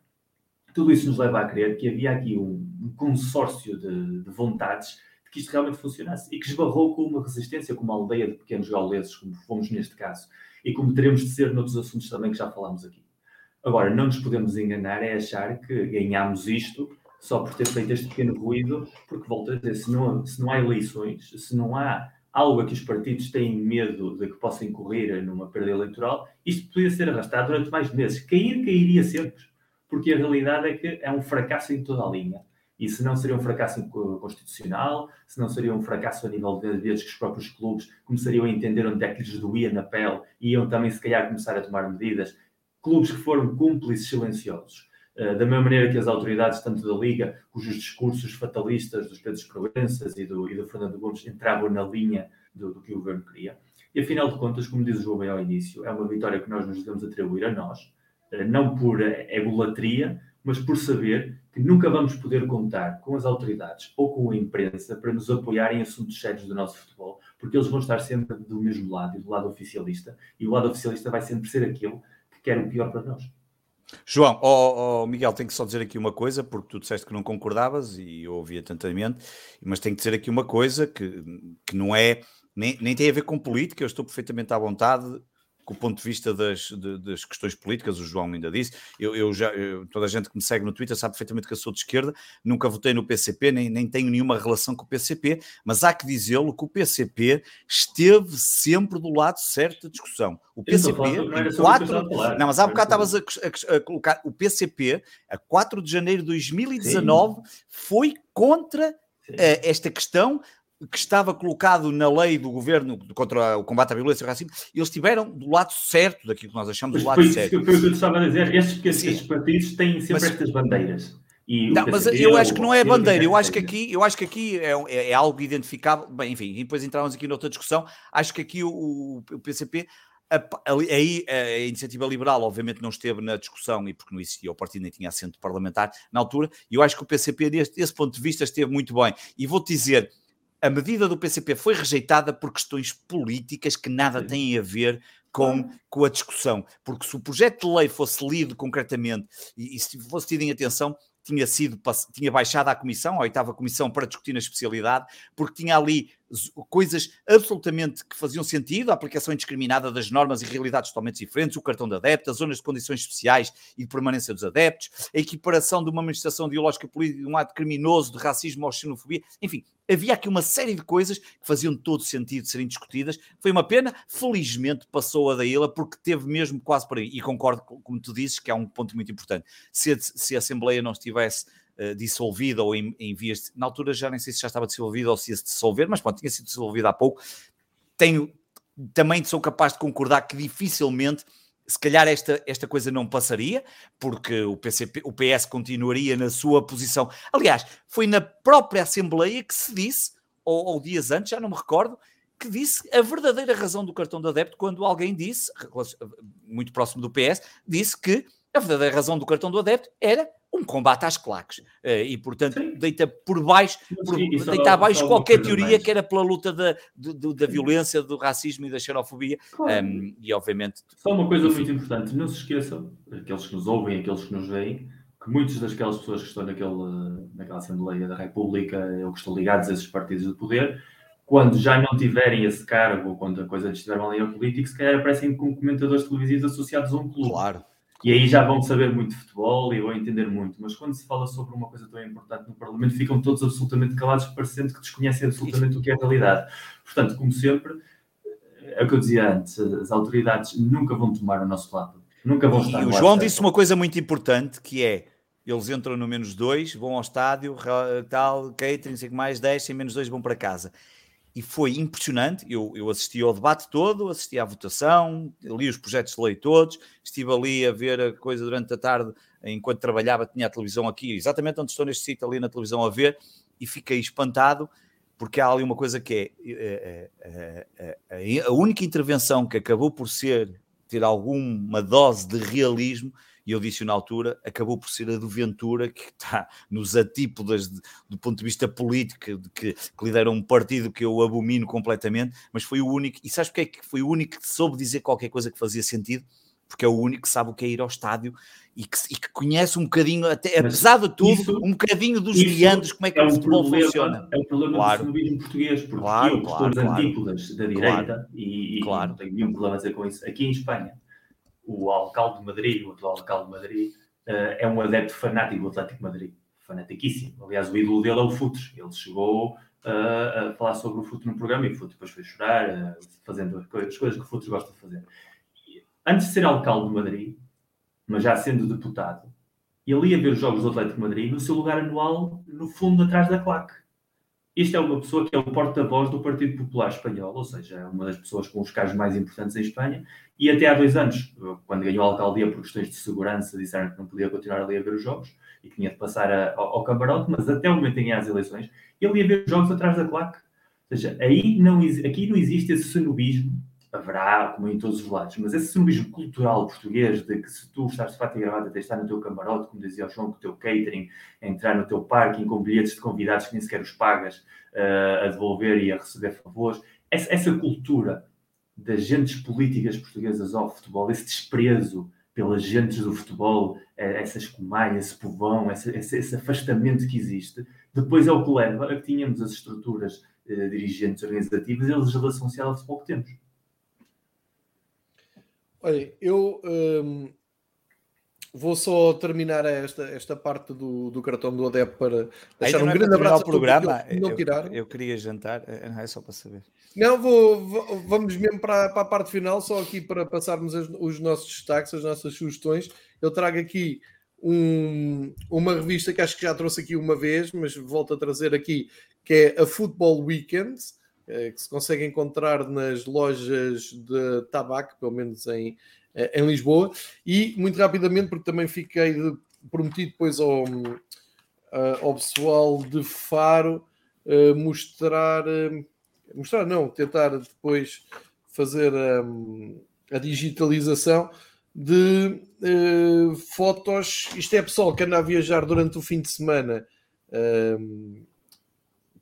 Tudo isso nos leva a crer que havia aqui um, consórcio de, de, vontades de que isto realmente funcionasse e que esbarrou com uma resistência, como uma aldeia de pequenos gauleses, como fomos neste caso, e como teremos de ser noutros assuntos também que já falámos aqui. Agora, não nos podemos enganar é achar que ganhámos isto só por ter feito este pequeno ruído, porque, volto a dizer, se não, se não há eleições, se não há algo a que os partidos têm medo de que possa incorrer numa perda eleitoral, isto podia ser arrastado durante mais meses. Cair, cairia sempre, porque a realidade é que é um fracasso em toda a linha. E se não seria um fracasso constitucional, se não seria um fracasso a nível de vezes que os próprios clubes começariam a entender onde é que lhes doía na pele e iam também, se calhar, começar a tomar medidas. Clubes que foram cúmplices silenciosos da mesma maneira que as autoridades, tanto da Liga, cujos discursos fatalistas dos Pedros Proenças e do, e do Fernando Gomes entravam na linha do, do, que o governo queria. E afinal de contas, como diz o João bem ao início, é uma vitória que nós nos devemos atribuir a nós, eh, não por egolatria, mas por saber que nunca vamos poder contar com as autoridades ou com a imprensa para nos apoiar em assuntos sérios do nosso futebol, porque eles vão estar sempre do mesmo lado, do lado oficialista, e o lado oficialista vai sempre ser aquele que quer o pior para nós. João, oh, oh, Miguel, tenho que só dizer aqui uma coisa, porque tu disseste que não concordavas e eu ouvi atentamente, mas tenho que dizer aqui uma coisa que, que não é, nem, nem tem a ver com política, eu estou perfeitamente à vontade com o ponto de vista das, de, das questões políticas, o João ainda disse. Eu, eu já, eu, toda a gente que me segue no Twitter sabe perfeitamente que eu sou de esquerda, nunca votei no PCP, nem, nem tenho nenhuma relação com o PCP, mas há que dizê-lo que o PCP esteve sempre do lado certo da discussão. O PCP, em 4. Não, mas há bocado estavas a, a, a, colocar o PCP, a 4 de janeiro de 2019, Sim. foi contra uh, esta questão que estava colocado na lei do governo contra o combate à violência e ao racismo, eles estiveram do lado certo daquilo que nós achamos do lado foi, certo. Foi o que eu estava a dizer. Estes, estes partidos têm sempre mas, estas bandeiras. Não, mas eu acho que não é bandeira, eu acho que aqui, eu acho que aqui é, é, é algo identificável. Bem, enfim, e depois entramos aqui noutra discussão. Acho que aqui o, o PCP aí a iniciativa liberal, obviamente, não esteve na discussão e porque não existia o partido nem tinha assento parlamentar na altura, e eu acho que o PCP, desse, desse ponto de vista, esteve muito bem. E vou-te dizer, a medida do PCP foi rejeitada por questões políticas que nada têm a ver com, com a discussão. Porque se o projeto de lei fosse lido concretamente e, e se fosse tido em atenção, tinha sido tinha baixado à comissão, a oitava comissão, para discutir na especialidade, porque tinha ali coisas absolutamente que faziam sentido, a aplicação indiscriminada das normas e realidades totalmente diferentes, o cartão de adepto, as zonas de condições especiais e de permanência dos adeptos, a equiparação de uma manifestação ideológica política de um ato criminoso de racismo ou xenofobia, enfim, havia aqui uma série de coisas que faziam todo sentido de serem discutidas. Foi uma pena, felizmente passou a da ilha porque teve mesmo quase por aí. E concordo, como tu dizes, que é um ponto muito importante. Se a, se a Assembleia não estivesse uh, dissolvida ou em, em vias, na altura já nem sei se já estava dissolvida ou se ia se dissolver, mas pronto, tinha sido dissolvida há pouco. Tenho, também sou capaz de concordar que dificilmente se calhar esta, esta coisa não passaria, porque o, PCP, o PS continuaria na sua posição. Aliás, foi na própria Assembleia que se disse, ou, ou dias antes, já não me recordo, que disse a verdadeira razão do cartão de adepto quando alguém disse, muito próximo do PS, disse que a verdadeira razão do cartão do adepto era um combate às claques. Eh, e, portanto, Sim. deita por baixo, por, deita abaixo qualquer teoria mais. que era pela luta da, da, da violência, do racismo e da xenofobia. Claro. Um, e, obviamente... Só uma coisa enfim. muito importante. Não se esqueçam, aqueles que nos ouvem, aqueles que nos veem, que muitas daquelas pessoas que estão naquele, naquela Assembleia da República ou que estão ligados a esses partidos de poder, quando já não tiverem esse cargo, ou quando a coisa estiver mal em político, se calhar aparecem como comentadores televisivos associados a um clube. Claro. E aí já vão saber muito de futebol e vão entender muito. Mas quando se fala sobre uma coisa tão importante no Parlamento, ficam todos absolutamente calados, parecendo que desconhecem absolutamente o que é a realidade. Portanto, como sempre, é o que eu dizia antes, as autoridades nunca vão tomar o nosso lado. Nunca vão estar E o João disse uma coisa muito importante, que é, eles entram no menos dois, vão ao estádio, tal, catering, sei mais, descem, menos dois vão para casa e foi impressionante. Eu, eu assisti ao debate todo, assisti à votação, li os projetos de lei todos, estive ali a ver a coisa durante a tarde, enquanto trabalhava, tinha a televisão aqui, exatamente onde estou neste sítio, ali na televisão a ver, e fiquei espantado, porque há ali uma coisa que é, é, é, é a única intervenção que acabou por ser, ter alguma dose de realismo, e eu disse na altura, acabou por ser a do Ventura, que está nos atípodas de, do ponto de vista político, de que, que lidera um partido que eu abomino completamente, mas foi o único, e sabes porque é que foi o único que soube dizer qualquer coisa que fazia sentido? Porque é o único que sabe o que é ir ao estádio e que, e que conhece um bocadinho, até, apesar de tudo, isso, um bocadinho dos meandros, como é que é o futebol problema, funciona. É o problema claro. do cenobismo português, porque claro, eu, claro, claro. antípodas da direita, claro. e, e claro. não tenho nenhum problema a dizer com isso, aqui em Espanha, o alcalde de Madrid, o atual alcalde de Madrid, uh, é um adepto fanático do Atlético de Madrid. Fanatiquíssimo. Aliás, o ídolo dele é o Futres. Ele chegou uh, a falar sobre o Futres no programa e o Futres depois foi chorar, uh, fazendo as coisas que o Futres gosta de fazer. Antes de ser alcalde de Madrid, mas já sendo deputado, ele ia ver os jogos do Atlético de Madrid no seu lugar anual, no fundo, atrás da claque. Isto é uma pessoa que é o porta-voz do Partido Popular Espanhol, ou seja, é uma das pessoas com os cargos mais importantes em Espanha. E até há dois anos, quando ganhou a alcaldia por questões de segurança, disseram que não podia continuar ali a ver os jogos e que tinha de passar a, ao, camarote, mas até o momento em que as eleições, ele ia ver os jogos atrás da claque. Ou seja, aí não, aqui não existe esse cenobismo haverá, como em todos os lados, mas esse cenobismo cultural português de que se tu estás de fato e de estar no teu camarote, como dizia o João, com o teu catering, entrar no teu parking com bilhetes de convidados que nem sequer os pagas, uh, a devolver e a receber favores, essa, essa cultura das gentes políticas portuguesas ao futebol, esse desprezo pelas gentes do futebol, eh, essa escumalha, esse povão, esse, esse, esse, afastamento que existe, depois é o que leva a que tínhamos as estruturas uh, dirigentes organizativas e a legislação social que temos. Olha, eu um, vou só terminar esta, esta parte do, do cartão do ADEP para deixar um grande abraço ao programa. Eu, não tirar. Eu, eu, queria jantar, é, é só para saber. Não, vou, vou vamos mesmo para, para, a parte final, só aqui para passarmos as, os nossos destaques, as nossas sugestões. Eu trago aqui um, uma revista que acho que já trouxe aqui uma vez, mas volto a trazer aqui, que é a Football Weekend, eh, que se consegue encontrar nas lojas de tabaco, pelo menos em, eh, em Lisboa. E muito rapidamente, porque também fiquei prometido depois ao, eh, ao pessoal de Faro mostrar, mostrar não, tentar depois fazer a digitalização de uh, fotos. Isto é pessoal que anda a viajar durante o fim de semana uh,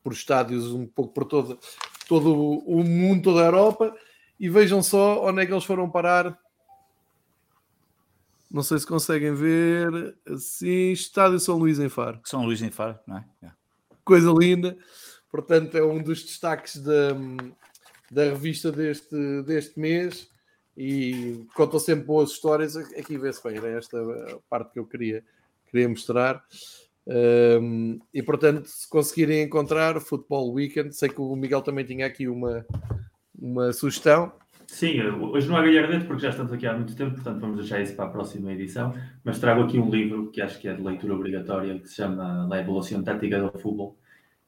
por estádios um pouco por todo, todo o mundo, toda a Europa, e vejam só onde é que eles foram parar. Não sei se conseguem ver. Assim, Estádio São Luís em Faro. São Luís em Faro, não é? é. Coisa linda. Portanto, é um dos destaques da, da revista deste, deste mês e contam sempre boas histórias. Aqui vê-se bem, era esta parte que eu queria, queria mostrar. Um, e portanto, se conseguirem encontrar Futebol Weekend, sei que o Miguel também tinha aqui uma, uma sugestão. Sim, hoje não há Galhardete porque já estamos aqui há muito tempo, portanto vamos deixar isso para a próxima edição. Mas trago aqui um livro que acho que é de leitura obrigatória, que se chama La Evolução Tática do Futebol,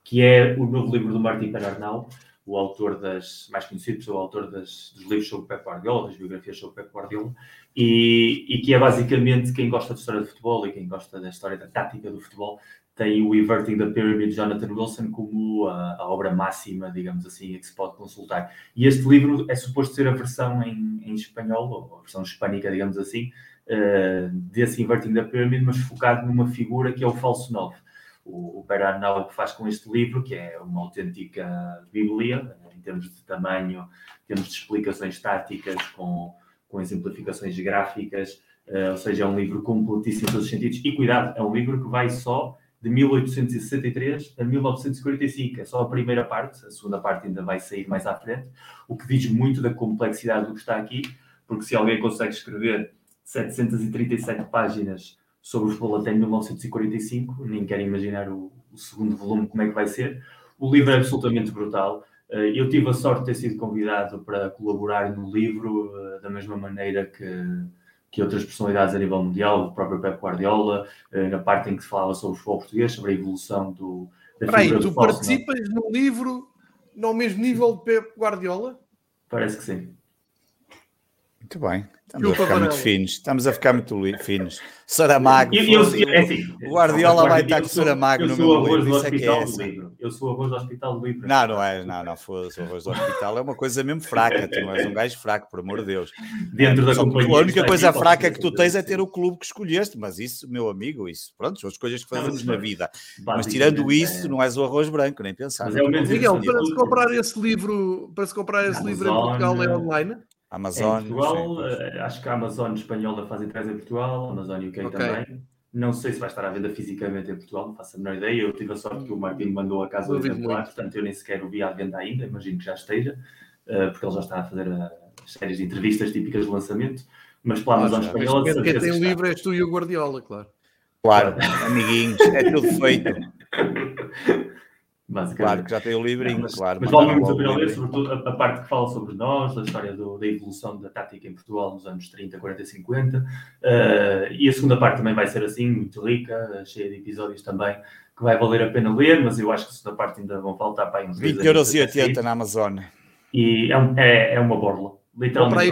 que é o novo livro do Martin Perarnal, o autor das, mais conhecido, o autor das, dos livros sobre o Pep Guardiola, das biografias sobre o Pep Guardiola, e, e, que é basicamente quem gosta de história de futebol e quem gosta da história da tática do futebol, tem o Inverting the Pyramid de Jonathan Wilson como a, a, obra máxima, digamos assim, que se pode consultar. E este livro é suposto ser a versão em, em espanhol, ou a versão hispânica, digamos assim, uh, desse Inverting the Pyramid, mas focado numa figura que é o falso 9 o, o que faz com este livro, que é uma autêntica bíblia, em termos de tamanho, em termos de explicações táticas, com, com exemplificações gráficas, uh, ou seja, é um livro completíssimo em todos os sentidos. E cuidado, é um livro que vai só de 1863 a 1945, é só a primeira parte, a segunda parte ainda vai sair mais à frente, o que diz muito da complexidade do que está aqui, porque se alguém consegue escrever 737 páginas sobre o futebol até 1945, nem quero imaginar o, o, segundo volume como é que vai ser. O livro é absolutamente brutal. Eh, eu tive a sorte de ter sido convidado para colaborar no livro, eh, da mesma maneira que, que outras personalidades a nível mundial, o próprio Pep Guardiola, eh, na parte em que se falava sobre o futebol português, sobre a evolução do. Da Peraí, tu participas no livro no mesmo nível de Pep Guardiola? Parece que sim. Muito bem. Estamos a ficar muito finos. Estamos a ficar muito finos. Saramago. Eu, eu, é assim, o Guardiola vai estar com Saramago no meu livro. Isso é que é essa. Eu sou arroz do hospital do livro. Não, não é. Não, não. Foda-se. O arroz do hospital é uma coisa mesmo fraca. Tu não és um gajo fraco, por amor de Deus. Dentro da companhia. A única coisa fraca que tu tens é ter o clube que escolheste. Mas isso, meu amigo, isso. Pronto, são as coisas que fazemos na vida. Mas tirando isso, não és o arroz branco, nem pensar. Miguel, para se comprar esse livro, para se comprar esse livro em Portugal é online? Amazon. Em Portugal, eh, acho que a Amazon espanhola faz entregas em Portugal, a Amazon UK okay. também. Não sei se vai estar à venda fisicamente em Portugal, não faço a menor ideia. Eu tive a sorte que o Martin mandou a casa o exemplar, portanto eu nem sequer o vi à venda ainda, imagino que já esteja, eh, porque ele já está a fazer eh, as séries de entrevistas típicas de lançamento. Mas pela Amazon ah, espanhola. Quem tem o livro és tu e o Guardiola, claro. Claro, amiguinhos, é tudo feito. Claro que já tem o livrinho, mas, claro. Mas vale muito a pena ler, sobretudo a, a, parte que fala sobre nós, da história do, da evolução da tática em Portugal nos anos 30, 40 50. Uh, e a segunda parte também vai ser assim, muito rica, cheia de episódios também, que vai valer a pena ler, mas eu acho que a segunda parte ainda vão faltar para aí uns 20 euros e 80 na Amazon. E é, é, é uma borla. Literalmente.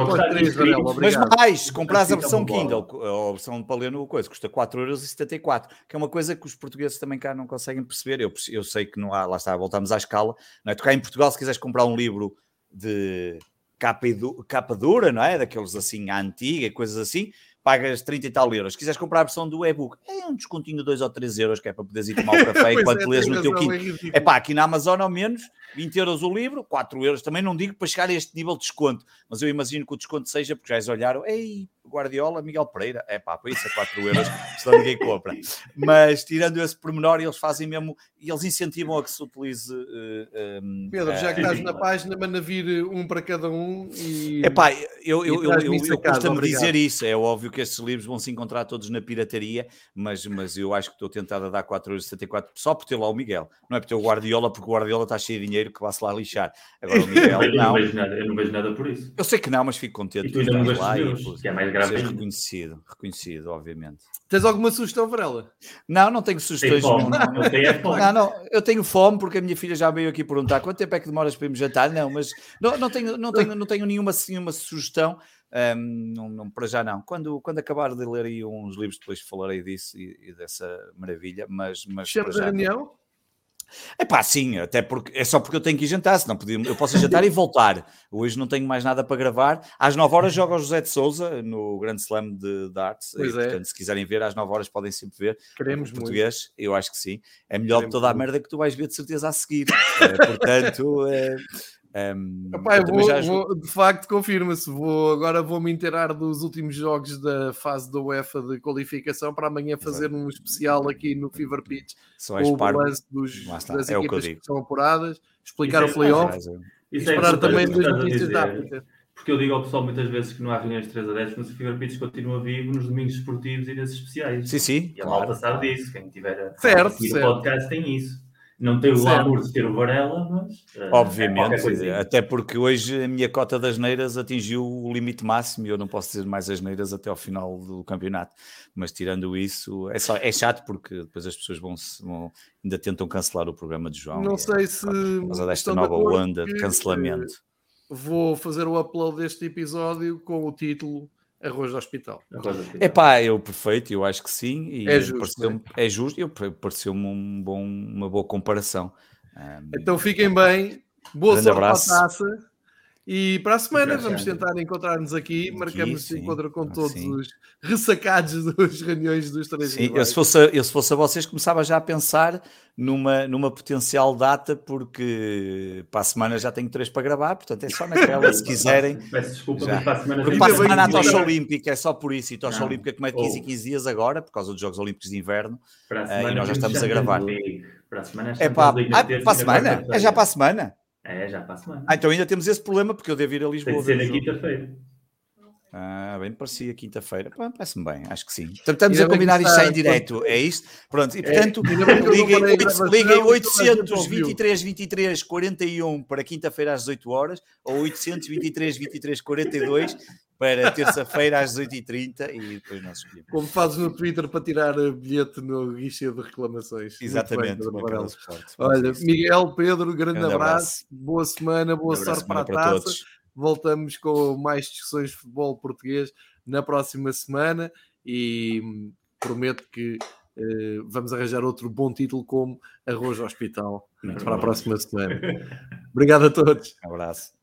Mas mais, se comprares a versão Kindle, a versão para ler no coisa, custa 4,74€, que é uma coisa que os portugueses também cá não conseguem perceber. Eu, eu sei que não há, lá está, voltamos à escala. Não é? Tu cá em Portugal, se quiseres comprar um livro de capa, capa dura, não é? Daqueles assim, à antiga, coisas assim, pagas 30 e tal euros. Se quiseres comprar a versão do e-book, é um descontinho de 2 ou 3 euros, que é para poderes ir tomar o café enquanto é, lês no teu. É, é pá, aqui na Amazon ao menos, 20 euros o livro, 4 euros. Também não digo para chegar a este nível de desconto, mas eu imagino que o desconto seja porque já eles olharam, ei, Guardiola, Miguel Pereira, é pá, isso é 4 euros, senão ninguém compra. Mas tirando esse pormenor, eles fazem mesmo, e eles incentivam a que se utilize. Uh, eh, um, eh, Pedro, já que estás na página, manda vir um para cada um e. É pá, eu, eu, eu, eu, eu costumo dizer isso, é óbvio que estes livros vão se encontrar todos na pirataria, mas, mas eu acho que estou tentado a dar 4,74€ só por ter lá o Miguel, não é por ter o Guardiola, porque o Guardiola está cheio de dinheiro que vá-se lá lixar. Agora o Miguel, eu não. não vejo nada, eu não vejo nada por isso. Eu sei que não, mas fico contente. E tu ainda não lá e, que é mais grave. reconhecido, reconhecido, obviamente. Tens alguma sugestão, Varela? Não, não tenho sugestões. Não, não, não, não, eu tenho fome porque a minha filha já veio aqui perguntar quanto tempo é que demoras para irmos jantar. Não, mas não, não, tenho, não, tenho, não tenho nenhuma, nenhuma sugestão. Um, não, não, para já não. Quando, quando acabar de ler aí uns livros, depois falarei disso e, e dessa maravilha. Mas, mas Chama já reunião? É pá, sim, até porque é só porque eu tenho que ir jantar, senão podia, eu posso jantar e voltar. Hoje não tenho mais nada para gravar. Às 9 horas joga o José de Souza no Grande Slam de, de Artes. Pois e, é. Portanto, se quiserem ver, às 9 horas podem sempre ver. Queremos português, muito. eu acho que sim. É melhor Queremos de toda a merda que tu vais ver de certeza a seguir. é, portanto, é, um, Epá, vou, já... vou, de facto, confirma-se. Vou, agora vou-me inteirar dos últimos jogos da fase da UEFA de qualificação para amanhã fazer Exato. um especial aqui no Fever Pitch com o balanço dos, das é equipas que, que são apuradas, explicar isso o é playoff e esperar também das notícias da África. Porque eu digo ao pessoal muitas vezes que não há reuniões de 3 a 10, mas o Fever Pitch continua vivo nos domingos esportivos e nesses especiais. Sim, sim. E a claro. malta sabe disso. Quem tiver a certo, certo. podcast tem isso. Não tem o glamour de ter o Varela, mas. Uh, Obviamente, é até porque hoje a minha cota das neiras atingiu o limite máximo e eu não posso dizer mais as neiras até ao final do campeonato. Mas tirando isso, é, só, é chato porque depois as pessoas vão, vão ainda tentam cancelar o programa de João. Não sei é, se. Por causa desta nova onda de cancelamento. Vou fazer o upload deste episódio com o título Arroz do hospital. É pá, eu perfeito, eu acho que sim. E é justo. Né? É justo e pareceu-me um bom, uma boa comparação. Um, então fiquem bem, boa sorte abraço. para a taça. E para a semana vamos tentar encontrar-nos aqui. aqui Marcamos sim. encontro com todos sim. os ressacados das reuniões dos três Sim, eu se, fosse, eu se fosse a vocês começava já a pensar numa, numa potencial data, porque para a semana já tenho três para gravar, portanto é só naquela, se quiserem. Peço desculpa, já. para a semana, porque para a semana a tocha olímpica é só por isso, e tocha olímpica como é de 15 e 15 dias agora, por causa dos Jogos Olímpicos de Inverno, uh, e nós já estamos a gravar. Para a semana, é para, ah, para a semana? É já para a semana? É, já a semana. Ah, então ainda temos esse problema, porque eu devo ir a Lisboa. Tem que ser na quinta-feira. Ah, bem, parecia quinta-feira. Parece-me bem, acho que sim. Estamos a combinar isto em direto, é isto? Pronto, e é, portanto, é, liguem, liguem 823 23 41 para quinta-feira às 18 horas ou 823 23 42 para terça-feira às 18h30 e depois nós escolhemos. Como fazes no Twitter para tirar bilhete no guichê de reclamações. Exatamente. Bem, Olha, Miguel, Pedro, grande, grande abraço. abraço. boa semana, boa sorte para a taça. Todos. Voltamos com mais discussões de futebol português na próxima semana e prometo que uh, vamos arranjar outro bom título como Arroz Hospital Muito para bom. a próxima semana. Obrigado a todos. Um abraço.